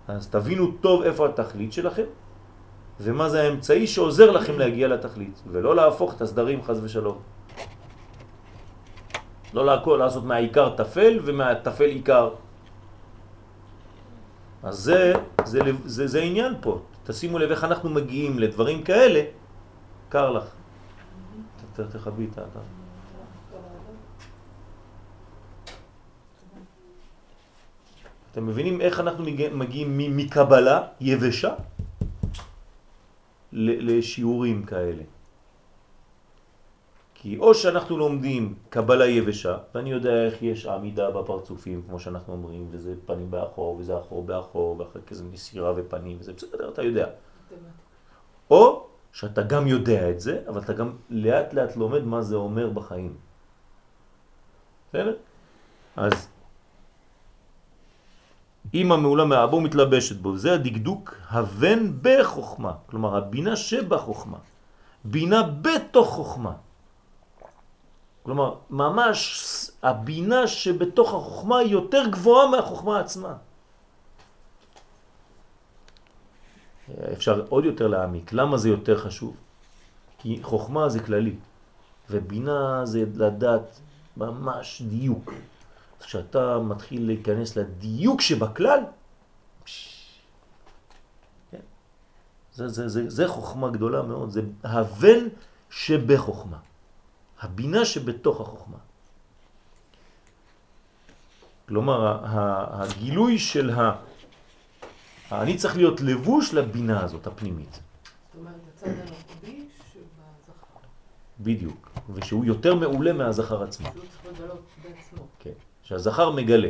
אז תבינו טוב איפה התכלית שלכם, ומה זה האמצעי שעוזר לכם להגיע לתכלית, ולא להפוך את הסדרים חז ושלום. לא להכל, לעשות מהעיקר תפל ומהתפל עיקר. אז זה, זה, זה, זה עניין פה. תשימו לב איך אנחנו מגיעים לדברים כאלה, קר לך. תכבי את ה... אתם מבינים איך אנחנו מגיעים מקבלה יבשה לשיעורים כאלה. כי או שאנחנו לומדים קבלה יבשה, ואני יודע איך יש עמידה בפרצופים, כמו שאנחנו אומרים, וזה פנים באחור, וזה אחור באחור, ואחר כזה מסירה ופנים, וזה בסדר, אתה יודע. או שאתה גם יודע את זה, אבל אתה גם לאט לאט לומד מה זה אומר בחיים. בסדר? אז אם המעולה מהאבו מתלבשת בו, זה הדקדוק הבן בחוכמה, כלומר הבינה שבחוכמה, בינה בתוך חוכמה. כלומר, ממש הבינה שבתוך החוכמה היא יותר גבוהה מהחוכמה עצמה. אפשר עוד יותר להעמיק. למה זה יותר חשוב? כי חוכמה זה כללי, ובינה זה לדעת ממש דיוק. כשאתה מתחיל להיכנס לדיוק שבכלל, כן. זה, זה, זה, זה חוכמה גדולה מאוד, זה הבן שבחוכמה, הבינה שבתוך החוכמה. כלומר, הגילוי של ה... אני צריך להיות לבוש לבינה הזאת, הפנימית. זאת אומרת, הצד הנקבי שבזכר. בדיוק, ושהוא יותר מעולה מהזכר עצמו. שהוא צריך לגלות בעצמו. שהזכר מגלה.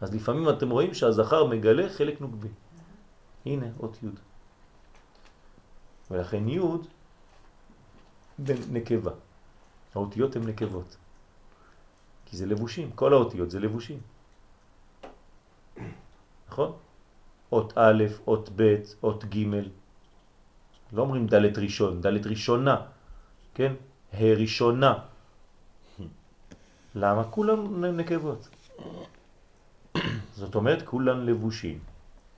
אז לפעמים אתם רואים שהזכר מגלה חלק נוגבי. הנה, אות י'. ולכן י' נקבה. האותיות הן נקבות. כי זה לבושים, כל האותיות זה לבושים. נכון? אות א', אות ב', אות ג'. לא אומרים דלת ראשון, דלת ראשונה, כן? ה' ראשונה, למה? כולם נקבות. זאת אומרת, כולם לבושים.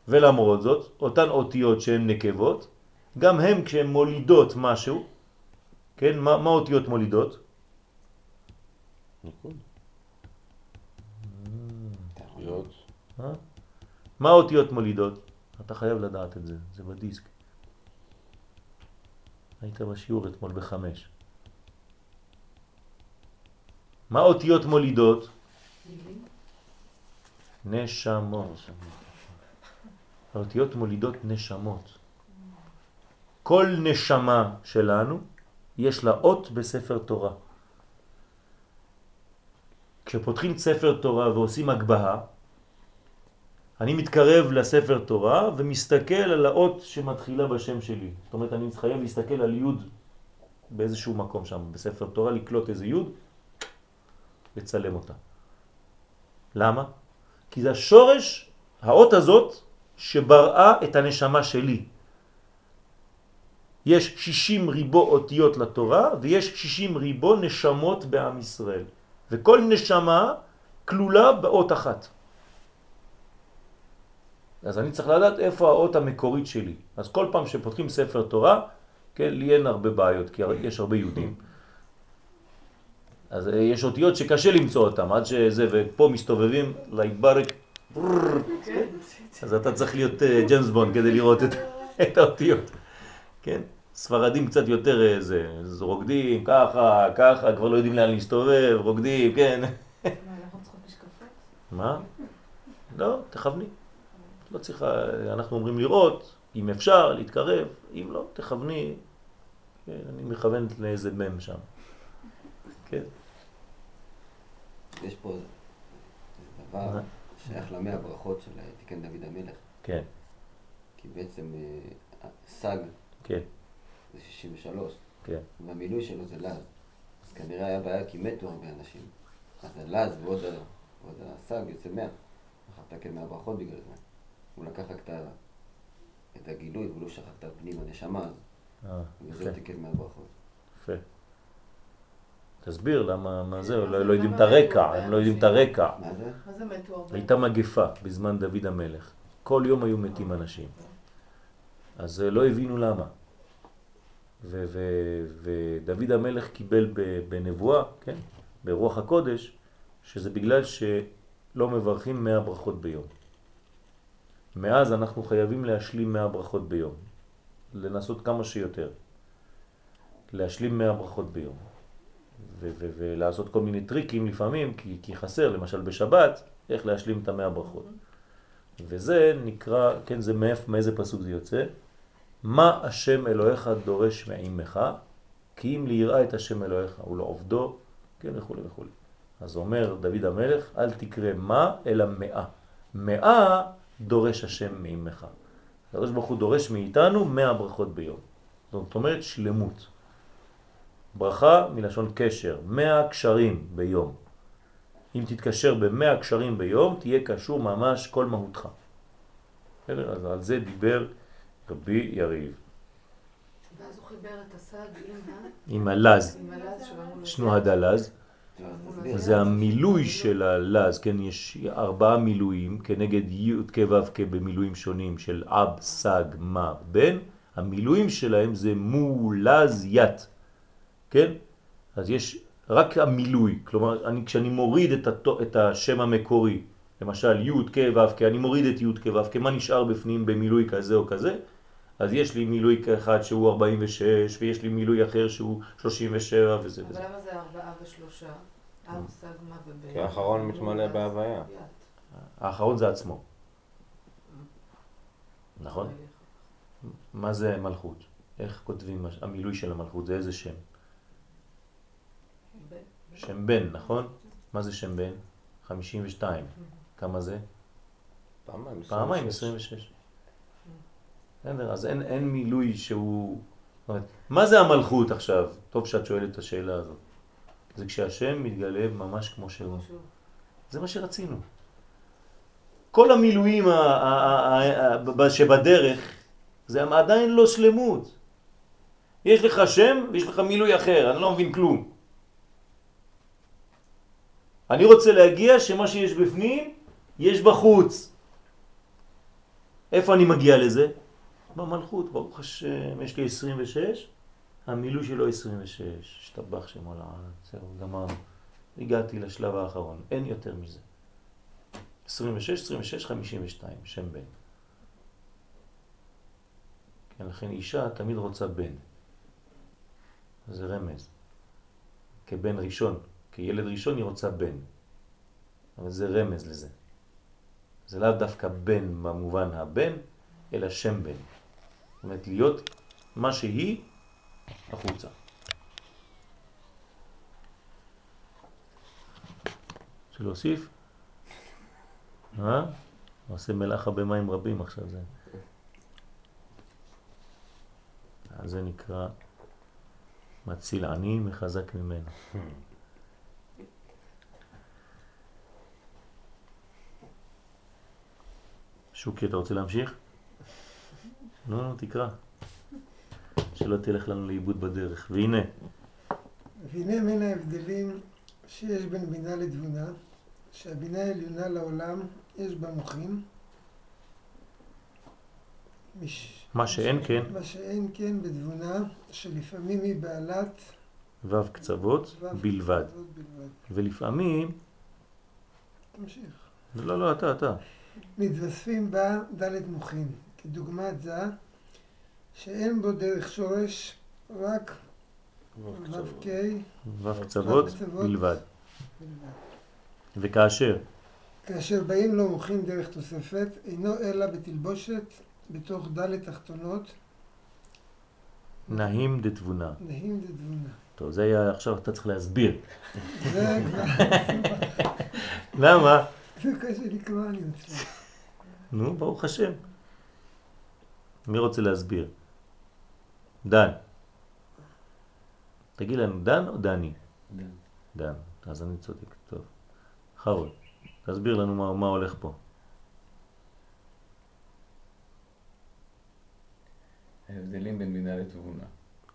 ולמרות זאת, אותן אותיות שהן נקבות, גם הן כשהן מולידות משהו, כן, מה, מה אותיות מולידות? ניקוד. אה? מה אותיות מולידות? אתה חייב לדעת את זה, זה בדיסק. היית בשיעור אתמול בחמש. מה אותיות מולידות? נשמות. האותיות מולידות נשמות. כל נשמה שלנו יש לה אות בספר תורה. כשפותחים ספר תורה ועושים הגבהה, אני מתקרב לספר תורה ומסתכל על האות שמתחילה בשם שלי. זאת אומרת, אני חייב להסתכל על י' באיזשהו מקום שם בספר תורה, לקלוט איזה י' לצלם אותה. למה? כי זה השורש, האות הזאת, שבראה את הנשמה שלי. יש 60 ריבו אותיות לתורה ויש 60 ריבו נשמות בעם ישראל. וכל נשמה כלולה באות אחת. אז אני צריך לדעת איפה האות המקורית שלי. אז כל פעם שפותחים ספר תורה, כן, לי אין הרבה בעיות, כי יש הרבה יהודים. אז אה, יש אותיות שקשה למצוא אותם, עד שזה, ופה מסתובבים להיברק, אז אתה צריך להיות אה, ג'יימס בונד כדי לראות את, את האותיות, כן? ספרדים קצת יותר איזה, אה, רוקדים, ככה, ככה, כבר לא יודעים לאן להסתובב, רוקדים, כן, מה, אנחנו צריכות משקפות? מה? לא, תכווני. לא צריכה, אנחנו אומרים לראות, אם אפשר, להתקרב, אם לא, תכווני. כן, אני מכוונת לאיזה מם שם. כן. יש פה דבר שייך למאה הברכות של תיקן דוד המלך. כן, כי בעצם אה, סג כן, זה 63, כן. והמילוי שלו זה לז. אז כנראה היה בעיה כי מתו הרבה אנשים. אז הלז ועוד הסג יוצא 100. אחר תקן 100 ברכות בגלל זה. הוא לקח רק את הגילוי, והוא לא שכח את הפנים, הנשמה, אה, וזה יפה, תיקן 100 ברכות. יפה. תסביר למה, מה זה, לא לא יודעים את למה הרקע, הם לא יודעים את הרקע. מה זה? מתו הרבה? הייתה מגפה בזמן דוד המלך. כל יום היו מתים אנשים. אז אה, לא הבינו למה. ודוד המלך קיבל בנבואה, כן, ברוח הקודש, שזה בגלל שלא מברכים 100 ברכות ביום. מאז אנחנו חייבים להשלים 100 ברכות ביום. לנסות כמה שיותר. להשלים 100 ברכות ביום. ולעשות כל מיני טריקים לפעמים, כי, כי חסר, למשל בשבת, איך להשלים את המאה ברכות. וזה נקרא, כן, זה מאיפה, מאיזה פסוק זה יוצא? מה השם אלוהיך דורש מעמך? כי אם ליראה את השם אלוהיך ולעובדו, כן, וכו' וכו'. אז אומר דוד המלך, אל תקרא מה, אלא מאה. מאה דורש השם מעמך. הקדוש ברוך הוא דורש מאיתנו מאה ברכות ביום. זאת אומרת שלמות. ברכה מלשון קשר, מאה קשרים ביום. אם תתקשר במאה קשרים ביום, תהיה קשור ממש כל מהותך. בסדר? אז על זה דיבר רבי יריב. ואז הוא חיבר את הסג עם הלז, עם הלז שלנו. שנו הדלז, טוב, אז תסביר. זה המילוי של הלז, כן, יש ארבעה מילויים כנגד י' כ' ו' כ' במילואים שונים של אב, סג, מה, בן, המילואים שלהם זה מולז ית, כן? אז יש רק המילוי, כלומר, אני, כשאני מוריד את, התו, את השם המקורי, למשל י' כ' ו' כ', אני מוריד את י' כ' ו' כ', מה נשאר בפנים במילוי כזה או כזה? אז יש לי מילוי אחד שהוא 46, ויש לי מילוי אחר שהוא 37 וזה אבל וזה. למה זה ארבעה ושלושה? אב, סג, מה ובן? כי האחרון מתמלא בהוויה. האחרון זה עצמו. נכון? מה זה מלכות? איך כותבים המילוי של המלכות? זה איזה שם? שם בן, נכון? מה זה שם בן? 52. כמה זה? פעמיים. פעמיים 26. 26. בסדר, אז אין, אין מילוי שהוא... אומרת, מה זה המלכות עכשיו? טוב שאת שואלת את השאלה הזאת. זה כשהשם מתגלה ממש כמו שהוא. זה מה שרצינו. כל המילואים שבדרך זה עדיין לא שלמות. יש לך שם ויש לך מילוי אחר, אני לא מבין כלום. אני רוצה להגיע שמה שיש בפנים יש בחוץ. איפה אני מגיע לזה? במלכות, ברוך השם, יש לי 26, המילוי שלו 26, השתבח שם על העולם, זהו, גמרנו. הגעתי לשלב האחרון, אין יותר מזה. 26, 26, 52, שם בן. כן, לכן אישה תמיד רוצה בן. זה רמז. כבן ראשון, כילד ראשון היא רוצה בן. אבל זה רמז לזה. זה לאו דווקא בן במובן הבן, אלא שם בן. זאת אומרת, להיות מה שהיא החוצה. רוצה להוסיף? אה? עושה מלאכה במים רבים עכשיו זה. אז זה נקרא מציל עני מחזק ממנו. שוקי, אתה רוצה להמשיך? נו, נו, תקרא. שלא תלך לנו לאיבוד בדרך. והנה, והנה מן ההבדלים שיש בין בינה לתבונה, שהבינה העליונה לעולם יש בה מוחין. מש... מה שאין כן, מה שאין כן בתבונה, שלפעמים היא בעלת ו' קצוות בלבד. בלבד. ולפעמים, תמשיך. לא, לא, אתה, אתה. מתווספים בה ד' מוחין, כדוגמת זה, שאין בו דרך שורש, רק ו' קצוות. בלבד. בלבד. וכאשר, כאשר באים לו מוחין דרך תוספת, אינו אלא בתלבושת בתוך ד' תחתונות, נהים דתבונה. נהים דתבונה. טוב, זה היה עכשיו אתה צריך להסביר. זה כבר, למה? זה קשה לקרוא, אני מצטער. נו, ברוך השם. מי רוצה להסביר? דן. תגיד לנו, דן או דני? דן. דן. אז אני צודק, טוב. חרול, תסביר לנו מה, מה הולך פה. ההבדלים בין בינה לתבונה.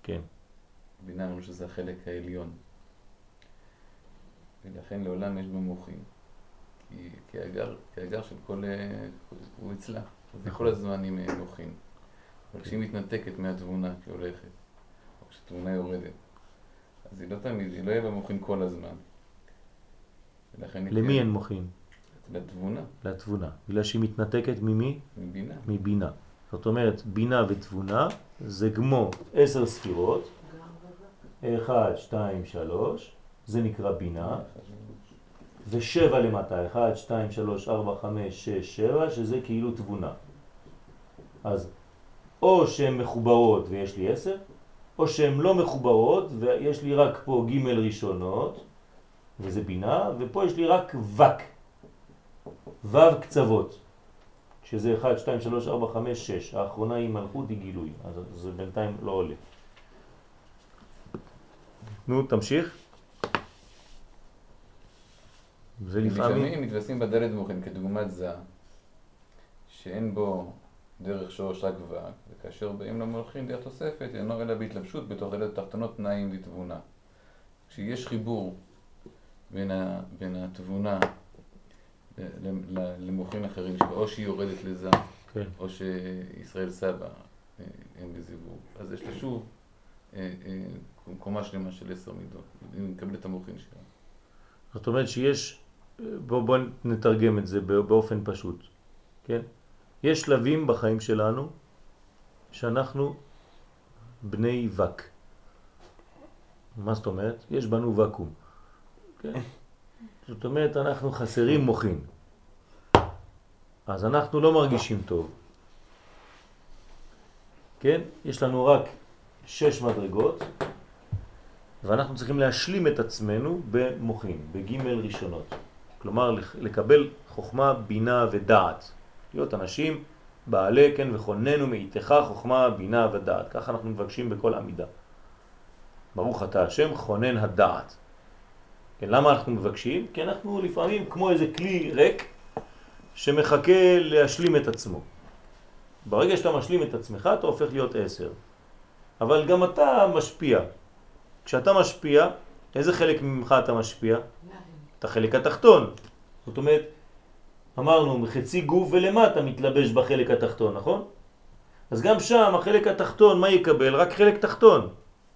כן. בינה אמרנו שזה החלק העליון. ולכן לעולם יש בו מוחים. האגר של כל... אה, הוא אצלה. אז היא כל הזמן עם אה, מוחים. אבל כשהיא מתנתקת מהתבונה, כשהיא הולכת, או כשתבונה יורדת, אז היא לא תמיד, היא לא יהיה במוחים כל הזמן. למי תהיה- אין מוחין? לתבונה, לתבונה. בגלל שהיא מתנתקת ממי? מבינה. מבינה. זאת אומרת, בינה ותבונה זה כמו עשר ספירות, אחד, שתיים, שלוש, זה נקרא בינה, ושבע למטה, אחד, שתיים, שלוש, ארבע, חמש, שש, שבע, שזה כאילו תבונה. אז או שהן מחוברות ויש לי עשר, או שהן לא מחוברות ויש לי רק פה ג' ראשונות, וזה בינה, ופה יש לי רק וק, וו קצוות, שזה 1, 2, 3, 4, 5, 6. האחרונה היא מלכות, היא גילוי, אז זה בינתיים לא עולה. נו, תמשיך. ולפעמים... לפעמים מתווספים בדלת מוחין כדוגמת זה, שאין בו דרך שורש רק וק, וכאשר באים למולכים דרך תוספת, אינו אלא בהתלבשות בתוך דלת תחתונות נעים ותבונה. כשיש חיבור בין, ה, בין התבונה ל- ל- למוחים אחרים, או שהיא יורדת לזה, כן. או שישראל סבא אה, הם בזיווג, אז יש לה שוב אה, אה, קומה שלמה של עשר מידות, היא מקבלת את המוחין שלה. זאת אומרת שיש, בואו בוא נתרגם את זה באופן פשוט, כן? יש שלבים בחיים שלנו שאנחנו בני וק. מה זאת אומרת? יש בנו וקום. כן? זאת אומרת, אנחנו חסרים מוחין. אז אנחנו לא מרגישים טוב. כן? יש לנו רק שש מדרגות, ואנחנו צריכים להשלים את עצמנו במוחין, בגימל ראשונות. כלומר, לק- לקבל חוכמה, בינה ודעת. להיות אנשים בעלי, כן, וכוננו מאיתך חוכמה, בינה ודעת. ככה אנחנו מבקשים בכל עמידה. ברוך אתה השם, חונן הדעת. כן, למה אנחנו מבקשים? כי אנחנו לפעמים כמו איזה כלי ריק שמחכה להשלים את עצמו. ברגע שאתה משלים את עצמך, אתה הופך להיות עשר. אבל גם אתה משפיע. כשאתה משפיע, איזה חלק ממך אתה משפיע? את החלק התחתון. זאת אומרת, אמרנו, מחצי גוף ולמטה מתלבש בחלק התחתון, נכון? אז גם שם החלק התחתון, מה יקבל? רק חלק תחתון.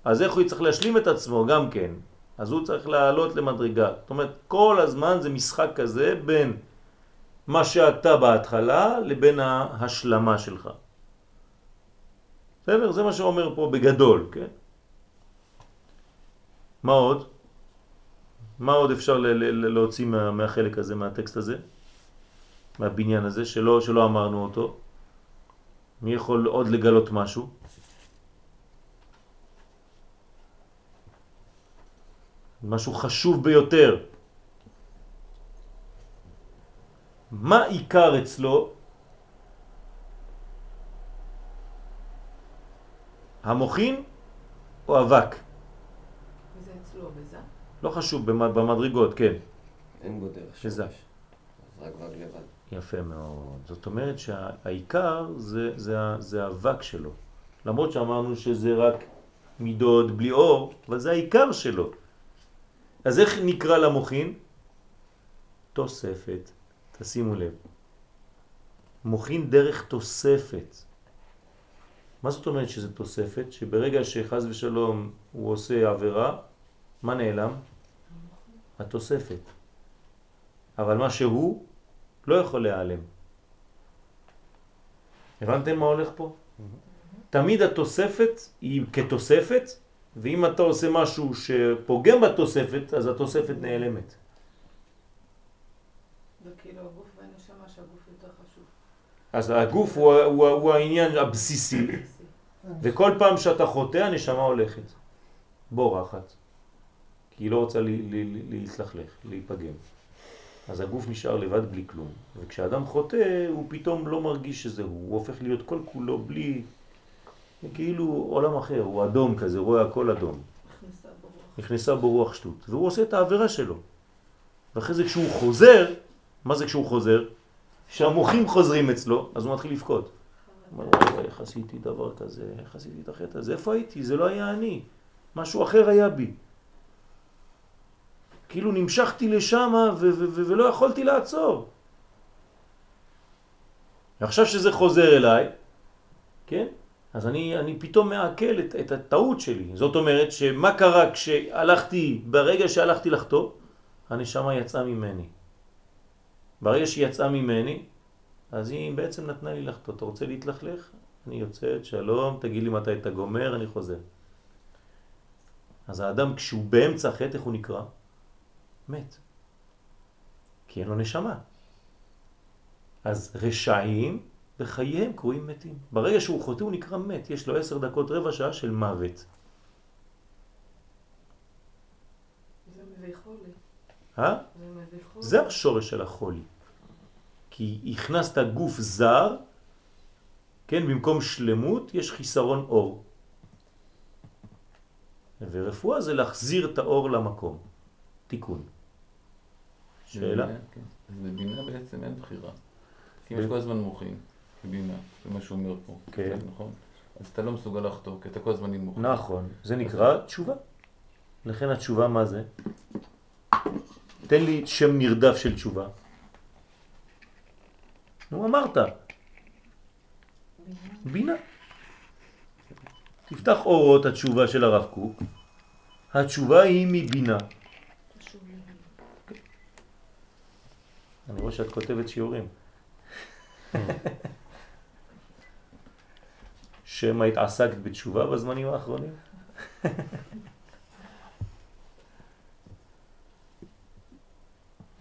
אז איך הוא יצטרך להשלים את עצמו? גם כן. אז הוא צריך לעלות למדרגה. זאת אומרת, כל הזמן זה משחק כזה בין מה שאתה בהתחלה לבין ההשלמה שלך. בסדר? זה מה שאומר פה בגדול, כן? מה עוד? מה עוד אפשר להוציא מה, מהחלק הזה, מהטקסט הזה? מהבניין הזה, שלא, שלא אמרנו אותו? מי יכול עוד לגלות משהו? משהו חשוב ביותר. מה עיקר אצלו? המוחין או אבק? לא חשוב, במ- במדרגות, כן. אין בו דרך שזה. שורש. אז רק וק לבד. יפה מאוד. זאת אומרת שהעיקר זה, זה, זה האבק שלו. למרות שאמרנו שזה רק מידות בלי אור, אבל זה העיקר שלו. אז איך נקרא למוחין? תוספת. תשימו לב. מוחין דרך תוספת. מה זאת אומרת שזה תוספת? שברגע שחז ושלום הוא עושה עבירה, מה נעלם? התוספת. אבל מה שהוא לא יכול להיעלם. הבנתם מה הולך פה? תמיד התוספת היא כתוספת, ואם אתה עושה משהו שפוגם בתוספת, אז התוספת נעלמת. אז הגוף הוא, הוא, הוא העניין הבסיסי, וכל פעם שאתה חוטא הנשמה הולכת, בורחת. כי היא לא רוצה להתלכלך, להיפגם. אז הגוף נשאר לבד בלי כלום, וכשאדם חוטא הוא פתאום לא מרגיש שזה הוא, הוא הופך להיות כל כולו בלי, כאילו עולם אחר, הוא אדום כזה, רואה הכל אדום. נכנסה ברוח. נכנסה בו רוח שטות, והוא עושה את העבירה שלו. ואחרי זה כשהוא חוזר, מה זה כשהוא חוזר? כשהמוחים חוזרים אצלו, אז הוא מתחיל לבכות. הוא אומר, "וואי, איך עשיתי דבר כזה, איך עשיתי את החטא הזה, איפה הייתי? זה לא היה אני, משהו אחר היה בי. כאילו נמשכתי לשם ולא יכולתי לעצור. ועכשיו שזה חוזר אליי, כן? אז אני, אני פתאום מעכל את, את הטעות שלי. זאת אומרת שמה קרה כשהלכתי, ברגע שהלכתי לחטוא, הנשמה יצאה ממני. ברגע שהיא יצאה ממני, אז היא בעצם נתנה לי לחטוא. אתה רוצה להתלכלך? אני יוצאת, שלום, תגיד לי מתי אתה גומר, אני חוזר. אז האדם כשהוא באמצע חטא, איך הוא נקרא? מת. כי אין לו נשמה. אז רשעים וחייהם קרויים מתים. ברגע שהוא חוטא הוא נקרא מת, יש לו עשר דקות רבע שעה של מוות. זה. אה? זה השורש של החולי. כי הכנסת גוף זר, כן, במקום שלמות יש חיסרון אור. ורפואה זה להחזיר את האור למקום. תיקון. שאלה? בבינה, כן. אז בבינה בעצם אין בחירה. כי יש כל הזמן מוחין, בבינה, זה מה שהוא אומר פה. כן. נכון? אז אתה לא מסוגל לחתור, כי אתה כל הזמן עם מוחין. נכון, זה נקרא תשובה. לכן התשובה מה זה? תן לי שם נרדף של תשובה. נו, אמרת. בינה. תפתח אורות התשובה של הרב קוק. התשובה היא מבינה. אני רואה שאת כותבת שיעורים. שמא התעסקת בתשובה בזמנים האחרונים?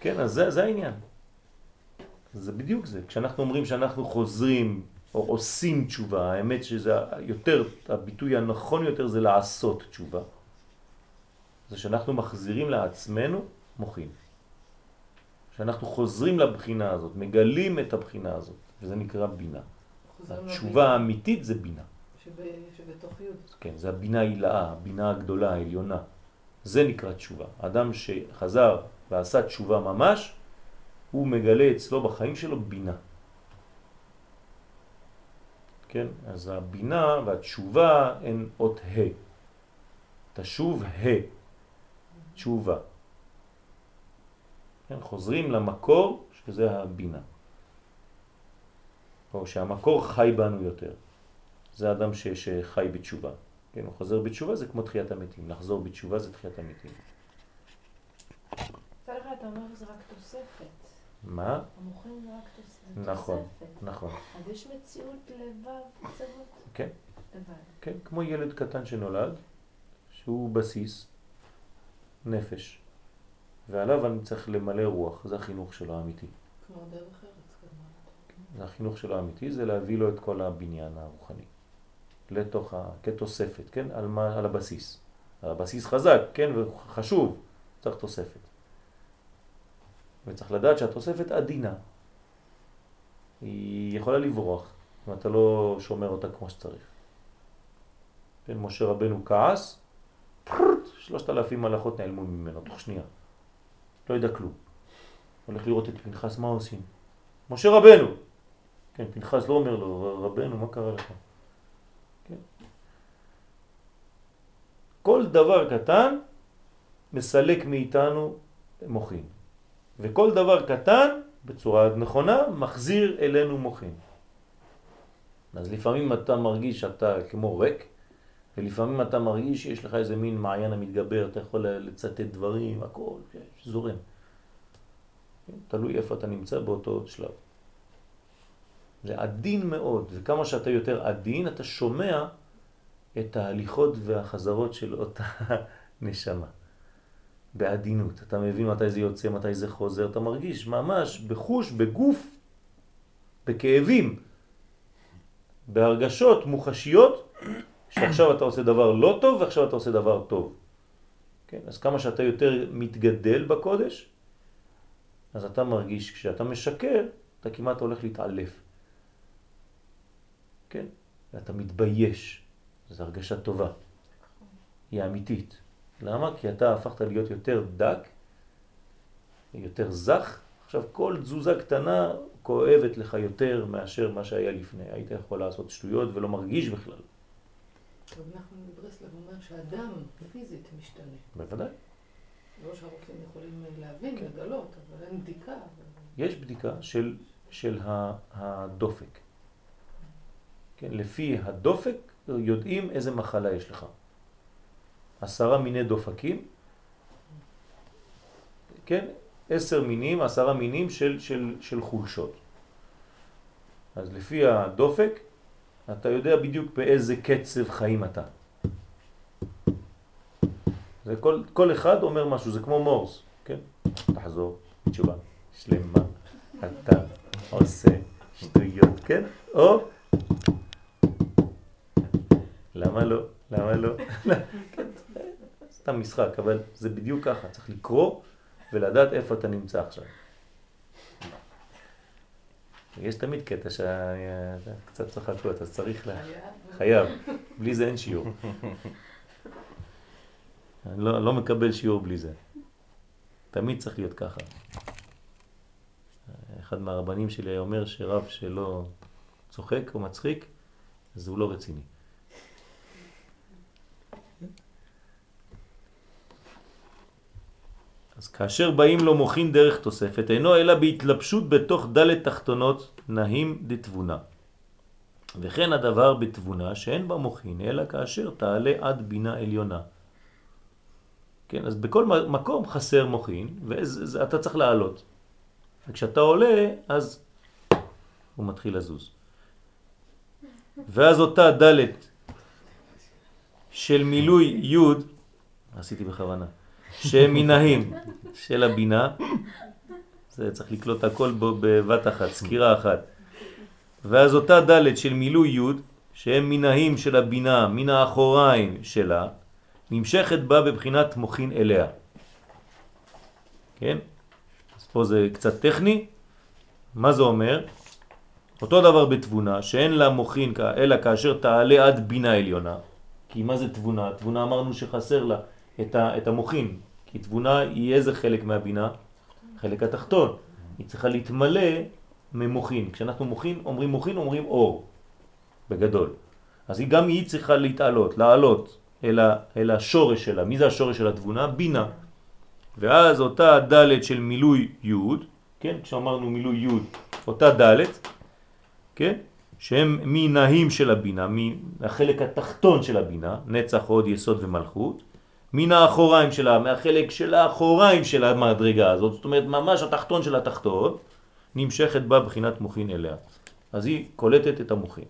כן, אז זה, זה העניין. זה בדיוק זה. כשאנחנו אומרים שאנחנו חוזרים או עושים תשובה, האמת שזה יותר, הביטוי הנכון יותר זה לעשות תשובה. זה שאנחנו מחזירים לעצמנו מוחים. שאנחנו חוזרים לבחינה הזאת, מגלים את הבחינה הזאת, וזה נקרא בינה. התשובה האמיתית זה בינה. שב- שבתוך י'. כן, זה הבינה העילאה, הבינה הגדולה, העליונה. זה נקרא תשובה. אדם שחזר ועשה תשובה ממש, הוא מגלה אצלו בחיים שלו בינה. כן, אז הבינה והתשובה הן אות ה'. תשוב ה', תשובה. כן, חוזרים למקור שזה הבינה. או שהמקור חי בנו יותר. זה אדם ש, שחי בתשובה. כן, הוא חוזר בתשובה זה כמו תחיית המתים. לחזור בתשובה זה תחיית המתים. מצד אחד אתה אומר שזה רק תוספת. מה? המוחים זה רק תוס- זה נכון, תוספת. נכון. אז יש מציאות לבב קצוות? כן. לבד. כן, כמו ילד קטן שנולד, שהוא בסיס, נפש, ועליו אני צריך למלא רוח, זה החינוך שלו האמיתי. דרך ארץ. זה החינוך שלו האמיתי, זה להביא לו את כל הבניין הרוחני. לתוך ה... כתוספת, כן? על, מה, על הבסיס. הבסיס חזק, כן? וחשוב, צריך תוספת. וצריך לדעת שהתוספת עדינה. היא יכולה לברוח, אם אתה לא שומר אותה כמו שצריך. כן, משה רבנו כעס, שלושת אלפים מלאכות נעלמו ממנו תוך שנייה. לא יודע כלום. הולך לראות את פנחס, מה עושים? משה רבנו! כן, פנחס לא אומר לו, רבנו, מה קרה לך? כן. כל דבר קטן מסלק מאיתנו מוחין. וכל דבר קטן, בצורה נכונה, מחזיר אלינו מוחין. אז לפעמים אתה מרגיש שאתה כמו ריק, ולפעמים אתה מרגיש שיש לך איזה מין מעיין המתגבר, אתה יכול לצטט דברים, הכל, זורם. כן, תלוי איפה אתה נמצא באותו שלב. זה עדין מאוד, וכמה שאתה יותר עדין, אתה שומע את ההליכות והחזרות של אותה נשמה. בעדינות. אתה מבין מתי זה יוצא, מתי זה חוזר, אתה מרגיש ממש בחוש, בגוף, בכאבים, בהרגשות מוחשיות, שעכשיו אתה עושה דבר לא טוב ועכשיו אתה עושה דבר טוב. כן? אז כמה שאתה יותר מתגדל בקודש, אז אתה מרגיש, כשאתה משקר, אתה כמעט הולך להתעלף. כן? ואתה מתבייש. זו הרגשה טובה. היא אמיתית. למה? כי אתה הפכת להיות יותר דק, יותר זך. עכשיו כל תזוזה קטנה כואבת לך יותר מאשר מה שהיה לפני. היית יכול לעשות שטויות ולא מרגיש בכלל. רב נחמן מברסלב אומר שהאדם פיזית משתנה. בוודאי. לא שהרופאים יכולים להבין, כן. לגלות, אבל אין בדיקה. יש בדיקה של, של הדופק. כן, לפי הדופק יודעים איזה מחלה יש לך. עשרה מיני דופקים, כן, עשר מינים, עשרה מינים של, של, של חולשות. אז לפי הדופק, אתה יודע בדיוק באיזה קצב חיים אתה. זה כל, כל אחד אומר משהו, זה כמו מורס, כן? תחזור, תשובה שלמה, אתה עושה שטויות, כן? או למה לא? למה לא? סתם משחק, אבל זה בדיוק ככה, צריך לקרוא ולדעת איפה אתה נמצא עכשיו. יש תמיד קטע שקצת צחקות, אז צריך לה... חייב, בלי זה אין שיעור. אני לא, לא מקבל שיעור בלי זה. תמיד צריך להיות ככה. אחד מהרבנים שלי אומר שרב שלא צוחק או מצחיק, אז הוא לא רציני. אז כאשר באים לו מוכין דרך תוספת, אינו אלא בהתלבשות בתוך דלת תחתונות נהים דתבונה. וכן הדבר בתבונה שאין בה מוכין, אלא כאשר תעלה עד בינה עליונה. כן, אז בכל מקום חסר מוכין, ואתה צריך לעלות. וכשאתה עולה, אז הוא מתחיל לזוז. ואז אותה דלת של מילוי י', עשיתי בכוונה, שהם מנהים של הבינה, זה צריך לקלוט הכל בו בבת אחת, סקירה אחת. ואז אותה דלת של מילוי י', שהם מנהים של הבינה, מן האחוריים שלה, נמשכת בה בבחינת מוכין אליה. כן? אז פה זה קצת טכני. מה זה אומר? אותו דבר בתבונה, שאין לה מוכין אלא כאשר תעלה עד בינה עליונה. כי מה זה תבונה? תבונה אמרנו שחסר לה את המוכין. כי תבונה היא איזה חלק מהבינה? חלק התחתון. היא צריכה להתמלא ממוכין. כשאנחנו מוכין, אומרים מוכין, אומרים אור. בגדול. אז היא גם היא צריכה להתעלות, לעלות אל, ה, אל השורש שלה. מי זה השורש של התבונה? בינה. ואז אותה דלת של מילוי י', כן? כשאמרנו מילוי י', אותה דלת, כן? שהם מנהים של הבינה, מהחלק התחתון של הבינה, נצח, עוד, יסוד ומלכות, מן האחוריים שלה, מהחלק של האחוריים של המדרגה הזאת, זאת אומרת ממש התחתון של התחתון, נמשכת בה בחינת מוכין אליה. אז היא קולטת את המוכין.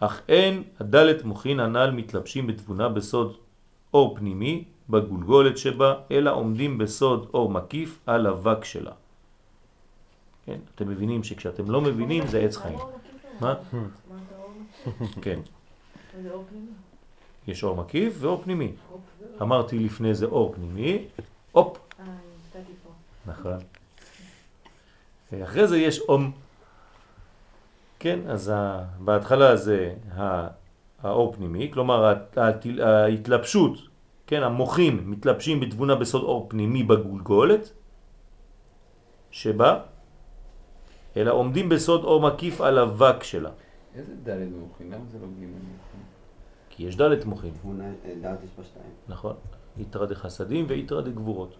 אך אין הדלת מוכין הנ"ל מתלבשים בתבונה בסוד אור פנימי בגולגולת שבה, אלא עומדים בסוד אור מקיף על אבק שלה. כן, אתם מבינים שכשאתם לא מבינים זה עץ חיים. מה? כן. יש אור מקיף ואור פנימי. אמרתי לפני זה אור פנימי, הופ. נכון. אחרי זה יש אום. כן, אז בהתחלה זה האור פנימי, כלומר ההתלבשות, כן, המוחים מתלבשים בתבונה בסוד אור פנימי בגולגולת שבה, אלא עומדים בסוד אור מקיף על אבק שלה. איזה דלת מוחין? למה זה לא ג'? כי יש דלת מוחין. יש שתיים. נכון. יתרה דחסדים ויתרה דגבורות.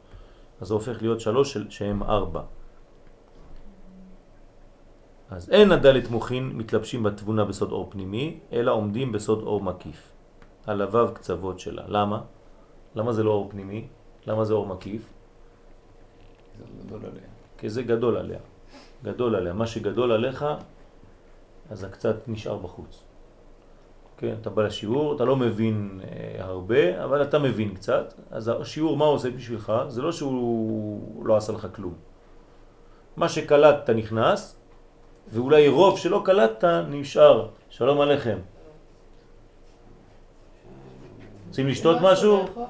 אז זה הופך להיות שלוש של, שהם ארבע. אז אין הדלת מוחין מתלבשים בתבונה בסוד אור פנימי, אלא עומדים בסוד אור מקיף. הוו קצוות שלה. למה? למה זה לא אור פנימי? למה זה אור מקיף? זה גדול עליה. כי זה גדול עליה. גדול עליה. מה שגדול עליך, אז הקצת נשאר בחוץ. כן, אתה בא לשיעור, אתה לא מבין אה, הרבה, אבל אתה מבין קצת. אז השיעור, מה הוא עושה בשבילך? זה לא שהוא לא עשה לך כלום. מה שקלטת נכנס, ואולי רוב שלא קלטת נשאר. שלום עליכם. רוצים לשתות משהו? לאכול?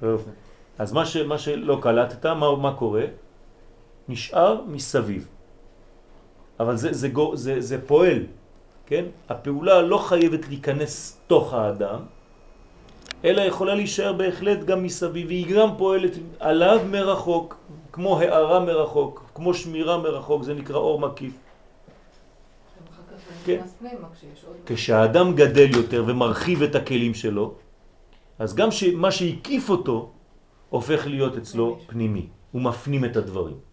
טוב. אז מה, ש, מה שלא קלטת, מה, מה קורה? נשאר מסביב. אבל זה, זה, גו- זה, זה פועל, כן? הפעולה לא חייבת להיכנס תוך האדם, אלא יכולה להישאר בהחלט גם מסביב, והיא גם פועלת עליו מרחוק, כמו הערה מרחוק, כמו שמירה מרחוק, זה נקרא אור מקיף. זה כן. כשהאדם גדל יותר ומרחיב את הכלים שלו, אז גם מה שהקיף אותו הופך להיות אצלו פנימי, הוא מפנים את הדברים.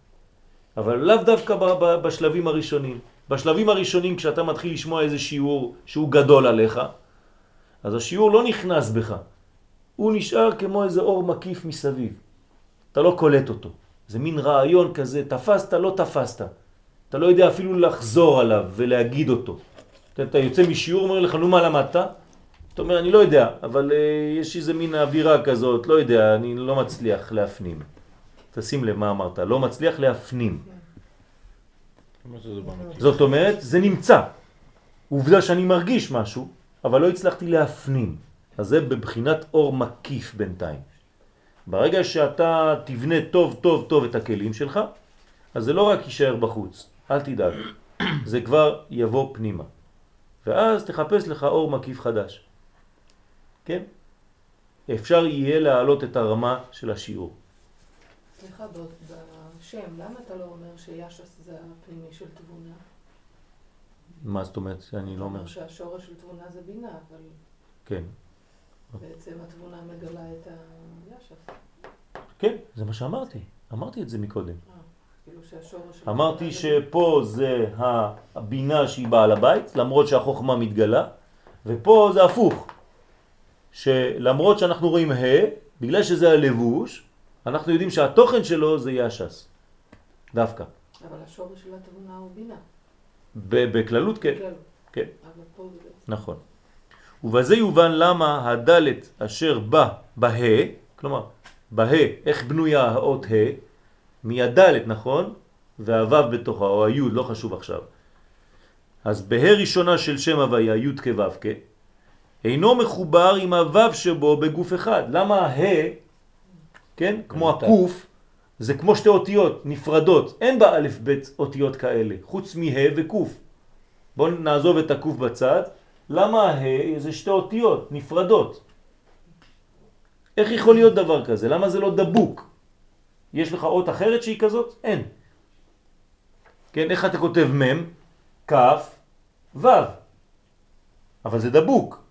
אבל לאו דווקא בשלבים הראשונים. בשלבים הראשונים כשאתה מתחיל לשמוע איזה שיעור שהוא גדול עליך, אז השיעור לא נכנס בך, הוא נשאר כמו איזה אור מקיף מסביב. אתה לא קולט אותו. זה מין רעיון כזה, תפסת, לא תפסת. אתה לא יודע אפילו לחזור עליו ולהגיד אותו. אתה יוצא משיעור, אומר לך, נו מה למדת? אתה אומר, אני לא יודע, אבל uh, יש איזה מין אווירה כזאת, לא יודע, אני לא מצליח להפנים. תשים לב מה אמרת, לא מצליח להפנים. זאת אומרת, זה נמצא. עובדה שאני מרגיש משהו, אבל לא הצלחתי להפנים. אז זה בבחינת אור מקיף בינתיים. ברגע שאתה תבנה טוב טוב טוב את הכלים שלך, אז זה לא רק יישאר בחוץ, אל תדאג. זה כבר יבוא פנימה. ואז תחפש לך אור מקיף חדש. כן? אפשר יהיה להעלות את הרמה של השיעור. סליחה, בשם, למה אתה לא אומר שיש"ס זה הפנימי של תבונה? מה זאת אומרת? אני לא אומר. שהשורש של תבונה זה בינה, אבל כן. בעצם התבונה מגלה את היש"ס. כן, זה מה שאמרתי. אמרתי את זה מקודם. כאילו שהשורש של... אמרתי שפה זה הבינה שהיא בעל הבית, למרות שהחוכמה מתגלה, ופה זה הפוך. שלמרות שאנחנו רואים ה', בגלל שזה הלבוש, אנחנו יודעים שהתוכן שלו זה יש"ס. דווקא. אבל השורש של התבונה הוא בינה. בכללות כן. בכלל. כן. נכון. ובזה יובן למה הדלת אשר בא בה, כלומר, בה, איך בנויה האות ה', מהדלת, נכון? והוו בתוכה, או היוד, לא חשוב עכשיו. אז בה ראשונה של שם הוויה, י' כו' כ, אינו מחובר עם הוו שבו בגוף אחד. למה ה, כן, כמו מנותק. הקוף, זה כמו שתי אותיות נפרדות. אין בה א' ב' אותיות כאלה, חוץ מה וקוף. בואו נעזוב את הקוף בצד. למה ה זה שתי אותיות נפרדות? איך יכול להיות דבר כזה? למה זה לא דבוק? יש לך אות אחרת שהיא כזאת? אין. כן, איך אתה כותב מם? כף, וו. אבל זה דבוק.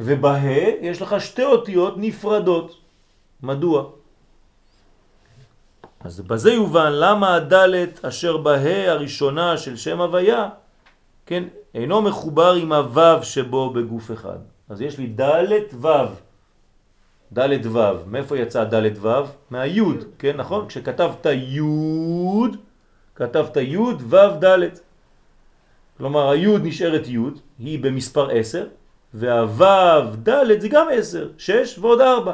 ובה יש לך שתי אותיות נפרדות. מדוע? אז בזה יובן למה הדלת אשר בה הראשונה של שם הוויה, כן, אינו מחובר עם הוו שבו בגוף אחד. אז יש לי דלת וו. דלת וו. מאיפה יצא דלת וו? מהיוד, כן, נכון? כשכתבת יוד, כתבת יוד וו דלת. כלומר, היוד נשארת יוד, היא במספר 10, והוו דלת זה גם 10, 6 ועוד 4.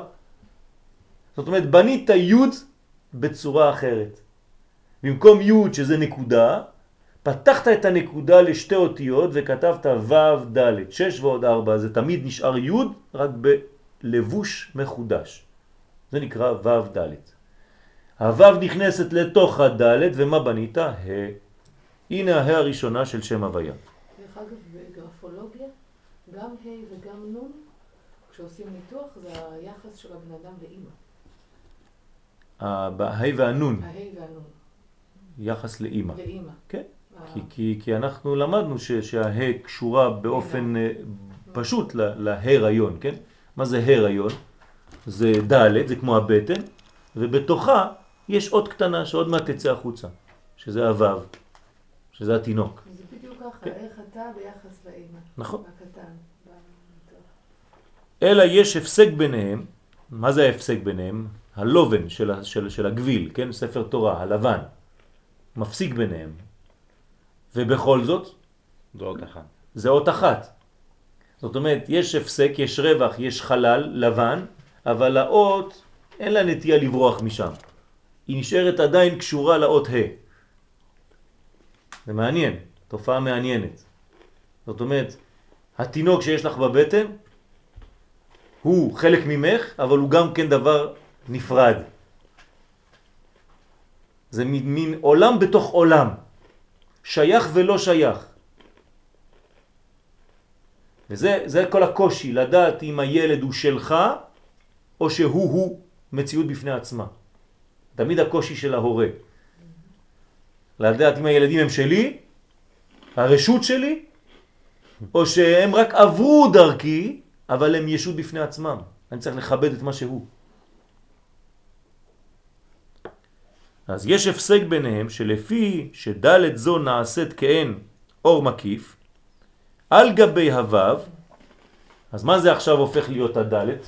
זאת אומרת, בנית יוד בצורה אחרת. במקום י' שזה נקודה, פתחת את הנקודה לשתי אותיות וכתבת ו' ד', 6 ועוד 4, זה תמיד נשאר י' רק בלבוש מחודש. זה נקרא ו' ד'. הו' נכנסת לתוך הד' ומה בנית? ה'. הנה ה' הראשונה של שם הוויה. גם ה' וגם נ', כשעושים ניתוח, זה היחס של הבן אדם לאימא. ה והנון, הה' והנ', יחס לאימא. לאימא. כן. ה- כי, כי, כי אנחנו למדנו שהה קשורה באופן אה, פשוט לה- להיריון, כן? מה זה הריון? זה ד', זה כמו הבטן, ובתוכה יש עוד קטנה שעוד מעט תצא החוצה, שזה הוו, שזה התינוק. זה בדיוק ככה, כן. איך אתה ביחס לאימא. נכון. אלא יש הפסק ביניהם, מה זה ההפסק ביניהם? הלובן של, של, של הגביל, כן? ספר תורה, הלבן, מפסיק ביניהם. ובכל זאת, זה עוד אחד. זה אות אחת. זאת אומרת, יש הפסק, יש רווח, יש חלל לבן, אבל האות אין לה נטייה לברוח משם. היא נשארת עדיין קשורה לאות ה'. זה מעניין, תופעה מעניינת. זאת אומרת, התינוק שיש לך בבטן הוא חלק ממך, אבל הוא גם כן דבר נפרד. זה מין, מין עולם בתוך עולם, שייך ולא שייך. וזה זה כל הקושי, לדעת אם הילד הוא שלך או שהוא-הוא מציאות בפני עצמה. תמיד הקושי של ההורה. לדעת אם הילדים הם שלי, הרשות שלי, או שהם רק עברו דרכי, אבל הם ישות בפני עצמם. אני צריך לכבד את מה שהוא. אז יש הפסק ביניהם שלפי שדלת זו נעשית כאין אור מקיף, על גבי הוו, אז מה זה עכשיו הופך להיות הדלת?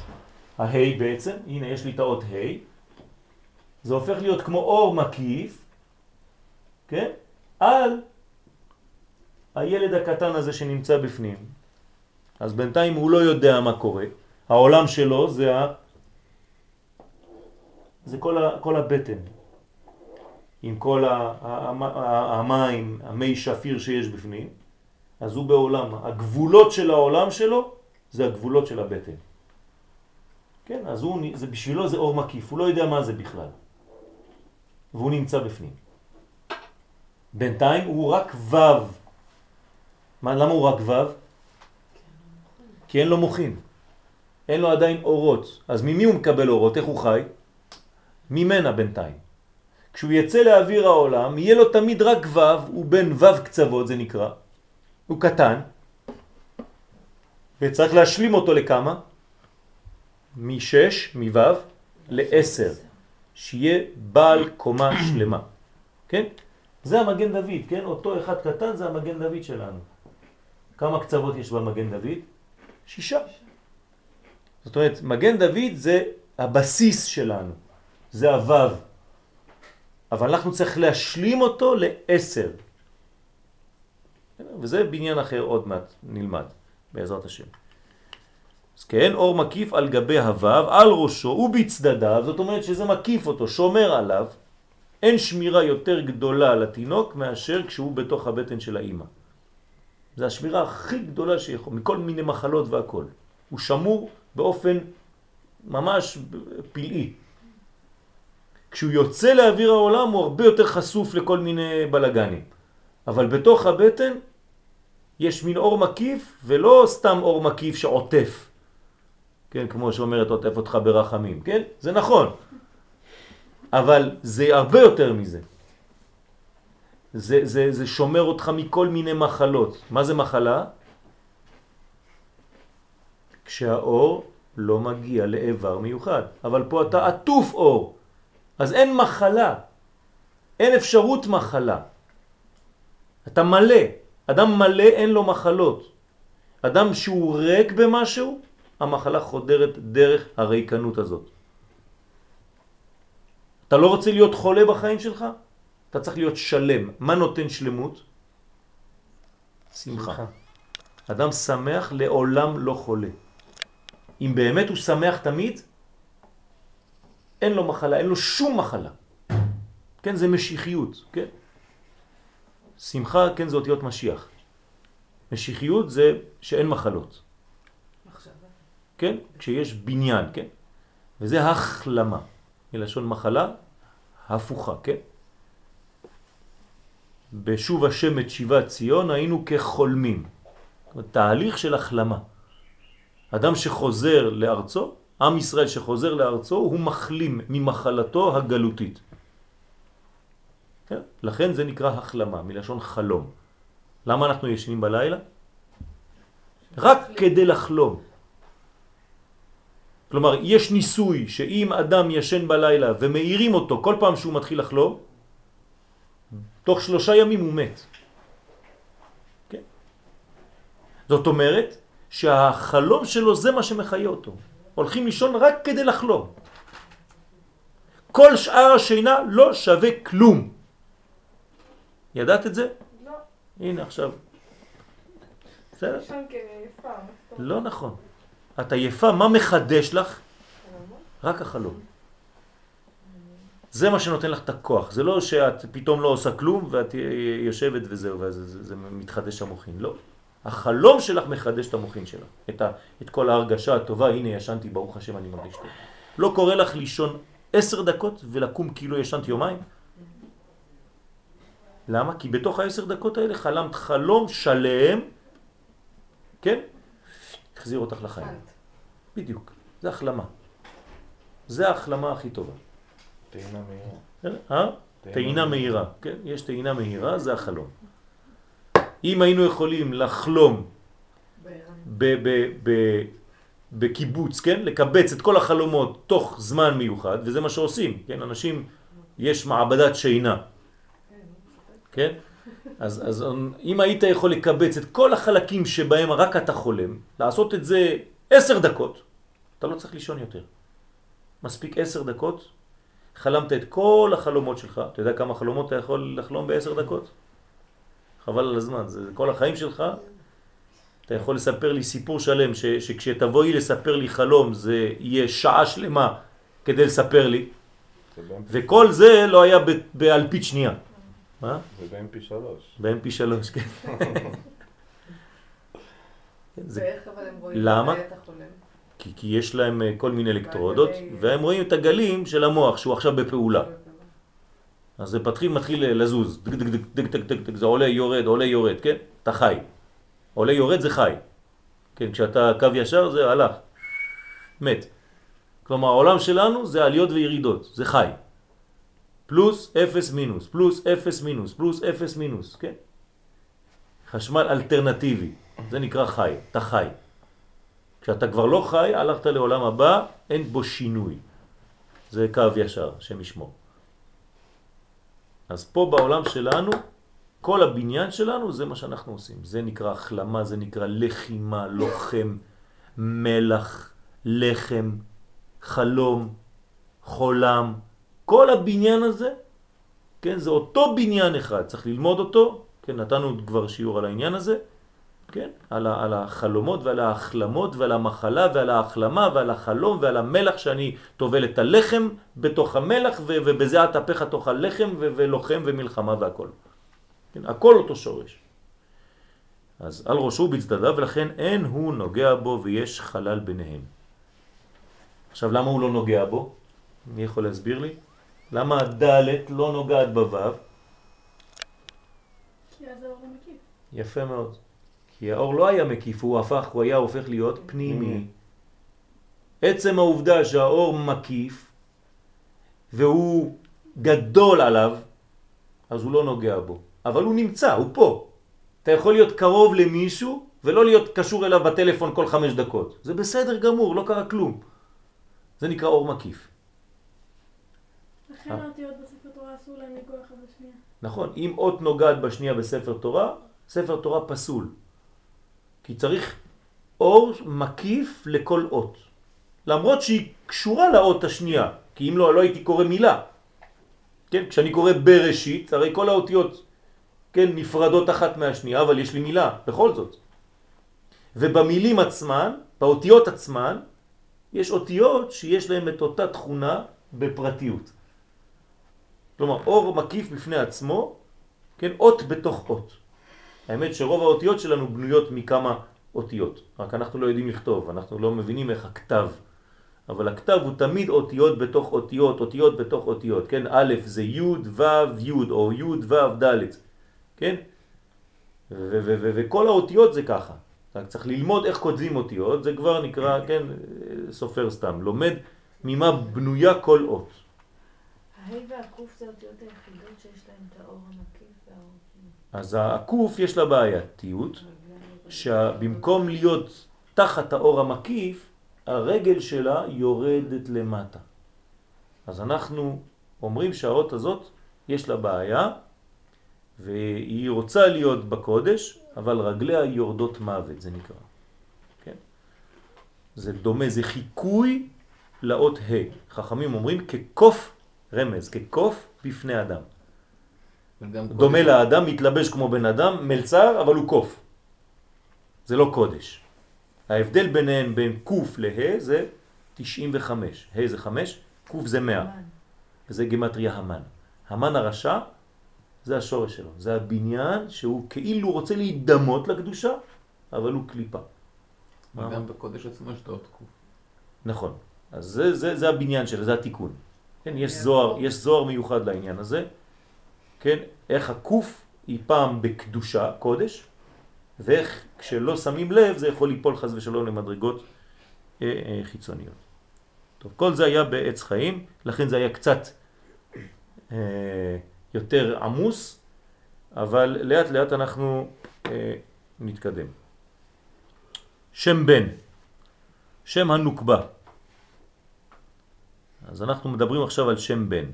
ההי בעצם, הנה יש לי את האות ה', זה הופך להיות כמו אור מקיף, כן? על הילד הקטן הזה שנמצא בפנים. אז בינתיים הוא לא יודע מה קורה. העולם שלו זה, ה... זה כל, ה... כל הבטן, עם כל ה... המים, המי שפיר שיש בפנים, אז הוא בעולם. הגבולות של העולם שלו זה הגבולות של הבטן. כן, אז הוא, זה בשבילו זה אור מקיף, הוא לא יודע מה זה בכלל. והוא נמצא בפנים. בינתיים הוא רק וו. מה, למה הוא רק וו? כי אין לו מוחין. אין לו עדיין אורות. אז ממי הוא מקבל אורות? איך הוא חי? ממנה בינתיים. כשהוא יצא לאוויר העולם, יהיה לו תמיד רק וו, הוא בין וו קצוות, זה נקרא. הוא קטן, וצריך להשלים אותו לכמה? משש, מוו, לעשר. שיהיה בעל קומה שלמה. כן? זה המגן דוד, כן? אותו אחד קטן זה המגן דוד שלנו. כמה קצוות יש במגן דוד? שישה. זאת אומרת, מגן דוד זה הבסיס שלנו, זה הוו. אבל אנחנו צריך להשלים אותו לעשר. וזה בניין אחר עוד מעט נלמד, בעזרת השם. אז כן, אור מקיף על גבי הוו, על ראשו ובצדדיו, זאת אומרת שזה מקיף אותו, שומר עליו. אין שמירה יותר גדולה לתינוק מאשר כשהוא בתוך הבטן של האימא. זה השמירה הכי גדולה שיכול, מכל מיני מחלות והכל. הוא שמור באופן ממש פלאי. כשהוא יוצא לאוויר העולם הוא הרבה יותר חשוף לכל מיני בלגנים. אבל בתוך הבטן יש מין אור מקיף ולא סתם אור מקיף שעוטף. כן, כמו שאומרת עוטף אותך ברחמים, כן? זה נכון. אבל זה הרבה יותר מזה. זה, זה, זה שומר אותך מכל מיני מחלות. מה זה מחלה? כשהאור לא מגיע לאיבר מיוחד. אבל פה אתה עטוף אור. אז אין מחלה. אין אפשרות מחלה. אתה מלא. אדם מלא אין לו מחלות. אדם שהוא ריק במשהו, המחלה חודרת דרך הריקנות הזאת. אתה לא רוצה להיות חולה בחיים שלך? אתה צריך להיות שלם. מה נותן שלמות? שמחה. אדם שמח לעולם לא חולה. אם באמת הוא שמח תמיד, אין לו מחלה, אין לו שום מחלה. כן, זה משיחיות, כן? שמחה, כן, זה אותיות משיח. משיחיות זה שאין מחלות. כן? כשיש בניין, כן? וזה החלמה, מלשון מחלה הפוכה, כן? בשוב השם את שיבת ציון היינו כחולמים. תהליך של החלמה. אדם שחוזר לארצו, עם ישראל שחוזר לארצו, הוא מחלים ממחלתו הגלותית. כן? לכן זה נקרא החלמה, מלשון חלום. למה אנחנו ישנים בלילה? רק כדי לחלום. כלומר, יש ניסוי שאם אדם ישן בלילה ומאירים אותו כל פעם שהוא מתחיל לחלום, תוך שלושה ימים הוא מת. כן? זאת אומרת שהחלום שלו זה מה שמחיה אותו. הולכים לישון רק כדי לחלום. כל שאר השינה לא שווה כלום. ידעת את זה? לא. הנה עכשיו. בסדר? לא נכון. את עייפה, מה מחדש לך? רק החלום. זה מה שנותן לך את הכוח, זה לא שאת פתאום לא עושה כלום ואת יושבת וזהו, וזה זה, זה מתחדש המוחין, לא. החלום שלך מחדש את המוחין שלך, את, ה, את כל ההרגשה הטובה, הנה ישנתי, ברוך השם אני מרגיש טוב. לא קורה לך לישון עשר דקות ולקום כאילו ישנת יומיים? למה? כי בתוך העשר דקות האלה חלמת חלום שלם, כן? החזיר אותך לחיים. בדיוק, זה החלמה. זה ההחלמה הכי טובה. טעינה מהירה. אה? טעינה מהירה, כן? יש טעינה מהירה, זה החלום. אם היינו יכולים לחלום בקיבוץ, כן? לקבץ את כל החלומות תוך זמן מיוחד, וזה מה שעושים, כן? אנשים, יש מעבדת שינה, כן? אז, אז אם היית יכול לקבץ את כל החלקים שבהם רק אתה חולם, לעשות את זה עשר דקות, אתה לא צריך לישון יותר. מספיק עשר דקות, חלמת את כל החלומות שלך, אתה יודע כמה חלומות אתה יכול לחלום בעשר דקות? חבל על הזמן, זה כל החיים שלך. אתה יכול לספר לי סיפור שלם, ש, שכשתבואי לספר לי חלום זה יהיה שעה שלמה כדי לספר לי, וכל זה לא היה באלפית שנייה. מה? זה ב-MP3. ב-MP3, כן. זה ואיך אבל הם רואים למה? כי, כי יש להם אה, כל מיני אלקטרודות, והם רואים את הגלים של המוח שהוא עכשיו בפעולה. אז זה פתחיל, מתחיל לזוז, דק דק דק דק דק דק דק, זה עולה יורד, עולה יורד, כן? אתה חי. עולה יורד זה חי. כן, כשאתה קו ישר זה הלך, מת. כלומר העולם שלנו זה עליות וירידות, זה חי. פלוס אפס מינוס, פלוס אפס מינוס, פלוס אפס מינוס, כן? חשמל אלטרנטיבי, זה נקרא חי, אתה חי. כשאתה כבר לא חי, הלכת לעולם הבא, אין בו שינוי. זה קו ישר, שם ישמור. אז פה בעולם שלנו, כל הבניין שלנו זה מה שאנחנו עושים. זה נקרא החלמה, זה נקרא לחימה, לוחם, מלח, לחם, חלום, חולם. כל הבניין הזה, כן, זה אותו בניין אחד, צריך ללמוד אותו, כן, נתנו כבר שיעור על העניין הזה, כן, על, ה, על החלומות ועל ההחלמות ועל המחלה ועל ההחלמה ועל החלום ועל המלח שאני טובל את הלחם בתוך המלח ו, ובזה אטפך תוך הלחם ו, ולוחם ומלחמה והכל. כן, הכל אותו שורש. אז על ראשו בצדדיו ולכן אין הוא נוגע בו ויש חלל ביניהם. עכשיו למה הוא לא נוגע בו? מי יכול להסביר לי? למה הדלת לא נוגעת בוו? כי אז האור מקיף. יפה מאוד. כי האור לא היה מקיף, הוא הפך, הוא היה הופך להיות פנימי. עצם העובדה שהאור מקיף והוא גדול עליו, אז הוא לא נוגע בו. אבל הוא נמצא, הוא פה. אתה יכול להיות קרוב למישהו ולא להיות קשור אליו בטלפון כל חמש דקות. זה בסדר גמור, לא קרה כלום. זה נקרא אור מקיף. לכן אה. האותיות בספר תורה אסור להם לגוע אחד בשנייה. נכון, אם אות נוגעת בשנייה בספר תורה, ספר תורה פסול. כי צריך אור מקיף לכל אות. למרות שהיא קשורה לאות השנייה, כי אם לא, לא הייתי קורא מילה. כן, כשאני קורא בראשית, הרי כל האותיות, כן, נפרדות אחת מהשנייה, אבל יש לי מילה, בכל זאת. ובמילים עצמן, באותיות עצמן, יש אותיות שיש להן את אותה תכונה בפרטיות. כלומר, אור מקיף בפני עצמו, כן, אות בתוך אות. האמת שרוב האותיות שלנו בנויות מכמה אותיות, רק אנחנו לא יודעים לכתוב, אנחנו לא מבינים איך הכתב. אבל הכתב הוא תמיד אותיות בתוך אותיות, אותיות בתוך אותיות, כן? א' זה י' ו' י' או י' ו' ד', כן? וכל האותיות זה ככה. רק צריך ללמוד איך כותבים אותיות, זה כבר נקרא, כן, סופר סתם, לומד ממה בנויה כל אות. הה' והקוף זה האותיות היחידות שיש להם את האור. אז הקוף יש לה בעייתיות, שבמקום להיות תחת האור המקיף, הרגל שלה יורדת למטה. אז אנחנו אומרים שהאות הזאת יש לה בעיה, והיא רוצה להיות בקודש, אבל רגליה יורדות מוות, זה נקרא. כן? זה דומה, זה חיקוי לאות ה'. חכמים אומרים כקוף רמז, כקוף בפני אדם. דומה לאדם, מתלבש כמו בן אדם, מלצר, אבל הוא קוף. זה לא קודש. ההבדל ביניהם בין קוף לה זה 95. ה' זה 5, ק' זה 100. מן. וזה גימטריה המן. המן הרשע זה השורש שלו, זה הבניין שהוא כאילו רוצה להידמות לקדושה, אבל הוא קליפה. וגם בקודש עצמו יש את האות קוף. נכון. אז זה, זה, זה הבניין שלו, זה התיקון. כן, יש זוהר, יש זוהר מיוחד לעניין הזה. כן, איך הקוף היא פעם בקדושה, קודש, ואיך כשלא שמים לב זה יכול ליפול חז ושלום למדרגות אה, אה, חיצוניות. טוב, כל זה היה בעץ חיים, לכן זה היה קצת אה, יותר עמוס, אבל לאט לאט אנחנו אה, נתקדם. שם בן, שם הנוקבה. אז אנחנו מדברים עכשיו על שם בן.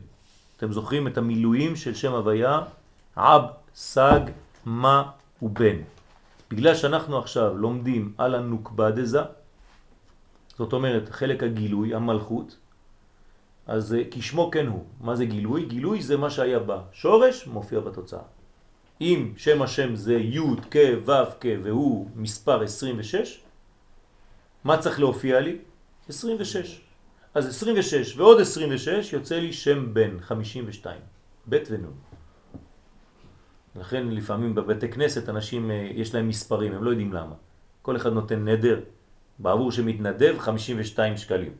אתם זוכרים את המילואים של שם הוויה? עב, סג, מה ובן. בגלל שאנחנו עכשיו לומדים על הנוקבה דזה, זאת אומרת חלק הגילוי, המלכות, אז אה, כשמו כן הוא. מה זה גילוי? גילוי זה מה שהיה בשורש, מופיע בתוצאה. אם שם השם זה י' כ' ו' כ' והוא מספר 26, מה צריך להופיע לי? 26. אז 26 ועוד 26 יוצא לי שם בן, 52. ב' ונ'. לכן לפעמים בבתי כנסת אנשים, אה, יש להם מספרים, הם לא יודעים למה. כל אחד נותן נדר, בעבור שמתנדב 52 שקלים.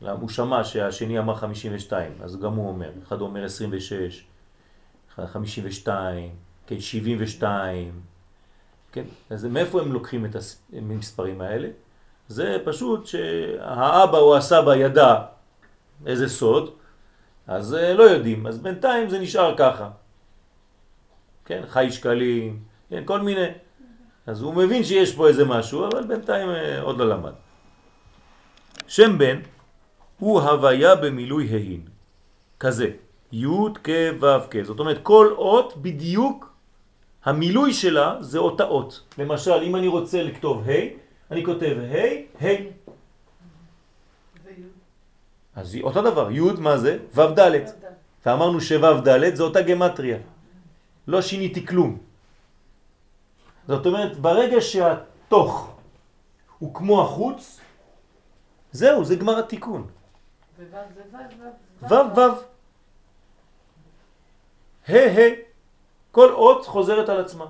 למה? הוא שמע שהשני אמר 52, אז גם הוא אומר. אחד אומר 26, אחד 52, כן, 72, כן? אז מאיפה הם לוקחים את המספרים האלה? זה פשוט שהאבא או הסבא ידע איזה סוד, אז אה, לא יודעים, אז בינתיים זה נשאר ככה. כן, חי שקלים, כן, כל מיני. אז הוא מבין שיש פה איזה משהו, אבל בינתיים אה, עוד לא למד. שם בן הוא הוויה במילוי ההין, כזה, י' כ' ו' כ', זאת אומרת כל אות בדיוק, המילוי שלה זה אותה אות. למשל, אם אני רוצה לכתוב ה', אני כותב ה', ה'. אז היא אותו דבר, י' מה זה? ו' ד'. ואמרנו שו' ד' זה אותה גמטריה. לא שיניתי כלום. זאת אומרת, ברגע שהתוך הוא כמו החוץ, זהו, זה גמר התיקון. ו' ו'. ה' ה'. כל אות חוזרת על עצמה.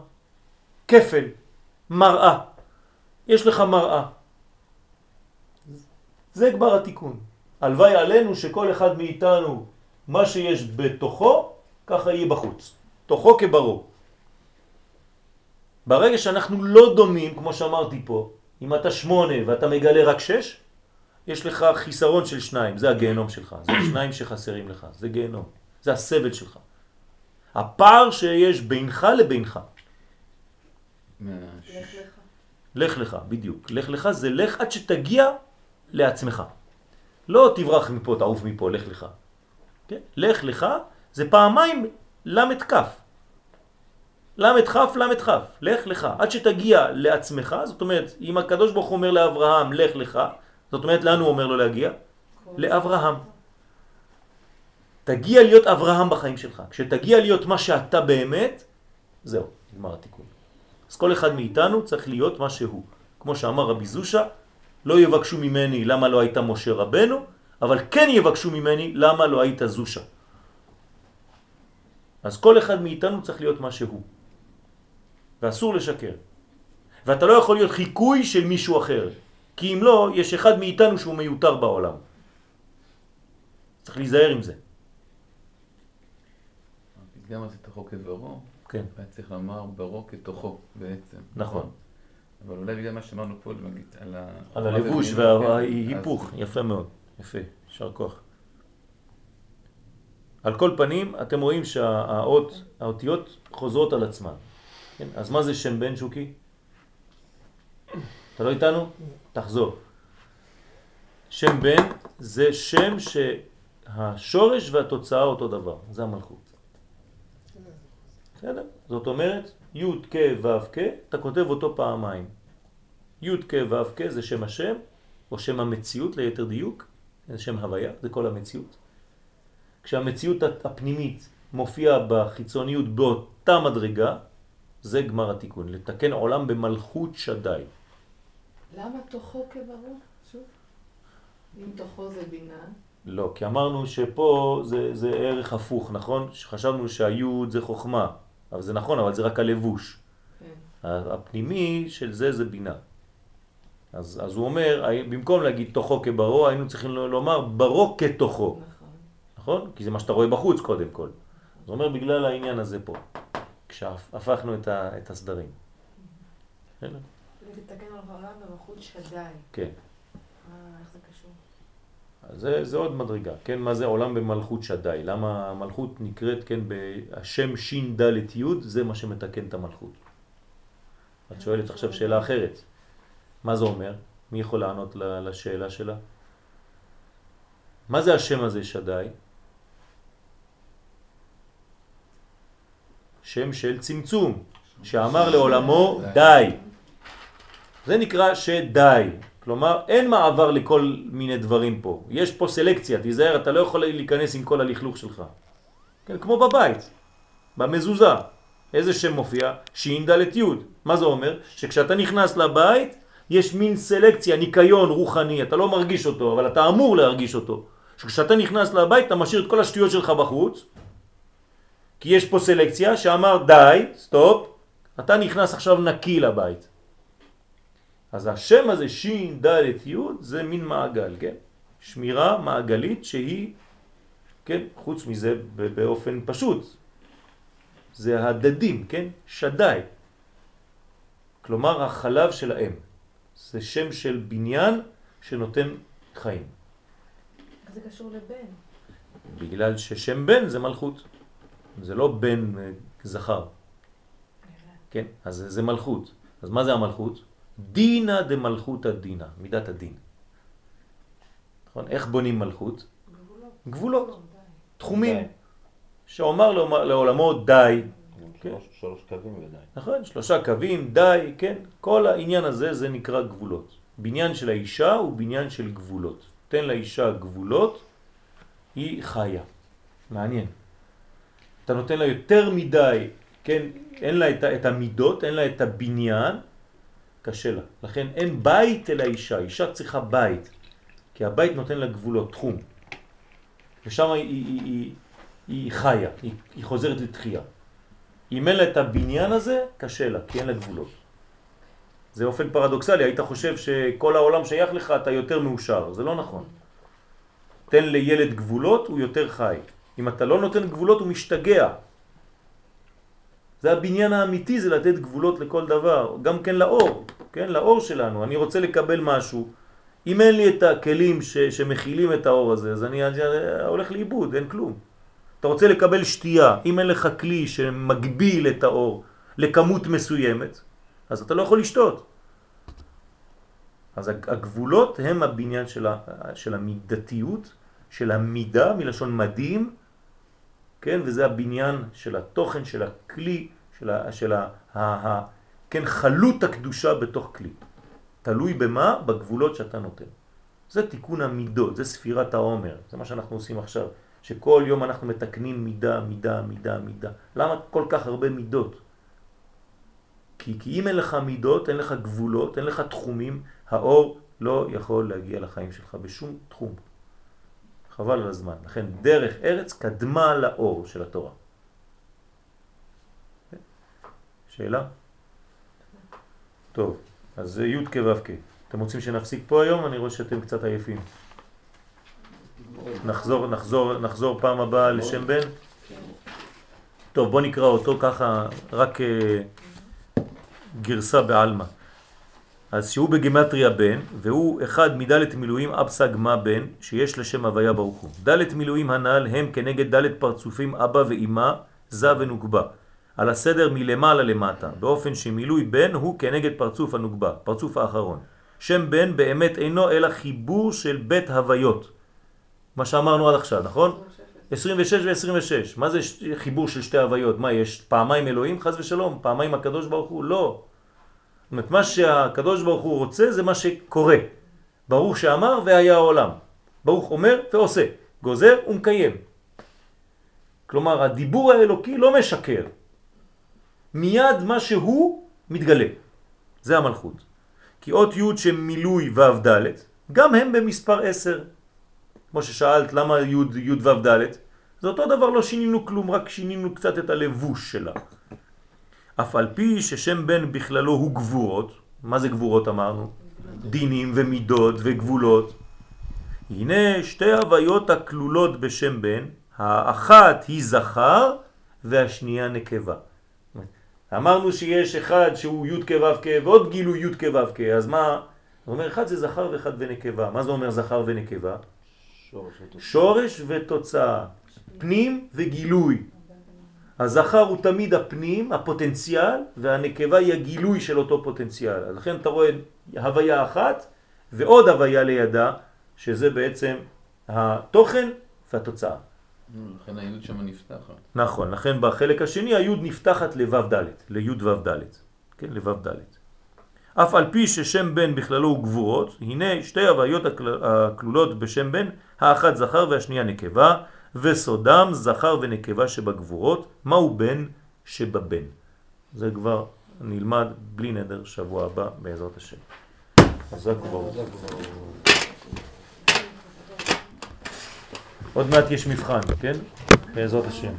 כפל, מראה. יש לך מראה. זה כבר התיקון. הלוואי עלינו שכל אחד מאיתנו, מה שיש בתוכו, ככה יהיה בחוץ. תוכו כברו. ברגע שאנחנו לא דומים, כמו שאמרתי פה, אם אתה שמונה ואתה מגלה רק שש, יש לך חיסרון של שניים, זה הגיהנום שלך, זה השניים שחסרים לך, זה גיהנום, זה הסבל שלך. הפער שיש בינך לבינך. לך לך. בדיוק. לך לך זה לך עד שתגיע לעצמך. לא תברח מפה, תעוף מפה, לך לך. כן? לך לך זה פעמיים למד כף. למד כף, למד כף. לך לך. עד שתגיע לעצמך, זאת אומרת, אם הקדוש ברוך אומר לאברהם, לך לך, זאת אומרת, לאן הוא אומר לו להגיע? לאברהם. תגיע להיות אברהם בחיים שלך. כשתגיע להיות מה שאתה באמת, זהו, נגמר התיקון. אז כל אחד מאיתנו צריך להיות מה שהוא. כמו שאמר רבי זושה, לא יבקשו ממני למה לא הייתה משה רבנו, אבל כן יבקשו ממני למה לא היית זושה. אז כל אחד מאיתנו צריך להיות מה שהוא. ואסור לשקר. ואתה לא יכול להיות חיקוי של מישהו אחר, כי אם לא, יש אחד מאיתנו שהוא מיותר בעולם. צריך להיזהר עם זה. הפתגם הזה תוכו כברו, כן. היה צריך לומר ברו כתוכו בעצם. נכון. אבל אולי בגלל מה שאמרנו פה, על ה... על הלבוש כן, אז- וההיפוך, יפה מאוד, יפה, יישר כוח. על כל פנים, אתם רואים שהאות, האותיות חוזרות על עצמן. כן? אז מה זה שם בן שוקי? אתה לא איתנו? תחזור. שם בן זה שם שהשורש והתוצאה אותו דבר, זה המלכות. זאת אומרת, י' כ' ו' כ', אתה כותב אותו פעמיים. י' כ' ו' כ' זה שם השם, או שם המציאות ליתר דיוק, זה שם הוויה, זה כל המציאות. כשהמציאות הפנימית מופיעה בחיצוניות באותה מדרגה, זה גמר התיקון, לתקן עולם במלכות שדי. למה תוכו כברור? שוב. אם תוכו זה בינה, לא, כי אמרנו שפה זה, זה ערך הפוך, נכון? חשבנו שהיוד זה חוכמה, אבל זה נכון, אבל זה רק הלבוש. כן. הפנימי של זה זה בינה. אז, אז הוא אומר, במקום להגיד תוכו כברו, היינו צריכים לומר ברו כתוכו, נכון. נכון? כי זה מה שאתה רואה בחוץ קודם כל. זה אומר בגלל העניין הזה פה, כשהפכנו את, ה, את הסדרים. בסדר? לתקן על העולם במלכות שדי. כן. אה, איך זה קשור? אז זה, זה עוד מדרגה, כן? מה זה עולם במלכות שדי? למה המלכות נקראת, כן, בשם שין דלת יוד, זה מה שמתקן את המלכות. את שואלת עכשיו שאלה אחרת. מה זה אומר? מי יכול לענות לשאלה שלה? מה זה השם הזה שדי? שם של צמצום, שאמר לעולמו די. זה נקרא שדי. כלומר, אין מעבר לכל מיני דברים פה. יש פה סלקציה, תיזהר, אתה לא יכול להיכנס עם כל הלכלוך שלך. כן, כמו בבית, במזוזה. איזה שם מופיע? שין דלת יוד. מה זה אומר? שכשאתה נכנס לבית, יש מין סלקציה, ניקיון רוחני, אתה לא מרגיש אותו, אבל אתה אמור להרגיש אותו. שכשאתה נכנס לבית, אתה משאיר את כל השטויות שלך בחוץ, כי יש פה סלקציה שאמר די, stop, אתה נכנס עכשיו נקי לבית. אז השם הזה, שין, דלת, יוד, זה מין מעגל, כן? שמירה מעגלית שהיא, כן, חוץ מזה באופן פשוט, זה הדדים, כן? שדי. כלומר, החלב של האם. זה שם של בניין שנותן חיים. זה קשור לבן? בגלל ששם בן זה מלכות. זה לא בן אה, זכר. כן? אז זה, זה מלכות. אז מה זה המלכות? דינה דמלכות הדינה, מידת הדין. נכון? איך בונים מלכות? גבולות. גבולות. תחומים. שאומר לעולמו- די, כן. שלוש- שלוש קווים ודי. נכון? שלושה קווים, די, כן? כל העניין הזה זה נקרא גבולות. בניין של האישה הוא בניין של גבולות. תן לאישה גבולות, היא חיה. מעניין. אתה נותן לה יותר מדי, כן? אין לה את, את המידות, אין לה את הבניין, קשה לה. לכן אין בית אל האישה, אישה צריכה בית. כי הבית נותן לה גבולות, תחום. ושם היא, היא, היא, היא, היא חיה, היא, היא חוזרת לתחייה. אם אין לה את הבניין הזה, קשה לה, כי אין לה גבולות. זה אופן פרדוקסלי, היית חושב שכל העולם שייך לך, אתה יותר מאושר, זה לא נכון. תן לילד גבולות, הוא יותר חי. אם אתה לא נותן גבולות, הוא משתגע. זה הבניין האמיתי, זה לתת גבולות לכל דבר, גם כן לאור, כן, לאור שלנו. אני רוצה לקבל משהו, אם אין לי את הכלים ש, שמכילים את האור הזה, אז אני, אני הולך לאיבוד, אין כלום. אתה רוצה לקבל שתייה, אם אין לך כלי שמגביל את האור לכמות מסוימת, אז אתה לא יכול לשתות. אז הגבולות הם הבניין של, ה, של המידתיות, של המידה, מלשון מדהים, כן, וזה הבניין של התוכן, של הכלי, של, ה, של ה, ה, ה, כן, חלות הקדושה בתוך כלי. תלוי במה? בגבולות שאתה נותן. זה תיקון המידות, זה ספירת העומר, זה מה שאנחנו עושים עכשיו. שכל יום אנחנו מתקנים מידה, מידה, מידה, מידה. למה כל כך הרבה מידות? כי, כי אם אין לך מידות, אין לך גבולות, אין לך תחומים, האור לא יכול להגיע לחיים שלך בשום תחום. חבל על הזמן. לכן דרך ארץ קדמה לאור של התורה. שאלה? טוב, אז י' כו' כ'. אתם רוצים שנפסיק פה היום? אני רואה שאתם קצת עייפים. נחזור, נחזור, נחזור פעם הבאה לשם בן. טוב, בוא נקרא אותו ככה, רק אה, גרסה בעלמא. אז שהוא בגמטריה בן, והוא אחד מדלת מילואים אבסג מה בן, שיש לשם הוויה ברוך הוא. דלת מילואים הנ"ל הם כנגד דלת פרצופים אבא ואימא, זה ונוגבה. על הסדר מלמעלה למטה, באופן שמילוי בן הוא כנגד פרצוף הנוגבה, פרצוף האחרון. שם בן באמת אינו אלא חיבור של בית הוויות. מה שאמרנו עד עכשיו, נכון? 26 ו-26. מה זה חיבור של שתי הוויות? מה, יש פעמיים אלוהים, חז ושלום? פעמיים הקדוש ברוך הוא? לא. אומרת, מה שהקדוש ברוך הוא רוצה זה מה שקורה. ברוך שאמר והיה העולם. ברוך אומר ועושה. גוזר ומקיים. כלומר, הדיבור האלוקי לא משקר. מיד מה שהוא מתגלה. זה המלכות. כי אות י' שמילוי ו' ד', גם הם במספר עשר. כמו ששאלת למה י' י' ו' ד', זה אותו דבר לא שינינו כלום, רק שינינו קצת את הלבוש שלה. אף על פי ששם בן בכללו הוא גבורות, מה זה גבורות אמרנו? דינים ומידות וגבולות. הנה שתי הוויות הכלולות בשם בן, האחת היא זכר והשנייה נקבה. אמרנו שיש אחד שהוא י' כו' כ' ועוד גילוי י' כו' כ', אז מה? הוא אומר אחד זה זכר ואחד ונקבה. מה זה אומר זכר ונקבה? שורש ותוצאה. שורש ותוצאה, פנים וגילוי. הזכר הוא תמיד הפנים, הפוטנציאל, והנקבה היא הגילוי של אותו פוטנציאל. אז לכן אתה רואה הוויה אחת ועוד הוויה לידה, שזה בעצם התוכן והתוצאה. לכן היוד שם נפתחת. נכון, לכן בחלק השני היוד נפתחת לו' ד', ליוד ו' ד', כן, לו' ד'. אף על פי ששם בן בכללו הוא גבורות, הנה שתי הוויות הכל- הכלולות בשם בן, האחת זכר והשנייה נקבה, וסודם זכר ונקבה שבגבורות, מהו בן שבבן. זה כבר נלמד בלי נדר שבוע הבא בעזרת השם. חזק וברוך. עוד מעט יש מבחן, כן? בעזרת השם.